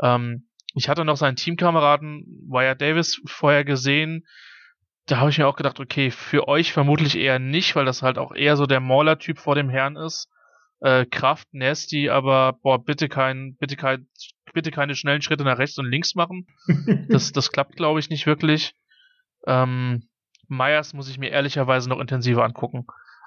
ähm, ich hatte noch seinen Teamkameraden Wyatt Davis vorher gesehen. Da habe ich mir auch gedacht, okay, für euch vermutlich eher nicht, weil das halt auch eher so der Mauler-Typ vor dem Herrn ist. Äh, Kraft, nasty, aber boah, bitte kein, bitte kein, bitte keine schnellen Schritte nach rechts und links machen. Das, das klappt, glaube ich, nicht wirklich. Ähm, Myers muss ich mir ehrlicherweise noch intensiver angucken.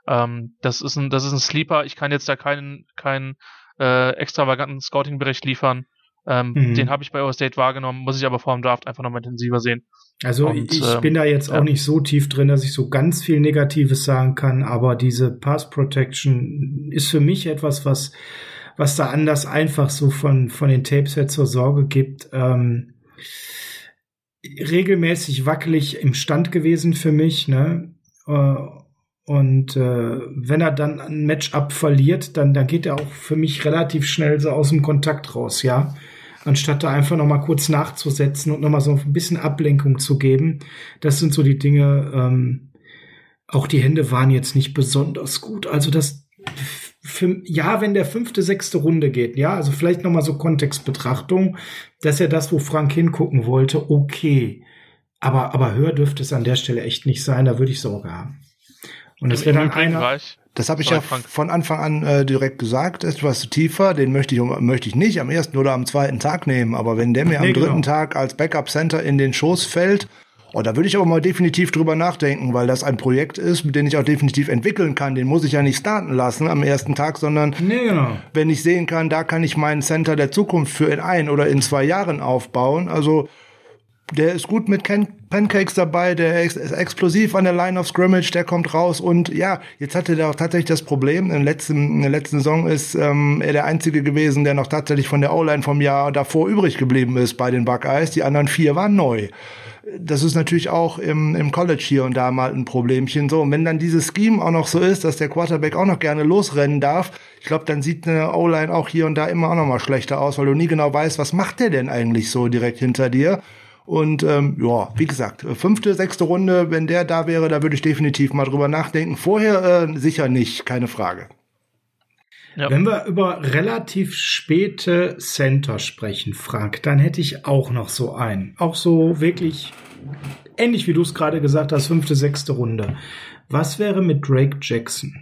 Ähm, das ist ein, das ist ein Sleeper. Ich kann jetzt da keinen, keinen äh, extravaganten Scouting-Bericht liefern. Ähm, Mhm. Den habe ich bei Ohio State wahrgenommen, muss ich aber vor dem Draft einfach nochmal intensiver sehen. Also Und, ich ähm, bin da jetzt auch nicht so tief drin, dass ich so ganz viel Negatives sagen kann, aber diese Pass Protection ist für mich etwas, was, was da anders einfach so von, von den Tapes her zur Sorge gibt. Ähm, regelmäßig wackelig im Stand gewesen für mich, ne? Äh, Und äh, wenn er dann ein Matchup verliert, dann, dann geht er auch für mich relativ schnell so aus dem Kontakt raus, ja. Anstatt da einfach noch mal kurz nachzusetzen und noch mal so ein bisschen Ablenkung zu geben. Das sind so die Dinge. Ähm, auch die Hände waren jetzt nicht besonders gut. Also das, für, ja, wenn der fünfte, sechste Runde geht, ja, also vielleicht noch mal so Kontextbetrachtung, das ist ja das, wo Frank hingucken wollte, okay. Aber, aber höher dürfte es an der Stelle echt nicht sein, da würde ich Sorge haben. Und das wäre dann einer. Das habe ich ja Frank. von Anfang an äh, direkt gesagt, etwas tiefer, den möchte ich, möchte ich nicht am ersten oder am zweiten Tag nehmen. Aber wenn der mir nee, am dritten genau. Tag als Backup-Center in den Schoß fällt, oh, da würde ich aber mal definitiv drüber nachdenken, weil das ein Projekt ist, mit dem ich auch definitiv entwickeln kann. Den muss ich ja nicht starten lassen am ersten Tag, sondern nee, genau. wenn ich sehen kann, da kann ich meinen Center der Zukunft für in ein oder in zwei Jahren aufbauen. Also der ist gut mit Ken Pancakes dabei, der ist explosiv an der Line of Scrimmage, der kommt raus und ja, jetzt hatte der auch tatsächlich das Problem, in der letzten, in der letzten Saison ist ähm, er der Einzige gewesen, der noch tatsächlich von der O-Line vom Jahr davor übrig geblieben ist bei den Buckeyes, die anderen vier waren neu. Das ist natürlich auch im, im College hier und da mal ein Problemchen so. Und wenn dann dieses Scheme auch noch so ist, dass der Quarterback auch noch gerne losrennen darf, ich glaube, dann sieht eine O-Line auch hier und da immer auch noch mal schlechter aus, weil du nie genau weißt, was macht der denn eigentlich so direkt hinter dir. Und ähm, ja, wie gesagt, fünfte, sechste Runde, wenn der da wäre, da würde ich definitiv mal drüber nachdenken. Vorher äh, sicher nicht, keine Frage. Ja. Wenn wir über relativ späte Center sprechen, Frank, dann hätte ich auch noch so einen. Auch so wirklich ähnlich wie du es gerade gesagt hast, fünfte, sechste Runde. Was wäre mit Drake Jackson?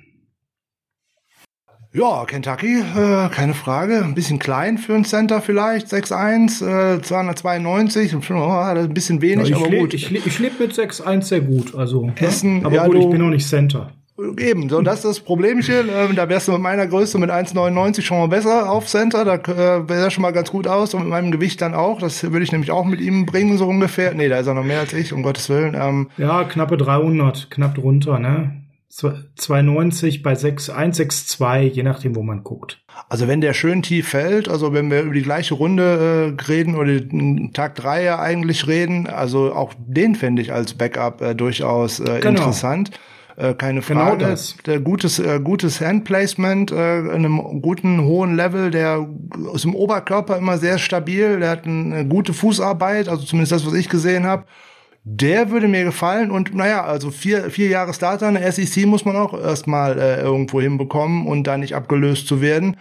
Ja, Kentucky, äh, keine Frage. Ein bisschen klein für ein Center vielleicht. 6'1, äh, 292. Oh, ein bisschen wenig, ja, aber leb, gut. Ich, ich lebe mit 6'1 sehr gut. Also, ne? Essen, ja? aber ja, gut, ich bin auch nicht Center. Eben, so das ist das Problemchen. Ähm, da wärst du mit meiner Größe mit 1,99 schon mal besser auf Center. Da äh, wäre schon mal ganz gut aus und mit meinem Gewicht dann auch. Das würde ich nämlich auch mit ihm bringen, so ungefähr. Nee, da ist er noch mehr als ich, um Gottes Willen. Ähm, ja, knappe 300, knapp drunter, ne? 290 bei 6, 162, je nachdem, wo man guckt. Also wenn der schön tief fällt, also wenn wir über die gleiche Runde äh, reden oder Tag 3 ja eigentlich reden, also auch den fände ich als Backup äh, durchaus äh, genau. interessant. Äh, keine genau Frage. Genau das. Der gutes, äh, gutes Handplacement, äh, in einem guten hohen Level, der ist im Oberkörper immer sehr stabil, der hat eine gute Fußarbeit, also zumindest das, was ich gesehen habe. Der würde mir gefallen und naja, also vier, vier Jahre Starter in der SEC muss man auch erstmal äh, irgendwo hinbekommen und da nicht abgelöst zu werden.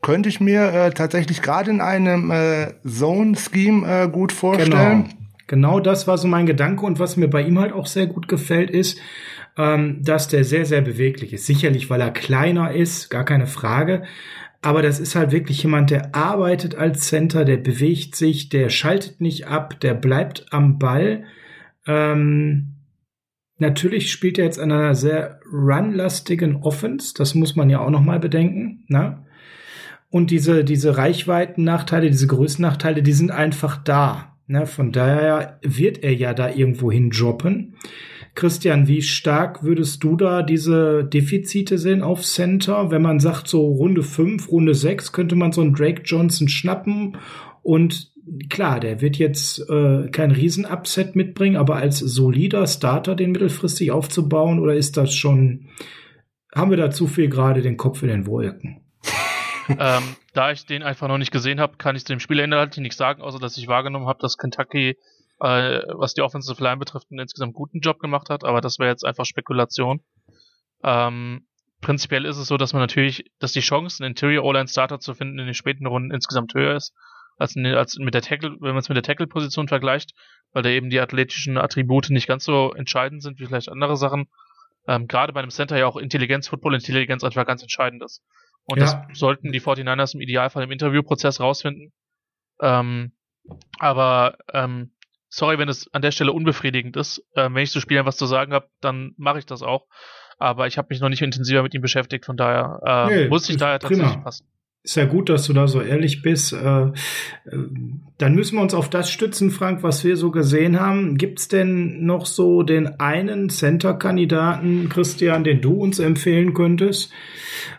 Könnte ich mir äh, tatsächlich gerade in einem äh, Zone-Scheme äh, gut vorstellen. Genau. genau das war so mein Gedanke und was mir bei ihm halt auch sehr gut gefällt ist, ähm, dass der sehr, sehr beweglich ist. Sicherlich, weil er kleiner ist, gar keine Frage. Aber das ist halt wirklich jemand, der arbeitet als Center, der bewegt sich, der schaltet nicht ab, der bleibt am Ball ähm, natürlich spielt er jetzt einer sehr runlastigen Offense. Das muss man ja auch noch mal bedenken. Ne? Und diese, diese Reichweiten-Nachteile, diese Größennachteile, die sind einfach da. Ne? Von daher wird er ja da irgendwo hin droppen. Christian, wie stark würdest du da diese Defizite sehen auf Center? Wenn man sagt, so Runde 5, Runde 6, könnte man so einen Drake Johnson schnappen und klar, der wird jetzt äh, kein Riesen-Upset mitbringen, aber als solider Starter den mittelfristig aufzubauen, oder ist das schon, haben wir da zu viel gerade den Kopf in den Wolken? ähm, da ich den einfach noch nicht gesehen habe, kann ich zu dem Spielinhalt nichts sagen, außer dass ich wahrgenommen habe, dass Kentucky, äh, was die Offensive Line betrifft, einen insgesamt guten Job gemacht hat, aber das wäre jetzt einfach Spekulation. Ähm, prinzipiell ist es so, dass man natürlich, dass die Chance, einen Interior O-Line Starter zu finden in den späten Runden insgesamt höher ist, als, als mit der Tackle, wenn man es mit der Tackle-Position vergleicht, weil da eben die athletischen Attribute nicht ganz so entscheidend sind wie vielleicht andere Sachen. Ähm, Gerade bei einem Center ja auch Intelligenz, Football-Intelligenz einfach ganz entscheidend ist. Und ja. das sollten die 49ers im Idealfall im Interviewprozess rausfinden. Ähm, aber ähm, sorry, wenn es an der Stelle unbefriedigend ist. Ähm, wenn ich zu Spielern was zu sagen habe, dann mache ich das auch. Aber ich habe mich noch nicht intensiver mit ihm beschäftigt, von daher äh, nee, muss ich daher tatsächlich prima. passen. Ist ja gut, dass du da so ehrlich bist. Äh, äh, dann müssen wir uns auf das stützen, Frank, was wir so gesehen haben. Gibt's denn noch so den einen Center-Kandidaten, Christian, den du uns empfehlen könntest?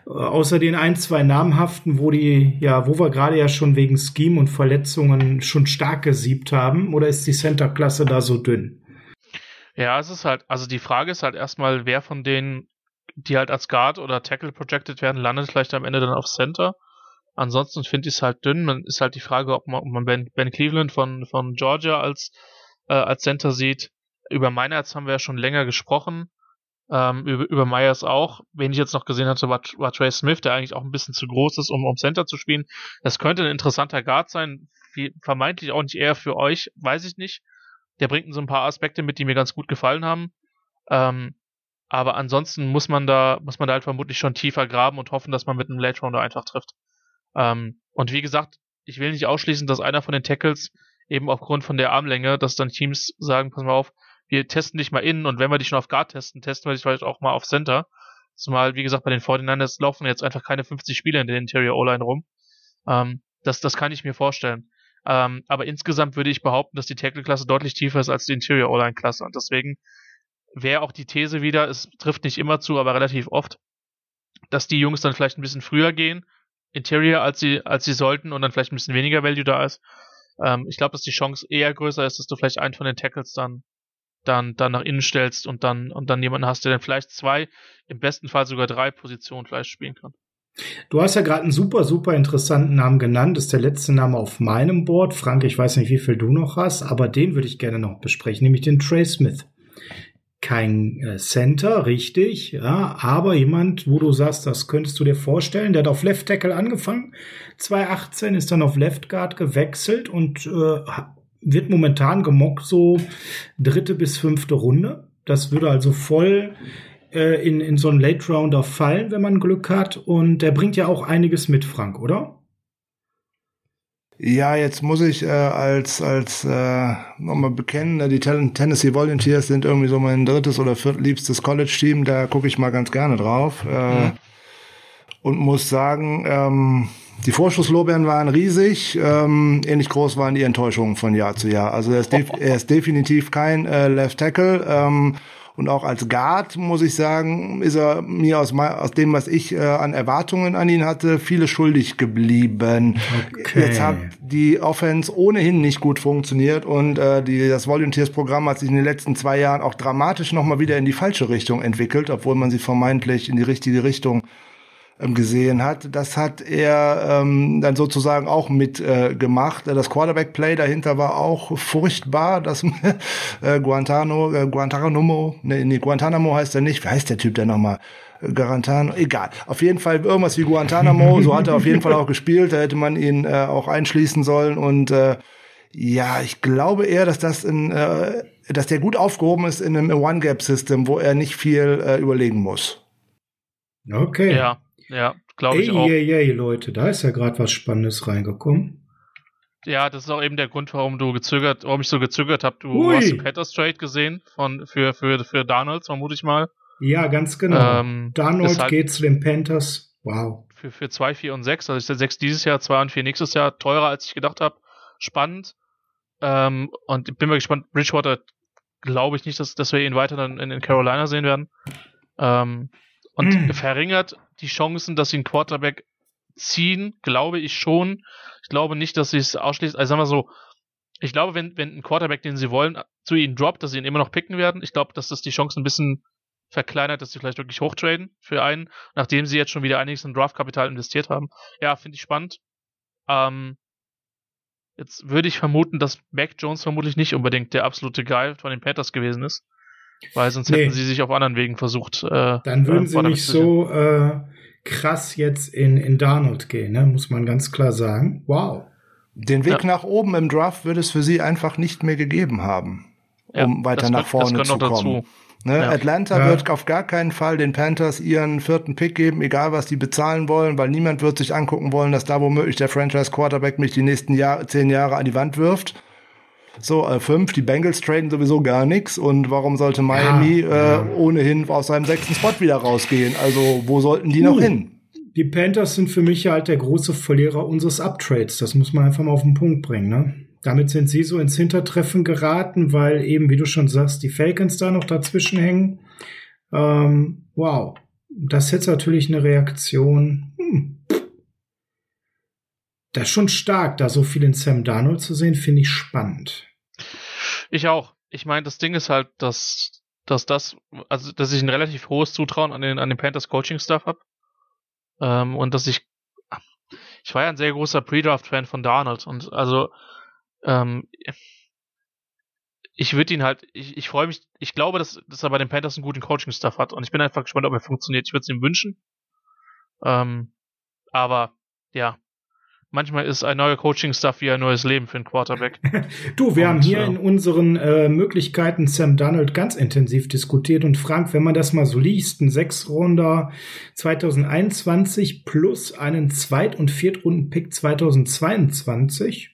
Äh, außer den ein, zwei namhaften, wo die, ja, wo wir gerade ja schon wegen Scheme und Verletzungen schon stark gesiebt haben, oder ist die Center-Klasse da so dünn? Ja, es ist halt, also die Frage ist halt erstmal, wer von denen, die halt als Guard oder Tackle projected werden, landet vielleicht am Ende dann auf Center. Ansonsten finde ich es halt dünn. Man ist halt die Frage, ob man, ob man ben, ben Cleveland von, von Georgia als, äh, als Center sieht. Über Meinerz haben wir ja schon länger gesprochen. Ähm, über, über Myers auch. Wen ich jetzt noch gesehen hatte, war, war Trey Smith, der eigentlich auch ein bisschen zu groß ist, um, um Center zu spielen. Das könnte ein interessanter Guard sein. Vermeintlich auch nicht eher für euch, weiß ich nicht. Der bringt so ein paar Aspekte mit, die mir ganz gut gefallen haben. Ähm, aber ansonsten muss man da, muss man da halt vermutlich schon tiefer graben und hoffen, dass man mit einem Late Rounder einfach trifft. Ähm, und wie gesagt, ich will nicht ausschließen, dass einer von den Tackles eben aufgrund von der Armlänge, dass dann Teams sagen, pass mal auf, wir testen dich mal innen und wenn wir dich schon auf Guard testen, testen wir dich vielleicht auch mal auf Center. Zumal, wie gesagt, bei den 49ers laufen jetzt einfach keine 50 Spieler in der Interior O-Line rum. Ähm, das, das kann ich mir vorstellen. Ähm, aber insgesamt würde ich behaupten, dass die Tackle-Klasse deutlich tiefer ist als die Interior O-Line-Klasse. Und deswegen wäre auch die These wieder, es trifft nicht immer zu, aber relativ oft, dass die Jungs dann vielleicht ein bisschen früher gehen, Interior, als sie, als sie sollten und dann vielleicht ein bisschen weniger Value da ist. Ähm, ich glaube, dass die Chance eher größer ist, dass du vielleicht einen von den Tackles dann dann, dann nach innen stellst und dann, und dann jemanden hast, der dann vielleicht zwei, im besten Fall sogar drei Positionen vielleicht spielen kann. Du hast ja gerade einen super, super interessanten Namen genannt. Das ist der letzte Name auf meinem Board. Frank, ich weiß nicht, wie viel du noch hast, aber den würde ich gerne noch besprechen, nämlich den Trey Smith. Kein äh, Center, richtig, ja, aber jemand, wo du sagst, das könntest du dir vorstellen, der hat auf Left Tackle angefangen, 2018 ist dann auf Left Guard gewechselt und äh, wird momentan gemockt so dritte bis fünfte Runde. Das würde also voll äh, in, in so einen Late Rounder fallen, wenn man Glück hat. Und der bringt ja auch einiges mit, Frank, oder? Ja, jetzt muss ich äh, als als äh, nochmal bekennen, äh, die Tennessee Volunteers sind irgendwie so mein drittes oder viertliebstes College-Team. Da gucke ich mal ganz gerne drauf äh, mhm. und muss sagen, ähm, die Vorschusslorbeeren waren riesig, ähm, ähnlich groß waren die Enttäuschungen von Jahr zu Jahr. Also er ist, er ist definitiv kein äh, Left Tackle. Ähm, und auch als Guard, muss ich sagen, ist er mir aus, aus dem, was ich äh, an Erwartungen an ihn hatte, viele schuldig geblieben. Okay. Jetzt hat die Offense ohnehin nicht gut funktioniert und äh, die, das Volunteers-Programm hat sich in den letzten zwei Jahren auch dramatisch nochmal wieder in die falsche Richtung entwickelt, obwohl man sie vermeintlich in die richtige Richtung gesehen hat. Das hat er ähm, dann sozusagen auch mitgemacht. Äh, das Quarterback-Play dahinter war auch furchtbar. Das äh, Guantano, äh, Guantanamo, nee, nee, Guantanamo heißt er nicht. Wie heißt der Typ denn nochmal? Garantano, egal. Auf jeden Fall irgendwas wie Guantanamo, so hat er auf jeden Fall auch gespielt. Da hätte man ihn äh, auch einschließen sollen. Und äh, ja, ich glaube eher, dass das in, äh, dass der gut aufgehoben ist in einem One-Gap-System, wo er nicht viel äh, überlegen muss. Okay. Ja, ja, glaube ich auch. Ey, ey, Leute, da ist ja gerade was Spannendes reingekommen. Ja, das ist auch eben der Grund, warum du gezögert, warum ich so gezögert habe. Du Ui. hast den Peters Trade gesehen von für für für Donalds, vermute ich mal. Ja, ganz genau. Ähm, Donald halt geht zu den Panthers. Wow. Für für 2, 4 und 6, also ist der 6 dieses Jahr, 2 und 4 nächstes Jahr teurer als ich gedacht habe. Spannend. Ähm, und ich bin mal gespannt, Bridgewater glaube ich nicht, dass, dass wir ihn weiter dann in, in Carolina sehen werden. Ähm, und mm. verringert die Chancen, dass sie einen Quarterback ziehen, glaube ich schon. Ich glaube nicht, dass sie es ausschließt. Also sagen wir so, ich glaube, wenn, wenn ein Quarterback, den sie wollen, zu ihnen droppt, dass sie ihn immer noch picken werden. Ich glaube, dass das die Chancen ein bisschen verkleinert, dass sie vielleicht wirklich hochtraden für einen, nachdem sie jetzt schon wieder einiges in Draftkapital investiert haben. Ja, finde ich spannend. Ähm, jetzt würde ich vermuten, dass Mac Jones vermutlich nicht unbedingt der absolute Guy von den Panthers gewesen ist. Weil sonst nee. hätten sie sich auf anderen Wegen versucht. Äh, Dann würden äh, sie nicht so äh, krass jetzt in, in Darnold gehen, ne? muss man ganz klar sagen. Wow. Den Weg ja. nach oben im Draft würde es für sie einfach nicht mehr gegeben haben, um ja, weiter nach vorne zu kommen. Ne? Ja. Atlanta ja. wird auf gar keinen Fall den Panthers ihren vierten Pick geben, egal was die bezahlen wollen, weil niemand wird sich angucken wollen, dass da womöglich der Franchise Quarterback mich die nächsten Jahr, zehn Jahre an die Wand wirft. So, äh, fünf, die Bengals traden sowieso gar nichts. Und warum sollte Miami ja, äh, ohnehin aus seinem sechsten Spot wieder rausgehen? Also, wo sollten die uh, noch hin? Die Panthers sind für mich halt der große Verlierer unseres Uptrades. Das muss man einfach mal auf den Punkt bringen, ne? Damit sind sie so ins Hintertreffen geraten, weil eben, wie du schon sagst, die Falcons da noch dazwischen hängen. Ähm, wow. Das ist jetzt natürlich eine Reaktion. Hm. Das ist schon stark, da so viel in Sam Darnold zu sehen, finde ich spannend. Ich auch. Ich meine, das Ding ist halt, dass, dass das, also dass ich ein relativ hohes Zutrauen an den, an den Panthers Coaching Staff habe. Ähm, und dass ich, ich war ja ein sehr großer Pre-Draft-Fan von Darnold und also ähm, ich würde ihn halt, ich, ich freue mich, ich glaube, dass, dass er bei den Panthers einen guten Coaching-Staff hat und ich bin einfach gespannt, ob er funktioniert. Ich würde es ihm wünschen. Ähm, aber ja, manchmal ist ein neuer Coaching-Staff wie ein neues Leben für einen Quarterback. du, wir und, haben hier äh, in unseren äh, Möglichkeiten Sam Donald ganz intensiv diskutiert und Frank, wenn man das mal so liest, ein Sechsrunder 2021 plus einen Zweit- und Viertrunden-Pick 2022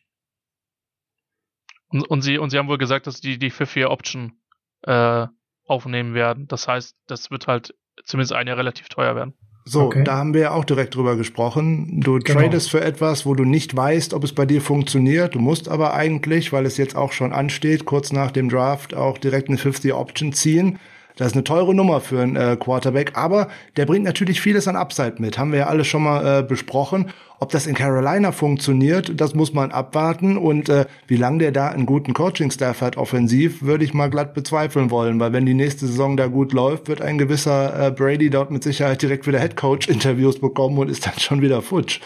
und, und, sie, und sie haben wohl gesagt, dass die die Fifth Year Option äh, aufnehmen werden. Das heißt, das wird halt zumindest ein Jahr relativ teuer werden. So, okay. da haben wir ja auch direkt drüber gesprochen. Du genau. tradest für etwas, wo du nicht weißt, ob es bei dir funktioniert. Du musst aber eigentlich, weil es jetzt auch schon ansteht, kurz nach dem Draft auch direkt eine Fifth Year Option ziehen. Das ist eine teure Nummer für einen äh, Quarterback, aber der bringt natürlich vieles an Upside mit. Haben wir ja alle schon mal äh, besprochen. Ob das in Carolina funktioniert, das muss man abwarten. Und äh, wie lange der da einen guten Coaching-Staff hat, offensiv, würde ich mal glatt bezweifeln wollen. Weil wenn die nächste Saison da gut läuft, wird ein gewisser äh, Brady dort mit Sicherheit direkt wieder Head-Coach-Interviews bekommen und ist dann schon wieder futsch.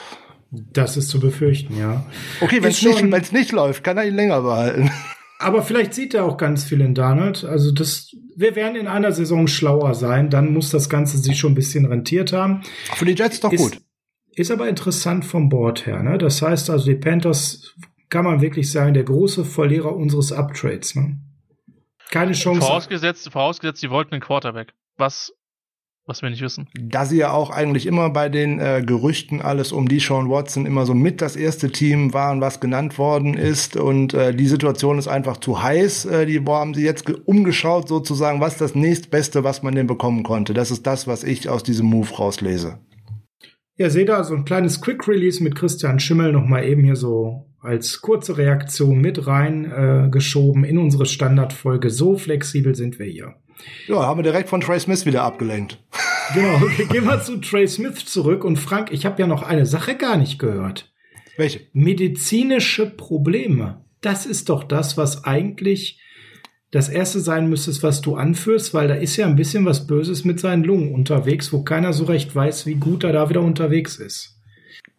Das ist zu befürchten, ja. Okay, wenn es nicht, nicht läuft, kann er ihn länger behalten. Aber vielleicht sieht er auch ganz viel in Donald. Also das, wir werden in einer Saison schlauer sein. Dann muss das Ganze sich schon ein bisschen rentiert haben. Für die Jets doch ist, gut. Ist aber interessant vom Board her. Ne? Das heißt also, die Panthers kann man wirklich sagen, der große Verlierer unseres Uptrades. Ne? Keine Chance. Vorausgesetzt, vorausgesetzt, sie wollten einen Quarterback. Was was wir nicht wissen. Da sie ja auch eigentlich immer bei den äh, Gerüchten alles um die Sean Watson immer so mit das erste Team waren, was genannt worden ist und äh, die Situation ist einfach zu heiß. Äh, die wo haben sie jetzt umgeschaut sozusagen, was das nächstbeste, was man denn bekommen konnte. Das ist das, was ich aus diesem Move rauslese. Ja, seht da so ein kleines Quick Release mit Christian Schimmel noch mal eben hier so als kurze Reaktion mit rein äh, geschoben in unsere Standardfolge. So flexibel sind wir hier. Ja, haben wir direkt von Trey Smith wieder abgelenkt. Genau, gehen wir zu Trey Smith zurück. Und Frank, ich habe ja noch eine Sache gar nicht gehört. Welche? Medizinische Probleme. Das ist doch das, was eigentlich das erste sein müsste, was du anführst, weil da ist ja ein bisschen was Böses mit seinen Lungen unterwegs, wo keiner so recht weiß, wie gut er da wieder unterwegs ist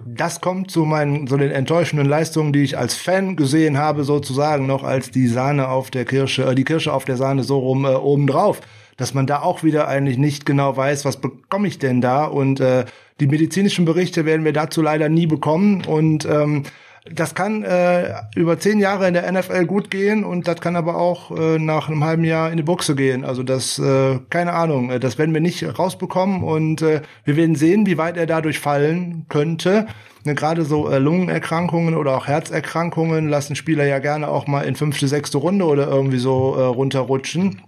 das kommt zu meinen so den enttäuschenden Leistungen, die ich als Fan gesehen habe, sozusagen noch als die Sahne auf der Kirsche, äh, die Kirsche auf der Sahne so rum äh, oben drauf, dass man da auch wieder eigentlich nicht genau weiß, was bekomme ich denn da? Und äh, die medizinischen Berichte werden wir dazu leider nie bekommen. Und ähm, das kann äh, über zehn Jahre in der NFL gut gehen und das kann aber auch äh, nach einem halben Jahr in die Buchse gehen. Also das, äh, keine Ahnung, äh, das werden wir nicht rausbekommen und äh, wir werden sehen, wie weit er dadurch fallen könnte. Ne, Gerade so äh, Lungenerkrankungen oder auch Herzerkrankungen lassen Spieler ja gerne auch mal in fünfte, sechste Runde oder irgendwie so äh, runterrutschen.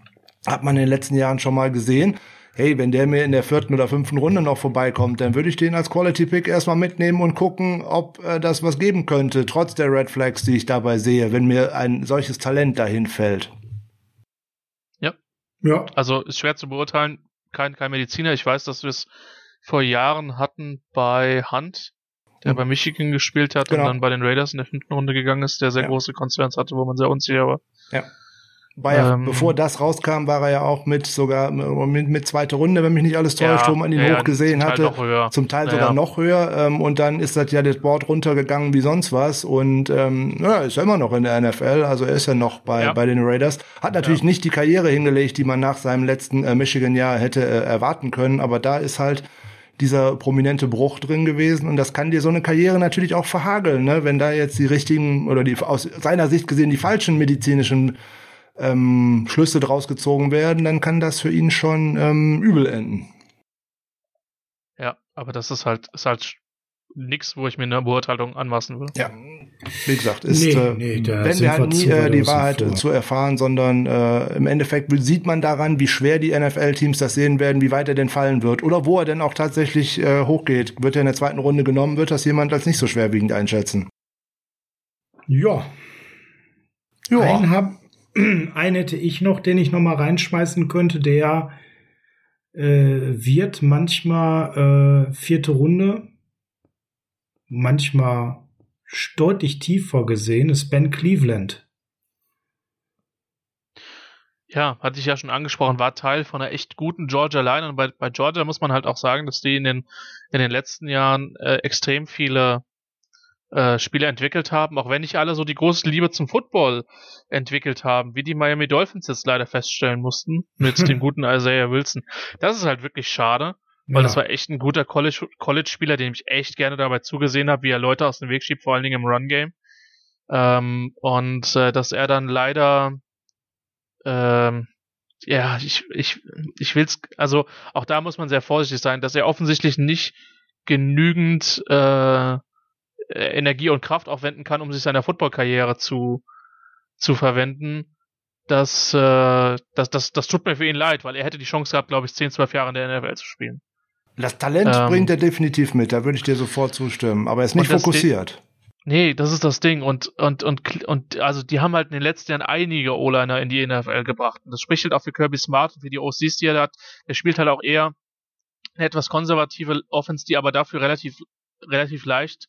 Hat man in den letzten Jahren schon mal gesehen hey, wenn der mir in der vierten oder fünften Runde noch vorbeikommt, dann würde ich den als Quality Pick erstmal mitnehmen und gucken, ob äh, das was geben könnte, trotz der Red Flags, die ich dabei sehe, wenn mir ein solches Talent dahin fällt. Ja. Ja. Also ist schwer zu beurteilen, kein, kein Mediziner. Ich weiß, dass wir es vor Jahren hatten bei Hunt, der mhm. bei Michigan gespielt hat genau. und dann bei den Raiders in der fünften Runde gegangen ist, der sehr ja. große Concerns hatte, wo man sehr unsicher war. Ja. War ja, ähm, bevor das rauskam, war er ja auch mit sogar mit, mit zweiter Runde, wenn mich nicht alles täuscht, ja, wo man ihn ja, hochgesehen hatte. Teil zum Teil sogar noch höher. Ähm, und dann ist das ja das Board runtergegangen wie sonst was. Und ähm, ja, ist ja immer noch in der NFL, also er ist ja noch bei, ja. bei den Raiders. Hat natürlich nicht die Karriere hingelegt, die man nach seinem letzten äh, Michigan-Jahr hätte äh, erwarten können, aber da ist halt dieser prominente Bruch drin gewesen und das kann dir so eine Karriere natürlich auch verhageln, ne? wenn da jetzt die richtigen oder die aus seiner Sicht gesehen die falschen medizinischen ähm, Schlüsse draus gezogen werden, dann kann das für ihn schon ähm, übel enden. Ja, aber das ist halt, ist halt nix, wo ich mir eine Beurteilung anmaßen will. Ja, wie gesagt, ist, nee, äh, nee, wenn wir halt nie äh, die Wahrheit vor. zu erfahren, sondern äh, im Endeffekt sieht man daran, wie schwer die NFL-Teams das sehen werden, wie weit er denn fallen wird oder wo er denn auch tatsächlich äh, hochgeht. Wird er in der zweiten Runde genommen, wird das jemand als nicht so schwerwiegend einschätzen. Ja. Ja. Einen, hab, einen hätte ich noch, den ich noch mal reinschmeißen könnte, der äh, wird manchmal äh, vierte Runde, manchmal deutlich tiefer gesehen, ist Ben Cleveland. Ja, hatte ich ja schon angesprochen, war Teil von einer echt guten Georgia Line. Und bei, bei Georgia muss man halt auch sagen, dass die in den, in den letzten Jahren äh, extrem viele äh, Spieler entwickelt haben, auch wenn nicht alle so die große Liebe zum Football entwickelt haben, wie die Miami Dolphins jetzt leider feststellen mussten, mit dem guten Isaiah Wilson. Das ist halt wirklich schade, weil ja. das war echt ein guter College-Spieler, College dem ich echt gerne dabei zugesehen habe, wie er Leute aus dem Weg schiebt, vor allen Dingen im Run-Game. Ähm, und äh, dass er dann leider ähm, ja, ich, ich, ich will's, also auch da muss man sehr vorsichtig sein, dass er offensichtlich nicht genügend äh, äh, Energie und Kraft aufwenden kann, um sich seiner Footballkarriere zu, zu verwenden. Das, äh, das, das, das tut mir für ihn leid, weil er hätte die Chance gehabt, glaube ich, 10, 12 Jahre in der NFL zu spielen. Das Talent ähm, bringt er definitiv mit, da würde ich dir sofort zustimmen, aber er ist nicht fokussiert. Nee, das ist das Ding. Und, und, und, und, also, die haben halt in den letzten Jahren einige O-Liner in die NFL gebracht. Und das spricht halt auch für Kirby Smart und für die OCs, die er hat. Er spielt halt auch eher eine etwas konservative Offense, die aber dafür relativ, relativ leicht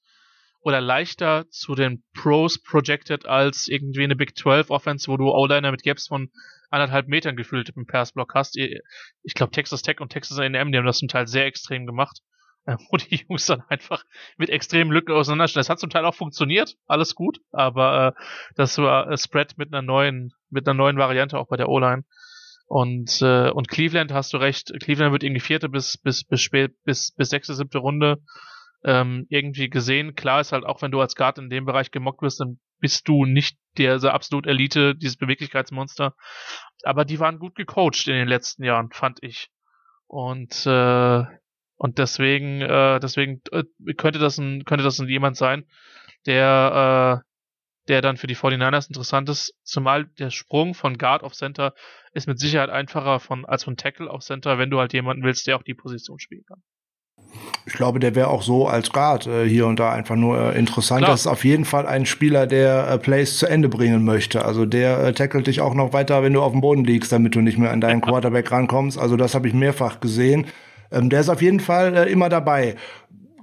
oder leichter zu den Pros projected als irgendwie eine Big 12 Offense, wo du O-Liner mit Gaps von anderthalb Metern gefühlt im Passblock hast. Ich glaube, Texas Tech und Texas A&M, die haben das zum Teil sehr extrem gemacht, äh, wo die Jungs dann einfach mit extremen Lücken auseinanderstehen. Das hat zum Teil auch funktioniert, alles gut, aber äh, das war Spread mit einer neuen, mit einer neuen Variante auch bei der O-Line. Und, äh, und Cleveland hast du recht, Cleveland wird irgendwie vierte bis, bis, bis spät, bis, bis sechste, siebte Runde ähm, irgendwie gesehen. Klar ist halt auch, wenn du als Guard in dem Bereich gemockt wirst, dann bist du nicht der so absolut Elite, dieses Beweglichkeitsmonster. Aber die waren gut gecoacht in den letzten Jahren, fand ich. Und äh, und deswegen äh, deswegen äh, könnte das ein könnte das ein jemand sein, der äh, der dann für die 49ers interessant ist, zumal der Sprung von Guard auf Center ist mit Sicherheit einfacher von als von Tackle auf Center, wenn du halt jemanden willst, der auch die Position spielen kann. Ich glaube, der wäre auch so als Guard äh, hier und da einfach nur äh, interessant. Klar. Das ist auf jeden Fall ein Spieler, der äh, Plays zu Ende bringen möchte. Also der äh, tackelt dich auch noch weiter, wenn du auf dem Boden liegst, damit du nicht mehr an deinen Quarterback rankommst. Also das habe ich mehrfach gesehen. Ähm, der ist auf jeden Fall äh, immer dabei.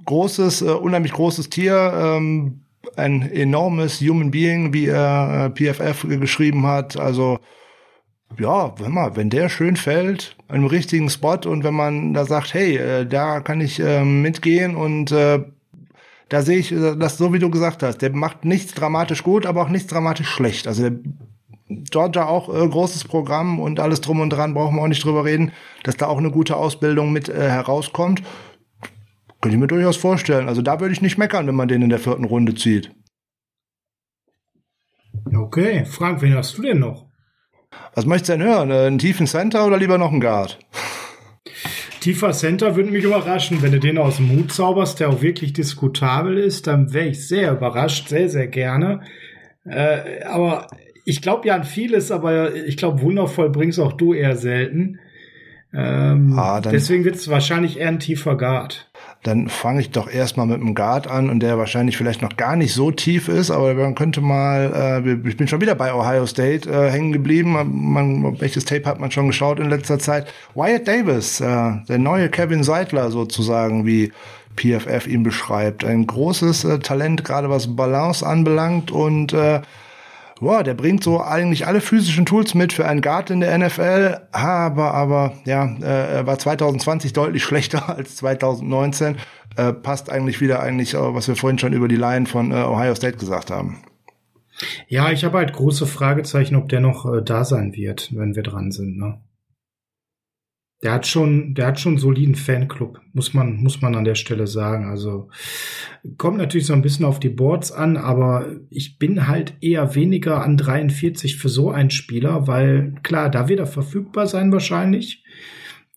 Großes, äh, unheimlich großes Tier. Ähm, ein enormes Human Being, wie er äh, PFF geschrieben hat. Also ja, wenn man, wenn der schön fällt, einem richtigen Spot und wenn man da sagt, hey, äh, da kann ich äh, mitgehen und äh, da sehe ich äh, das so, wie du gesagt hast. Der macht nichts dramatisch gut, aber auch nichts dramatisch schlecht. Also der Georgia auch äh, großes Programm und alles drum und dran, brauchen wir auch nicht drüber reden, dass da auch eine gute Ausbildung mit äh, herauskommt. Könnte ich mir durchaus vorstellen. Also da würde ich nicht meckern, wenn man den in der vierten Runde zieht. Okay, Frank, wen hast du denn noch? Was möchtest du denn hören? Äh, einen tiefen Center oder lieber noch einen Guard? Tiefer Center würde mich überraschen, wenn du den aus dem Hut zauberst, der auch wirklich diskutabel ist, dann wäre ich sehr überrascht, sehr, sehr gerne. Äh, aber ich glaube ja an vieles, aber ich glaube, wundervoll bringst auch du eher selten. Ähm, ah, deswegen wird es wahrscheinlich eher ein tiefer Guard dann fange ich doch erstmal mit einem Guard an und der wahrscheinlich vielleicht noch gar nicht so tief ist, aber man könnte mal, äh, ich bin schon wieder bei Ohio State äh, hängen geblieben. Man, welches Tape hat man schon geschaut in letzter Zeit? Wyatt Davis, äh, der neue Kevin Seidler sozusagen, wie PFF ihn beschreibt. Ein großes äh, Talent, gerade was Balance anbelangt und äh, boah, der bringt so eigentlich alle physischen Tools mit für einen Guard in der NFL, aber, aber, ja, äh, war 2020 deutlich schlechter als 2019. Äh, passt eigentlich wieder eigentlich, äh, was wir vorhin schon über die Line von äh, Ohio State gesagt haben. Ja, ich habe halt große Fragezeichen, ob der noch äh, da sein wird, wenn wir dran sind, ne? Der hat schon, der hat schon einen soliden Fanclub, muss man, muss man an der Stelle sagen. Also kommt natürlich so ein bisschen auf die Boards an, aber ich bin halt eher weniger an 43 für so einen Spieler, weil klar, da wird er verfügbar sein wahrscheinlich.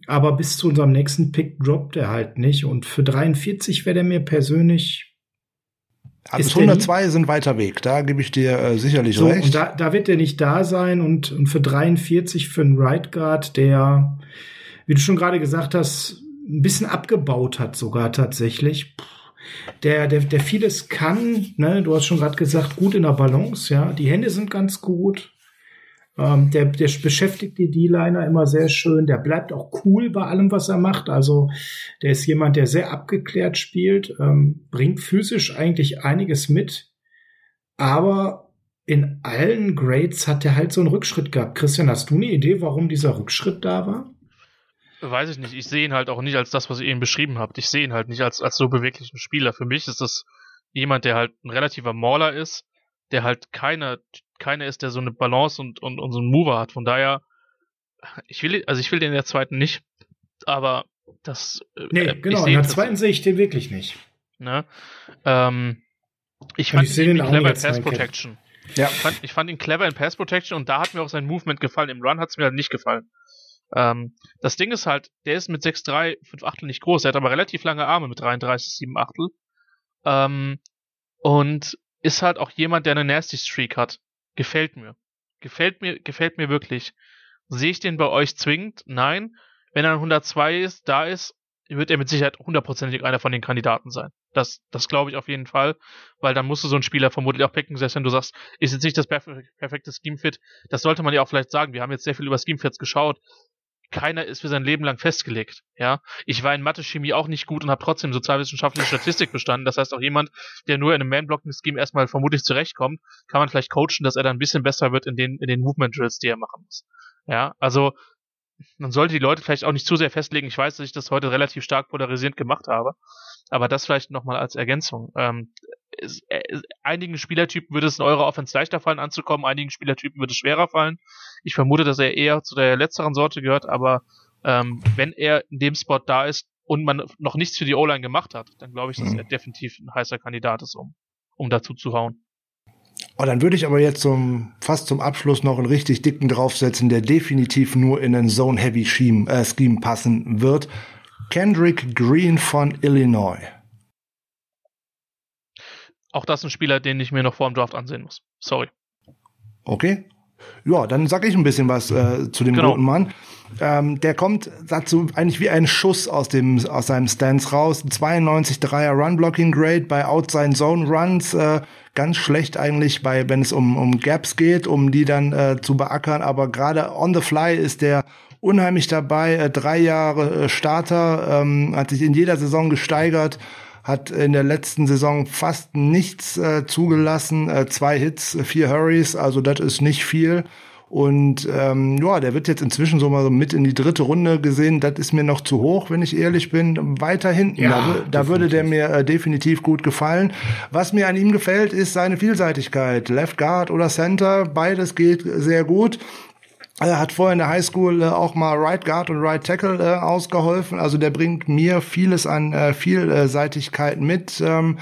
Aber bis zu unserem nächsten Pick droppt er halt nicht. Und für 43 wäre der mir persönlich bis 102 sind weiter Weg, da gebe ich dir äh, sicherlich so, recht. Und da, da wird er nicht da sein und, und für 43 für einen Right Guard, der wie du schon gerade gesagt hast, ein bisschen abgebaut hat sogar tatsächlich. Der, der, der vieles kann, ne, du hast schon gerade gesagt, gut in der Balance, ja. Die Hände sind ganz gut. Ähm, der, der beschäftigt die D-Liner immer sehr schön. Der bleibt auch cool bei allem, was er macht. Also der ist jemand, der sehr abgeklärt spielt, ähm, bringt physisch eigentlich einiges mit. Aber in allen Grades hat er halt so einen Rückschritt gehabt. Christian, hast du eine Idee, warum dieser Rückschritt da war? Weiß ich nicht. Ich sehe ihn halt auch nicht als das, was ihr eben beschrieben habt. Ich sehe ihn halt nicht als, als so beweglichen Spieler. Für mich ist das jemand, der halt ein relativer Mauler ist, der halt keiner, keiner ist, der so eine Balance und, und, und so einen Mover hat. Von daher, ich will, also ich will den in der zweiten nicht, aber das. Äh, nee, äh, genau, in der zweiten sehe ich den wirklich nicht. Ne? Ähm, ich fand ich ihn clever in Pass Protection. Ja. Ich fand, ich fand ihn clever in Pass Protection und da hat mir auch sein Movement gefallen. Im Run hat es mir halt nicht gefallen. Ähm, das Ding ist halt, der ist mit 6'3, 5 Achtel nicht groß, er hat aber relativ lange Arme mit 33, 7 Achtel. Ähm, und ist halt auch jemand, der eine Nasty Streak hat. Gefällt mir. Gefällt mir, gefällt mir wirklich. Sehe ich den bei euch zwingend? Nein. Wenn er 102 ist, da ist, wird er mit Sicherheit hundertprozentig einer von den Kandidaten sein. Das, das glaube ich auf jeden Fall, weil dann musst du so einen Spieler vermutlich auch picken, selbst wenn du sagst, ist jetzt nicht das perfekte Scheme-Fit. Das sollte man ja auch vielleicht sagen. Wir haben jetzt sehr viel über Scheme-Fits geschaut keiner ist für sein Leben lang festgelegt. Ja, ich war in Mathe, Chemie auch nicht gut und habe trotzdem sozialwissenschaftliche Statistik bestanden. Das heißt, auch jemand, der nur in einem Man-Blocking-Scheme erstmal vermutlich zurechtkommt, kann man vielleicht coachen, dass er dann ein bisschen besser wird in den in den Movement Drills, die er machen muss. Ja, also man sollte die Leute vielleicht auch nicht zu sehr festlegen. Ich weiß, dass ich das heute relativ stark polarisierend gemacht habe, aber das vielleicht nochmal als Ergänzung. Ähm, es, äh, einigen Spielertypen würde es in eurer Offense leichter fallen anzukommen, einigen Spielertypen würde es schwerer fallen. Ich vermute, dass er eher zu der letzteren Sorte gehört, aber ähm, wenn er in dem Spot da ist und man noch nichts für die O-Line gemacht hat, dann glaube ich, dass mhm. er definitiv ein heißer Kandidat ist, um, um dazu zu hauen. Oh, dann würde ich aber jetzt zum, fast zum Abschluss noch einen richtig dicken draufsetzen, der definitiv nur in einen Zone-Heavy-Scheme äh, Scheme passen wird. Kendrick Green von Illinois. Auch das ist ein Spieler, den ich mir noch vor dem Draft ansehen muss. Sorry. Okay. Ja, dann sage ich ein bisschen was äh, zu dem genau. guten Mann. Ähm, der kommt dazu eigentlich wie ein Schuss aus dem aus seinem Stance raus. 92 Dreier Run Blocking Grade bei Outside Zone Runs. Äh, ganz schlecht eigentlich bei wenn es um um Gaps geht, um die dann äh, zu beackern. Aber gerade on the fly ist der unheimlich dabei. Äh, drei Jahre äh, Starter, ähm, hat sich in jeder Saison gesteigert hat in der letzten Saison fast nichts äh, zugelassen, äh, zwei Hits, vier Hurries, also das ist nicht viel. Und ähm, ja, der wird jetzt inzwischen so mal so mit in die dritte Runde gesehen. Das ist mir noch zu hoch, wenn ich ehrlich bin. Weiter hinten, ja, da, da würde der mir äh, definitiv gut gefallen. Was mir an ihm gefällt, ist seine Vielseitigkeit. Left Guard oder Center, beides geht sehr gut. Er hat vorher in der Highschool äh, auch mal Right Guard und Right Tackle äh, ausgeholfen. Also der bringt mir vieles an äh, Vielseitigkeit mit. Ähm,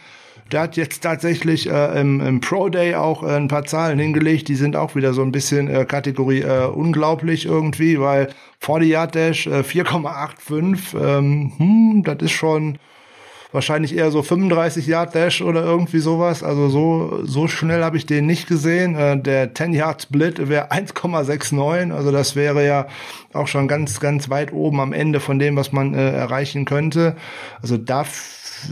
der hat jetzt tatsächlich äh, im, im Pro Day auch äh, ein paar Zahlen hingelegt, die sind auch wieder so ein bisschen äh, Kategorie äh, unglaublich irgendwie, weil 40 Yard Dash äh, 4,85, ähm, hm, das ist schon wahrscheinlich eher so 35 Yard Dash oder irgendwie sowas. Also so, so schnell habe ich den nicht gesehen. Äh, der 10 Yard Split wäre 1,69. Also das wäre ja auch schon ganz, ganz weit oben am Ende von dem, was man äh, erreichen könnte. Also da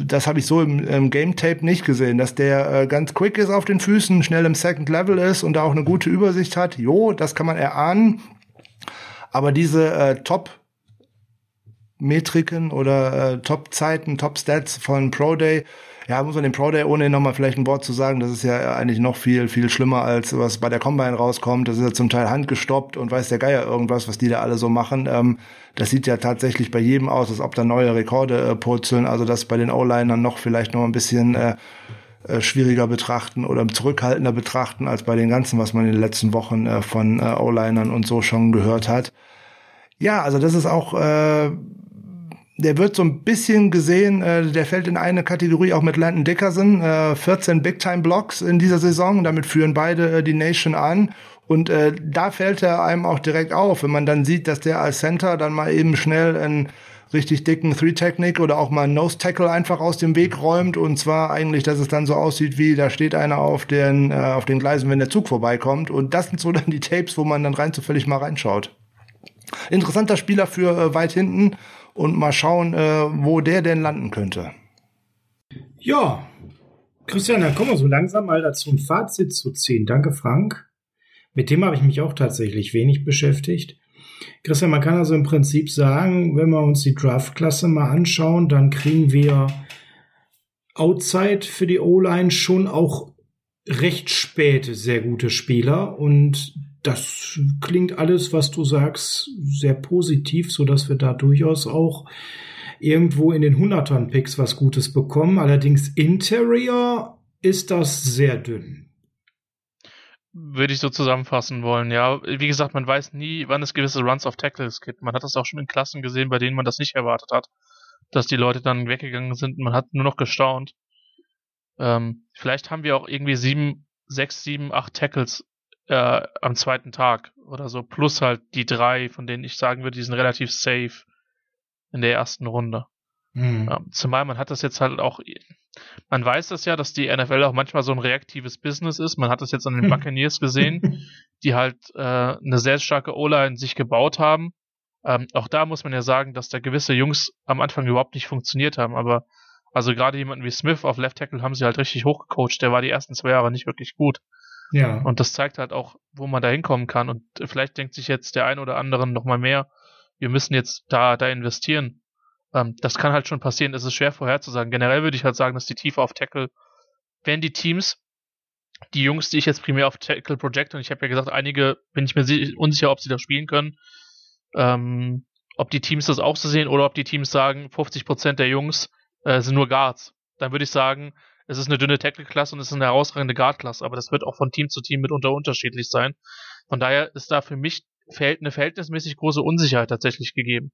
das habe ich so im, im, Game Tape nicht gesehen, dass der äh, ganz quick ist auf den Füßen, schnell im Second Level ist und da auch eine gute Übersicht hat. Jo, das kann man erahnen. Aber diese äh, Top Metriken oder äh, Top-Zeiten, Top-Stats von Pro Day. Ja, muss man den Pro Day ohne nochmal vielleicht ein Wort zu sagen, das ist ja eigentlich noch viel, viel schlimmer als was bei der Combine rauskommt. Das ist ja zum Teil handgestoppt und weiß der Geier irgendwas, was die da alle so machen. Ähm, das sieht ja tatsächlich bei jedem aus, als ob da neue Rekorde äh, purzeln. Also das bei den O-Linern noch vielleicht noch ein bisschen äh, äh, schwieriger betrachten oder zurückhaltender betrachten als bei den ganzen, was man in den letzten Wochen äh, von äh, O-Linern und so schon gehört hat. Ja, also das ist auch äh, der wird so ein bisschen gesehen, äh, der fällt in eine Kategorie auch mit Landon Dickerson, äh, 14 Big-Time-Blocks in dieser Saison, damit führen beide äh, die Nation an. Und äh, da fällt er einem auch direkt auf, wenn man dann sieht, dass der als Center dann mal eben schnell einen richtig dicken Three-Technique oder auch mal einen Nose-Tackle einfach aus dem Weg räumt. Und zwar eigentlich, dass es dann so aussieht, wie da steht einer auf den, äh, auf den Gleisen, wenn der Zug vorbeikommt. Und das sind so dann die Tapes, wo man dann rein zufällig mal reinschaut. Interessanter Spieler für äh, weit hinten und mal schauen, äh, wo der denn landen könnte. Ja, Christian, dann kommen wir so langsam mal dazu, ein Fazit zu ziehen. Danke, Frank. Mit dem habe ich mich auch tatsächlich wenig beschäftigt. Christian, man kann also im Prinzip sagen, wenn wir uns die Draft-Klasse mal anschauen, dann kriegen wir Outside für die O-Line schon auch recht spät sehr gute Spieler und das klingt alles, was du sagst, sehr positiv, so dass wir da durchaus auch irgendwo in den Hundertern Picks was Gutes bekommen. Allerdings Interior ist das sehr dünn. Würde ich so zusammenfassen wollen, ja. Wie gesagt, man weiß nie, wann es gewisse Runs of Tackles gibt. Man hat das auch schon in Klassen gesehen, bei denen man das nicht erwartet hat, dass die Leute dann weggegangen sind. Man hat nur noch gestaunt. Ähm, vielleicht haben wir auch irgendwie sieben, sechs, sieben, acht Tackles äh, am zweiten Tag oder so, plus halt die drei, von denen ich sagen würde, die sind relativ safe in der ersten Runde. Mhm. Ähm, zumal man hat das jetzt halt auch, man weiß das ja, dass die NFL auch manchmal so ein reaktives Business ist. Man hat das jetzt an den Buccaneers gesehen, die halt äh, eine sehr starke O-Line sich gebaut haben. Ähm, auch da muss man ja sagen, dass da gewisse Jungs am Anfang überhaupt nicht funktioniert haben, aber also gerade jemanden wie Smith auf Left Tackle haben sie halt richtig hochgecoacht. Der war die ersten zwei Jahre nicht wirklich gut. Ja. Und das zeigt halt auch, wo man da hinkommen kann. Und vielleicht denkt sich jetzt der ein oder andere nochmal mehr, wir müssen jetzt da, da investieren. Ähm, das kann halt schon passieren. Es ist schwer vorherzusagen. Generell würde ich halt sagen, dass die Tiefe auf Tackle, wenn die Teams, die Jungs, die ich jetzt primär auf Tackle project, und ich habe ja gesagt, einige bin ich mir unsicher, ob sie das spielen können, ähm, ob die Teams das auch so sehen oder ob die Teams sagen, 50% der Jungs äh, sind nur Guards. Dann würde ich sagen, es ist eine dünne Tackle-Klasse und es ist eine herausragende Guard-Klasse, aber das wird auch von Team zu Team mitunter unterschiedlich sein. Von daher ist da für mich eine verhältnismäßig große Unsicherheit tatsächlich gegeben.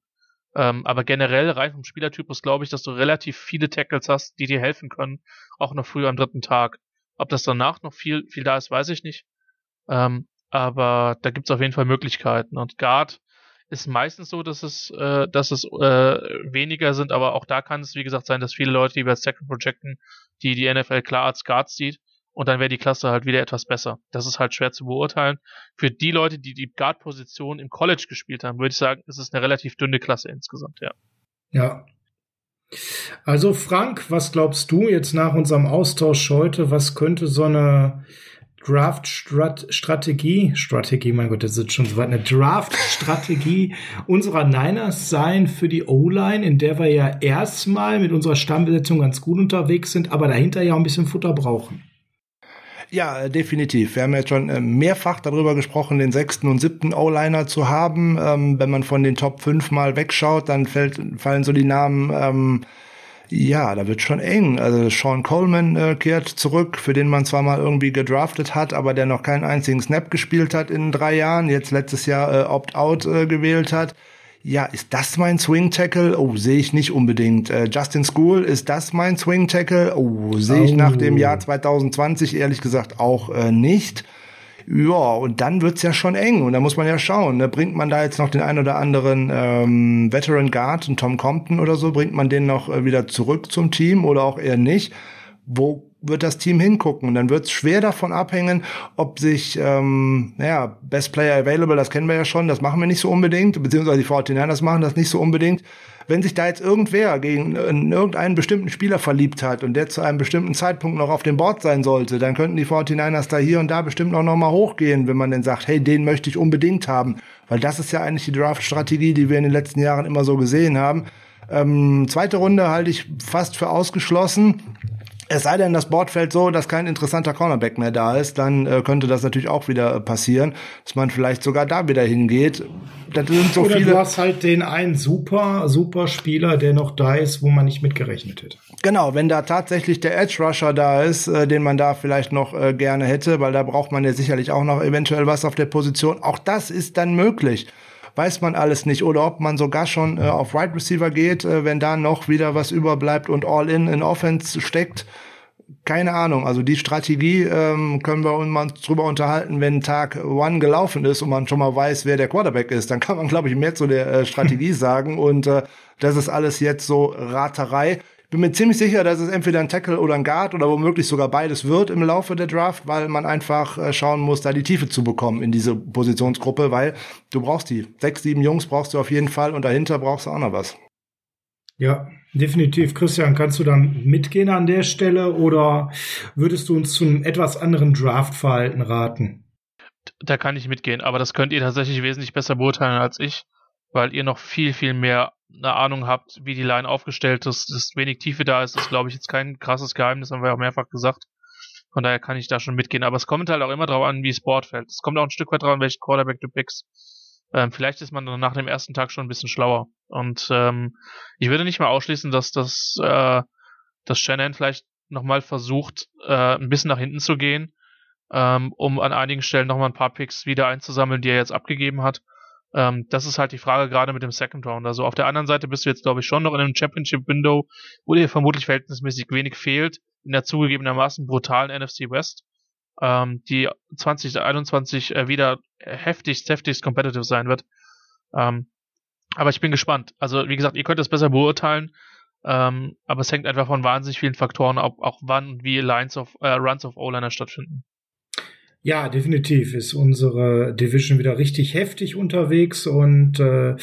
Ähm, aber generell, rein vom Spielertypus, glaube ich, dass du relativ viele Tackles hast, die dir helfen können, auch noch früher am dritten Tag. Ob das danach noch viel, viel da ist, weiß ich nicht. Ähm, aber da gibt's auf jeden Fall Möglichkeiten. Und Guard ist meistens so, dass es, äh, dass es äh, weniger sind, aber auch da kann es, wie gesagt, sein, dass viele Leute, die bei Second projecten, die die NFL klar als Guards sieht und dann wäre die Klasse halt wieder etwas besser. Das ist halt schwer zu beurteilen. Für die Leute, die die Guard-Position im College gespielt haben, würde ich sagen, ist es eine relativ dünne Klasse insgesamt, ja. Ja. Also Frank, was glaubst du jetzt nach unserem Austausch heute, was könnte so eine Draft-Strategie, Strategie, mein Gott, das ist schon so weit, eine Draft-Strategie unserer Niners sein für die O-Line, in der wir ja erstmal mit unserer Stammbesetzung ganz gut unterwegs sind, aber dahinter ja auch ein bisschen Futter brauchen. Ja, definitiv. Wir haben jetzt schon äh, mehrfach darüber gesprochen, den sechsten und siebten O-Liner zu haben. Ähm, wenn man von den Top 5 mal wegschaut, dann fällt, fallen so die Namen ähm, ja, da wird schon eng. Also Sean Coleman äh, kehrt zurück, für den man zwar mal irgendwie gedraftet hat, aber der noch keinen einzigen Snap gespielt hat in drei Jahren, jetzt letztes Jahr äh, Opt-out äh, gewählt hat. Ja, ist das mein Swing Tackle? Oh, sehe ich nicht unbedingt. Äh, Justin School, ist das mein Swing Tackle? Oh, sehe ich oh. nach dem Jahr 2020 ehrlich gesagt auch äh, nicht. Ja, und dann wird's ja schon eng und da muss man ja schauen, ne? bringt man da jetzt noch den ein oder anderen ähm, Veteran Guard, und Tom Compton oder so, bringt man den noch äh, wieder zurück zum Team oder auch eher nicht? Wo wird das Team hingucken? Und dann wird's schwer davon abhängen, ob sich, ähm, ja, Best Player Available, das kennen wir ja schon, das machen wir nicht so unbedingt, beziehungsweise die 49ers machen das nicht so unbedingt wenn sich da jetzt irgendwer gegen irgendeinen bestimmten Spieler verliebt hat und der zu einem bestimmten Zeitpunkt noch auf dem Board sein sollte, dann könnten die 49ers da hier und da bestimmt auch noch mal hochgehen, wenn man dann sagt, hey, den möchte ich unbedingt haben. Weil das ist ja eigentlich die Draft-Strategie, die wir in den letzten Jahren immer so gesehen haben. Ähm, zweite Runde halte ich fast für ausgeschlossen. Es sei denn, das Board fällt so, dass kein interessanter Cornerback mehr da ist, dann äh, könnte das natürlich auch wieder äh, passieren, dass man vielleicht sogar da wieder hingeht. Das sind so Oder viele. Du hast halt den einen super, super Spieler, der noch da ist, wo man nicht mit gerechnet hätte. Genau, wenn da tatsächlich der Edge Rusher da ist, äh, den man da vielleicht noch äh, gerne hätte, weil da braucht man ja sicherlich auch noch eventuell was auf der Position. Auch das ist dann möglich weiß man alles nicht. Oder ob man sogar schon äh, auf Right Receiver geht, äh, wenn da noch wieder was überbleibt und All-In in Offense steckt. Keine Ahnung. Also die Strategie ähm, können wir uns mal drüber unterhalten, wenn Tag One gelaufen ist und man schon mal weiß, wer der Quarterback ist. Dann kann man, glaube ich, mehr zu der äh, Strategie sagen. Und äh, das ist alles jetzt so Raterei bin mir ziemlich sicher, dass es entweder ein Tackle oder ein Guard oder womöglich sogar beides wird im Laufe der Draft, weil man einfach äh, schauen muss, da die Tiefe zu bekommen in diese Positionsgruppe, weil du brauchst die. Sechs, sieben Jungs brauchst du auf jeden Fall und dahinter brauchst du auch noch was. Ja, definitiv. Christian, kannst du dann mitgehen an der Stelle oder würdest du uns zu einem etwas anderen Draftverhalten raten? Da kann ich mitgehen, aber das könnt ihr tatsächlich wesentlich besser beurteilen als ich, weil ihr noch viel, viel mehr eine Ahnung habt, wie die Line aufgestellt ist, dass wenig Tiefe da ist, ist glaube ich jetzt kein krasses Geheimnis, haben wir auch mehrfach gesagt. Von daher kann ich da schon mitgehen. Aber es kommt halt auch immer darauf an, wie es Board fällt. Es kommt auch ein Stück weit darauf an, welchen Quarterback du pickst. Ähm, vielleicht ist man dann nach dem ersten Tag schon ein bisschen schlauer. Und ähm, ich würde nicht mal ausschließen, dass das, äh, dass Shannon vielleicht nochmal versucht, äh, ein bisschen nach hinten zu gehen, ähm, um an einigen Stellen nochmal ein paar Picks wieder einzusammeln, die er jetzt abgegeben hat. Ähm, das ist halt die Frage gerade mit dem Second Round. Also auf der anderen Seite bist du jetzt, glaube ich, schon noch in einem Championship-Window, wo dir vermutlich verhältnismäßig wenig fehlt, in der zugegebenermaßen brutalen NFC West, ähm, die 2021 äh, wieder heftigst, heftigst competitive sein wird. Ähm, aber ich bin gespannt. Also, wie gesagt, ihr könnt es besser beurteilen. Ähm, aber es hängt einfach von wahnsinnig vielen Faktoren ab, auch wann und wie Lines of, äh, Runs of O-Liner stattfinden. Ja, definitiv ist unsere Division wieder richtig heftig unterwegs und äh,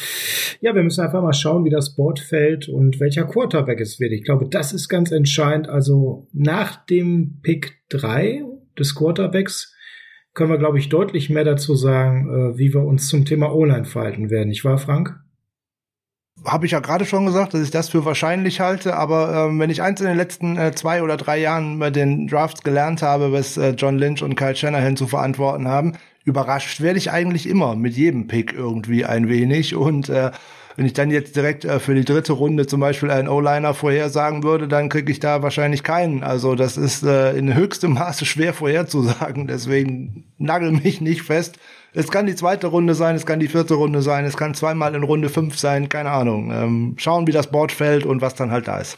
ja, wir müssen einfach mal schauen, wie das Board fällt und welcher Quarterback es wird. Ich glaube, das ist ganz entscheidend. Also nach dem Pick 3 des Quarterbacks können wir, glaube ich, deutlich mehr dazu sagen, äh, wie wir uns zum Thema O-Line verhalten werden. Nicht wahr, Frank? Habe ich ja gerade schon gesagt, dass ich das für wahrscheinlich halte, aber ähm, wenn ich eins in den letzten äh, zwei oder drei Jahren bei den Drafts gelernt habe, was äh, John Lynch und Kyle Shanahan zu verantworten haben, überrascht werde ich eigentlich immer mit jedem Pick irgendwie ein wenig und äh, wenn ich dann jetzt direkt äh, für die dritte Runde zum Beispiel einen O-Liner vorhersagen würde, dann kriege ich da wahrscheinlich keinen. Also das ist äh, in höchstem Maße schwer vorherzusagen. Deswegen nagel mich nicht fest. Es kann die zweite Runde sein, es kann die vierte Runde sein, es kann zweimal in Runde fünf sein, keine Ahnung. Ähm, schauen, wie das Board fällt und was dann halt da ist.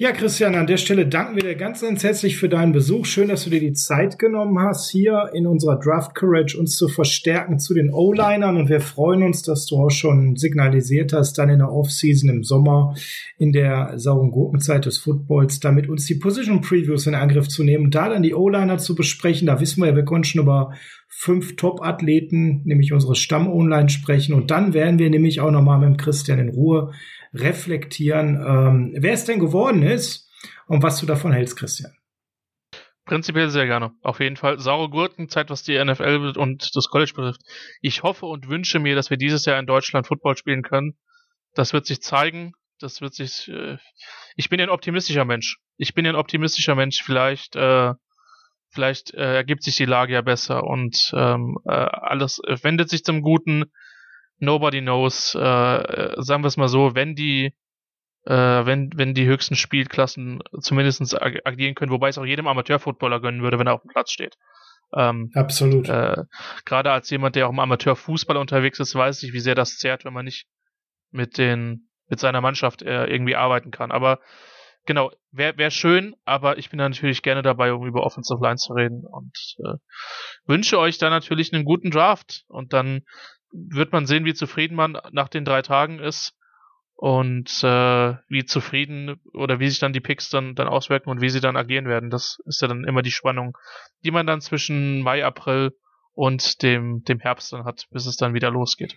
Ja, Christian, an der Stelle danken wir dir ganz, ganz herzlich für deinen Besuch. Schön, dass du dir die Zeit genommen hast, hier in unserer Draft Courage uns zu verstärken zu den O-Linern. Und wir freuen uns, dass du auch schon signalisiert hast, dann in der Offseason im Sommer, in der sauren Gurkenzeit des Footballs, damit uns die Position Previews in Angriff zu nehmen, da dann die O-Liner zu besprechen. Da wissen wir ja, wir konnten schon über fünf Top-Athleten, nämlich unsere Stamm-Online sprechen. Und dann werden wir nämlich auch nochmal mit Christian in Ruhe reflektieren, ähm, wer es denn geworden ist und was du davon hältst, Christian. Prinzipiell sehr gerne. Auf jeden Fall saure Gurkenzeit, was die NFL und das College betrifft. Ich hoffe und wünsche mir, dass wir dieses Jahr in Deutschland Football spielen können. Das wird sich zeigen. Das wird sich. Äh, ich bin ein optimistischer Mensch. Ich bin ein optimistischer Mensch. Vielleicht, äh, vielleicht äh, ergibt sich die Lage ja besser und ähm, äh, alles wendet sich zum Guten nobody knows, äh, sagen wir es mal so, wenn die äh, wenn, wenn die höchsten Spielklassen zumindest ag agieren können, wobei es auch jedem Amateurfootballer gönnen würde, wenn er auf dem Platz steht. Ähm, Absolut. Äh, Gerade als jemand, der auch im Amateurfußball unterwegs ist, weiß ich, wie sehr das zehrt, wenn man nicht mit den, mit seiner Mannschaft äh, irgendwie arbeiten kann. Aber genau, wäre wär schön, aber ich bin da natürlich gerne dabei, um über Offensive Line zu reden und äh, wünsche euch da natürlich einen guten Draft und dann wird man sehen, wie zufrieden man nach den drei Tagen ist und äh, wie zufrieden oder wie sich dann die Picks dann, dann auswirken und wie sie dann agieren werden. Das ist ja dann immer die Spannung, die man dann zwischen Mai, April und dem, dem Herbst dann hat, bis es dann wieder losgeht.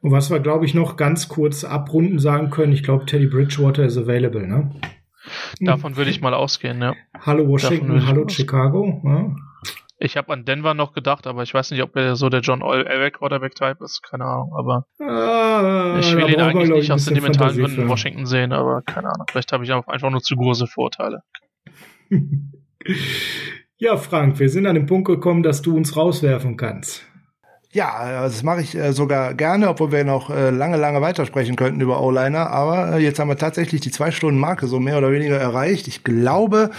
Und was wir, glaube ich, noch ganz kurz abrunden sagen können, ich glaube, Teddy Bridgewater is available, ne? Davon würde ich mal ausgehen, ja. Hallo Washington, hallo Chicago. Ja. Ich habe an Denver noch gedacht, aber ich weiß nicht, ob er so der John Elway Quarterback-Type ist. Keine Ahnung, aber ah, ich will ihn eigentlich nicht aus sentimentalen Gründen in Washington sehen, aber keine Ahnung. Vielleicht habe ich einfach nur zu große Vorteile. ja, Frank, wir sind an den Punkt gekommen, dass du uns rauswerfen kannst. Ja, also das mache ich äh, sogar gerne, obwohl wir noch äh, lange, lange weitersprechen könnten über O-Liner. Aber äh, jetzt haben wir tatsächlich die zwei Stunden Marke so mehr oder weniger erreicht. Ich glaube,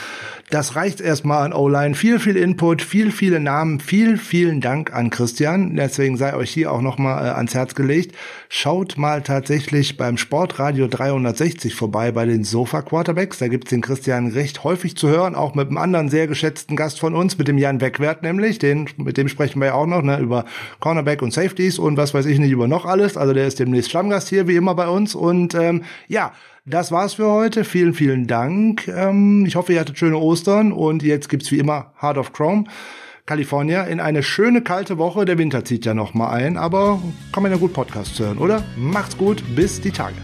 das reicht erstmal an O-Line. Viel, viel Input, viel, viele Namen. Viel, vielen Dank an Christian. Deswegen sei euch hier auch nochmal äh, ans Herz gelegt. Schaut mal tatsächlich beim Sportradio 360 vorbei bei den Sofa Quarterbacks. Da gibt's den Christian recht häufig zu hören, auch mit einem anderen sehr geschätzten Gast von uns, mit dem Jan Wegwert nämlich. Den, mit dem sprechen wir ja auch noch, ne, über Cornerback und Safeties und was weiß ich nicht über noch alles. Also der ist demnächst Stammgast hier, wie immer bei uns. Und ähm, ja, das war's für heute. Vielen, vielen Dank. Ähm, ich hoffe, ihr hattet schöne Ostern und jetzt gibt's wie immer Heart of Chrome. California in eine schöne kalte Woche. Der Winter zieht ja noch mal ein, aber kann man ja gut Podcast hören, oder? Macht's gut, bis die Tage.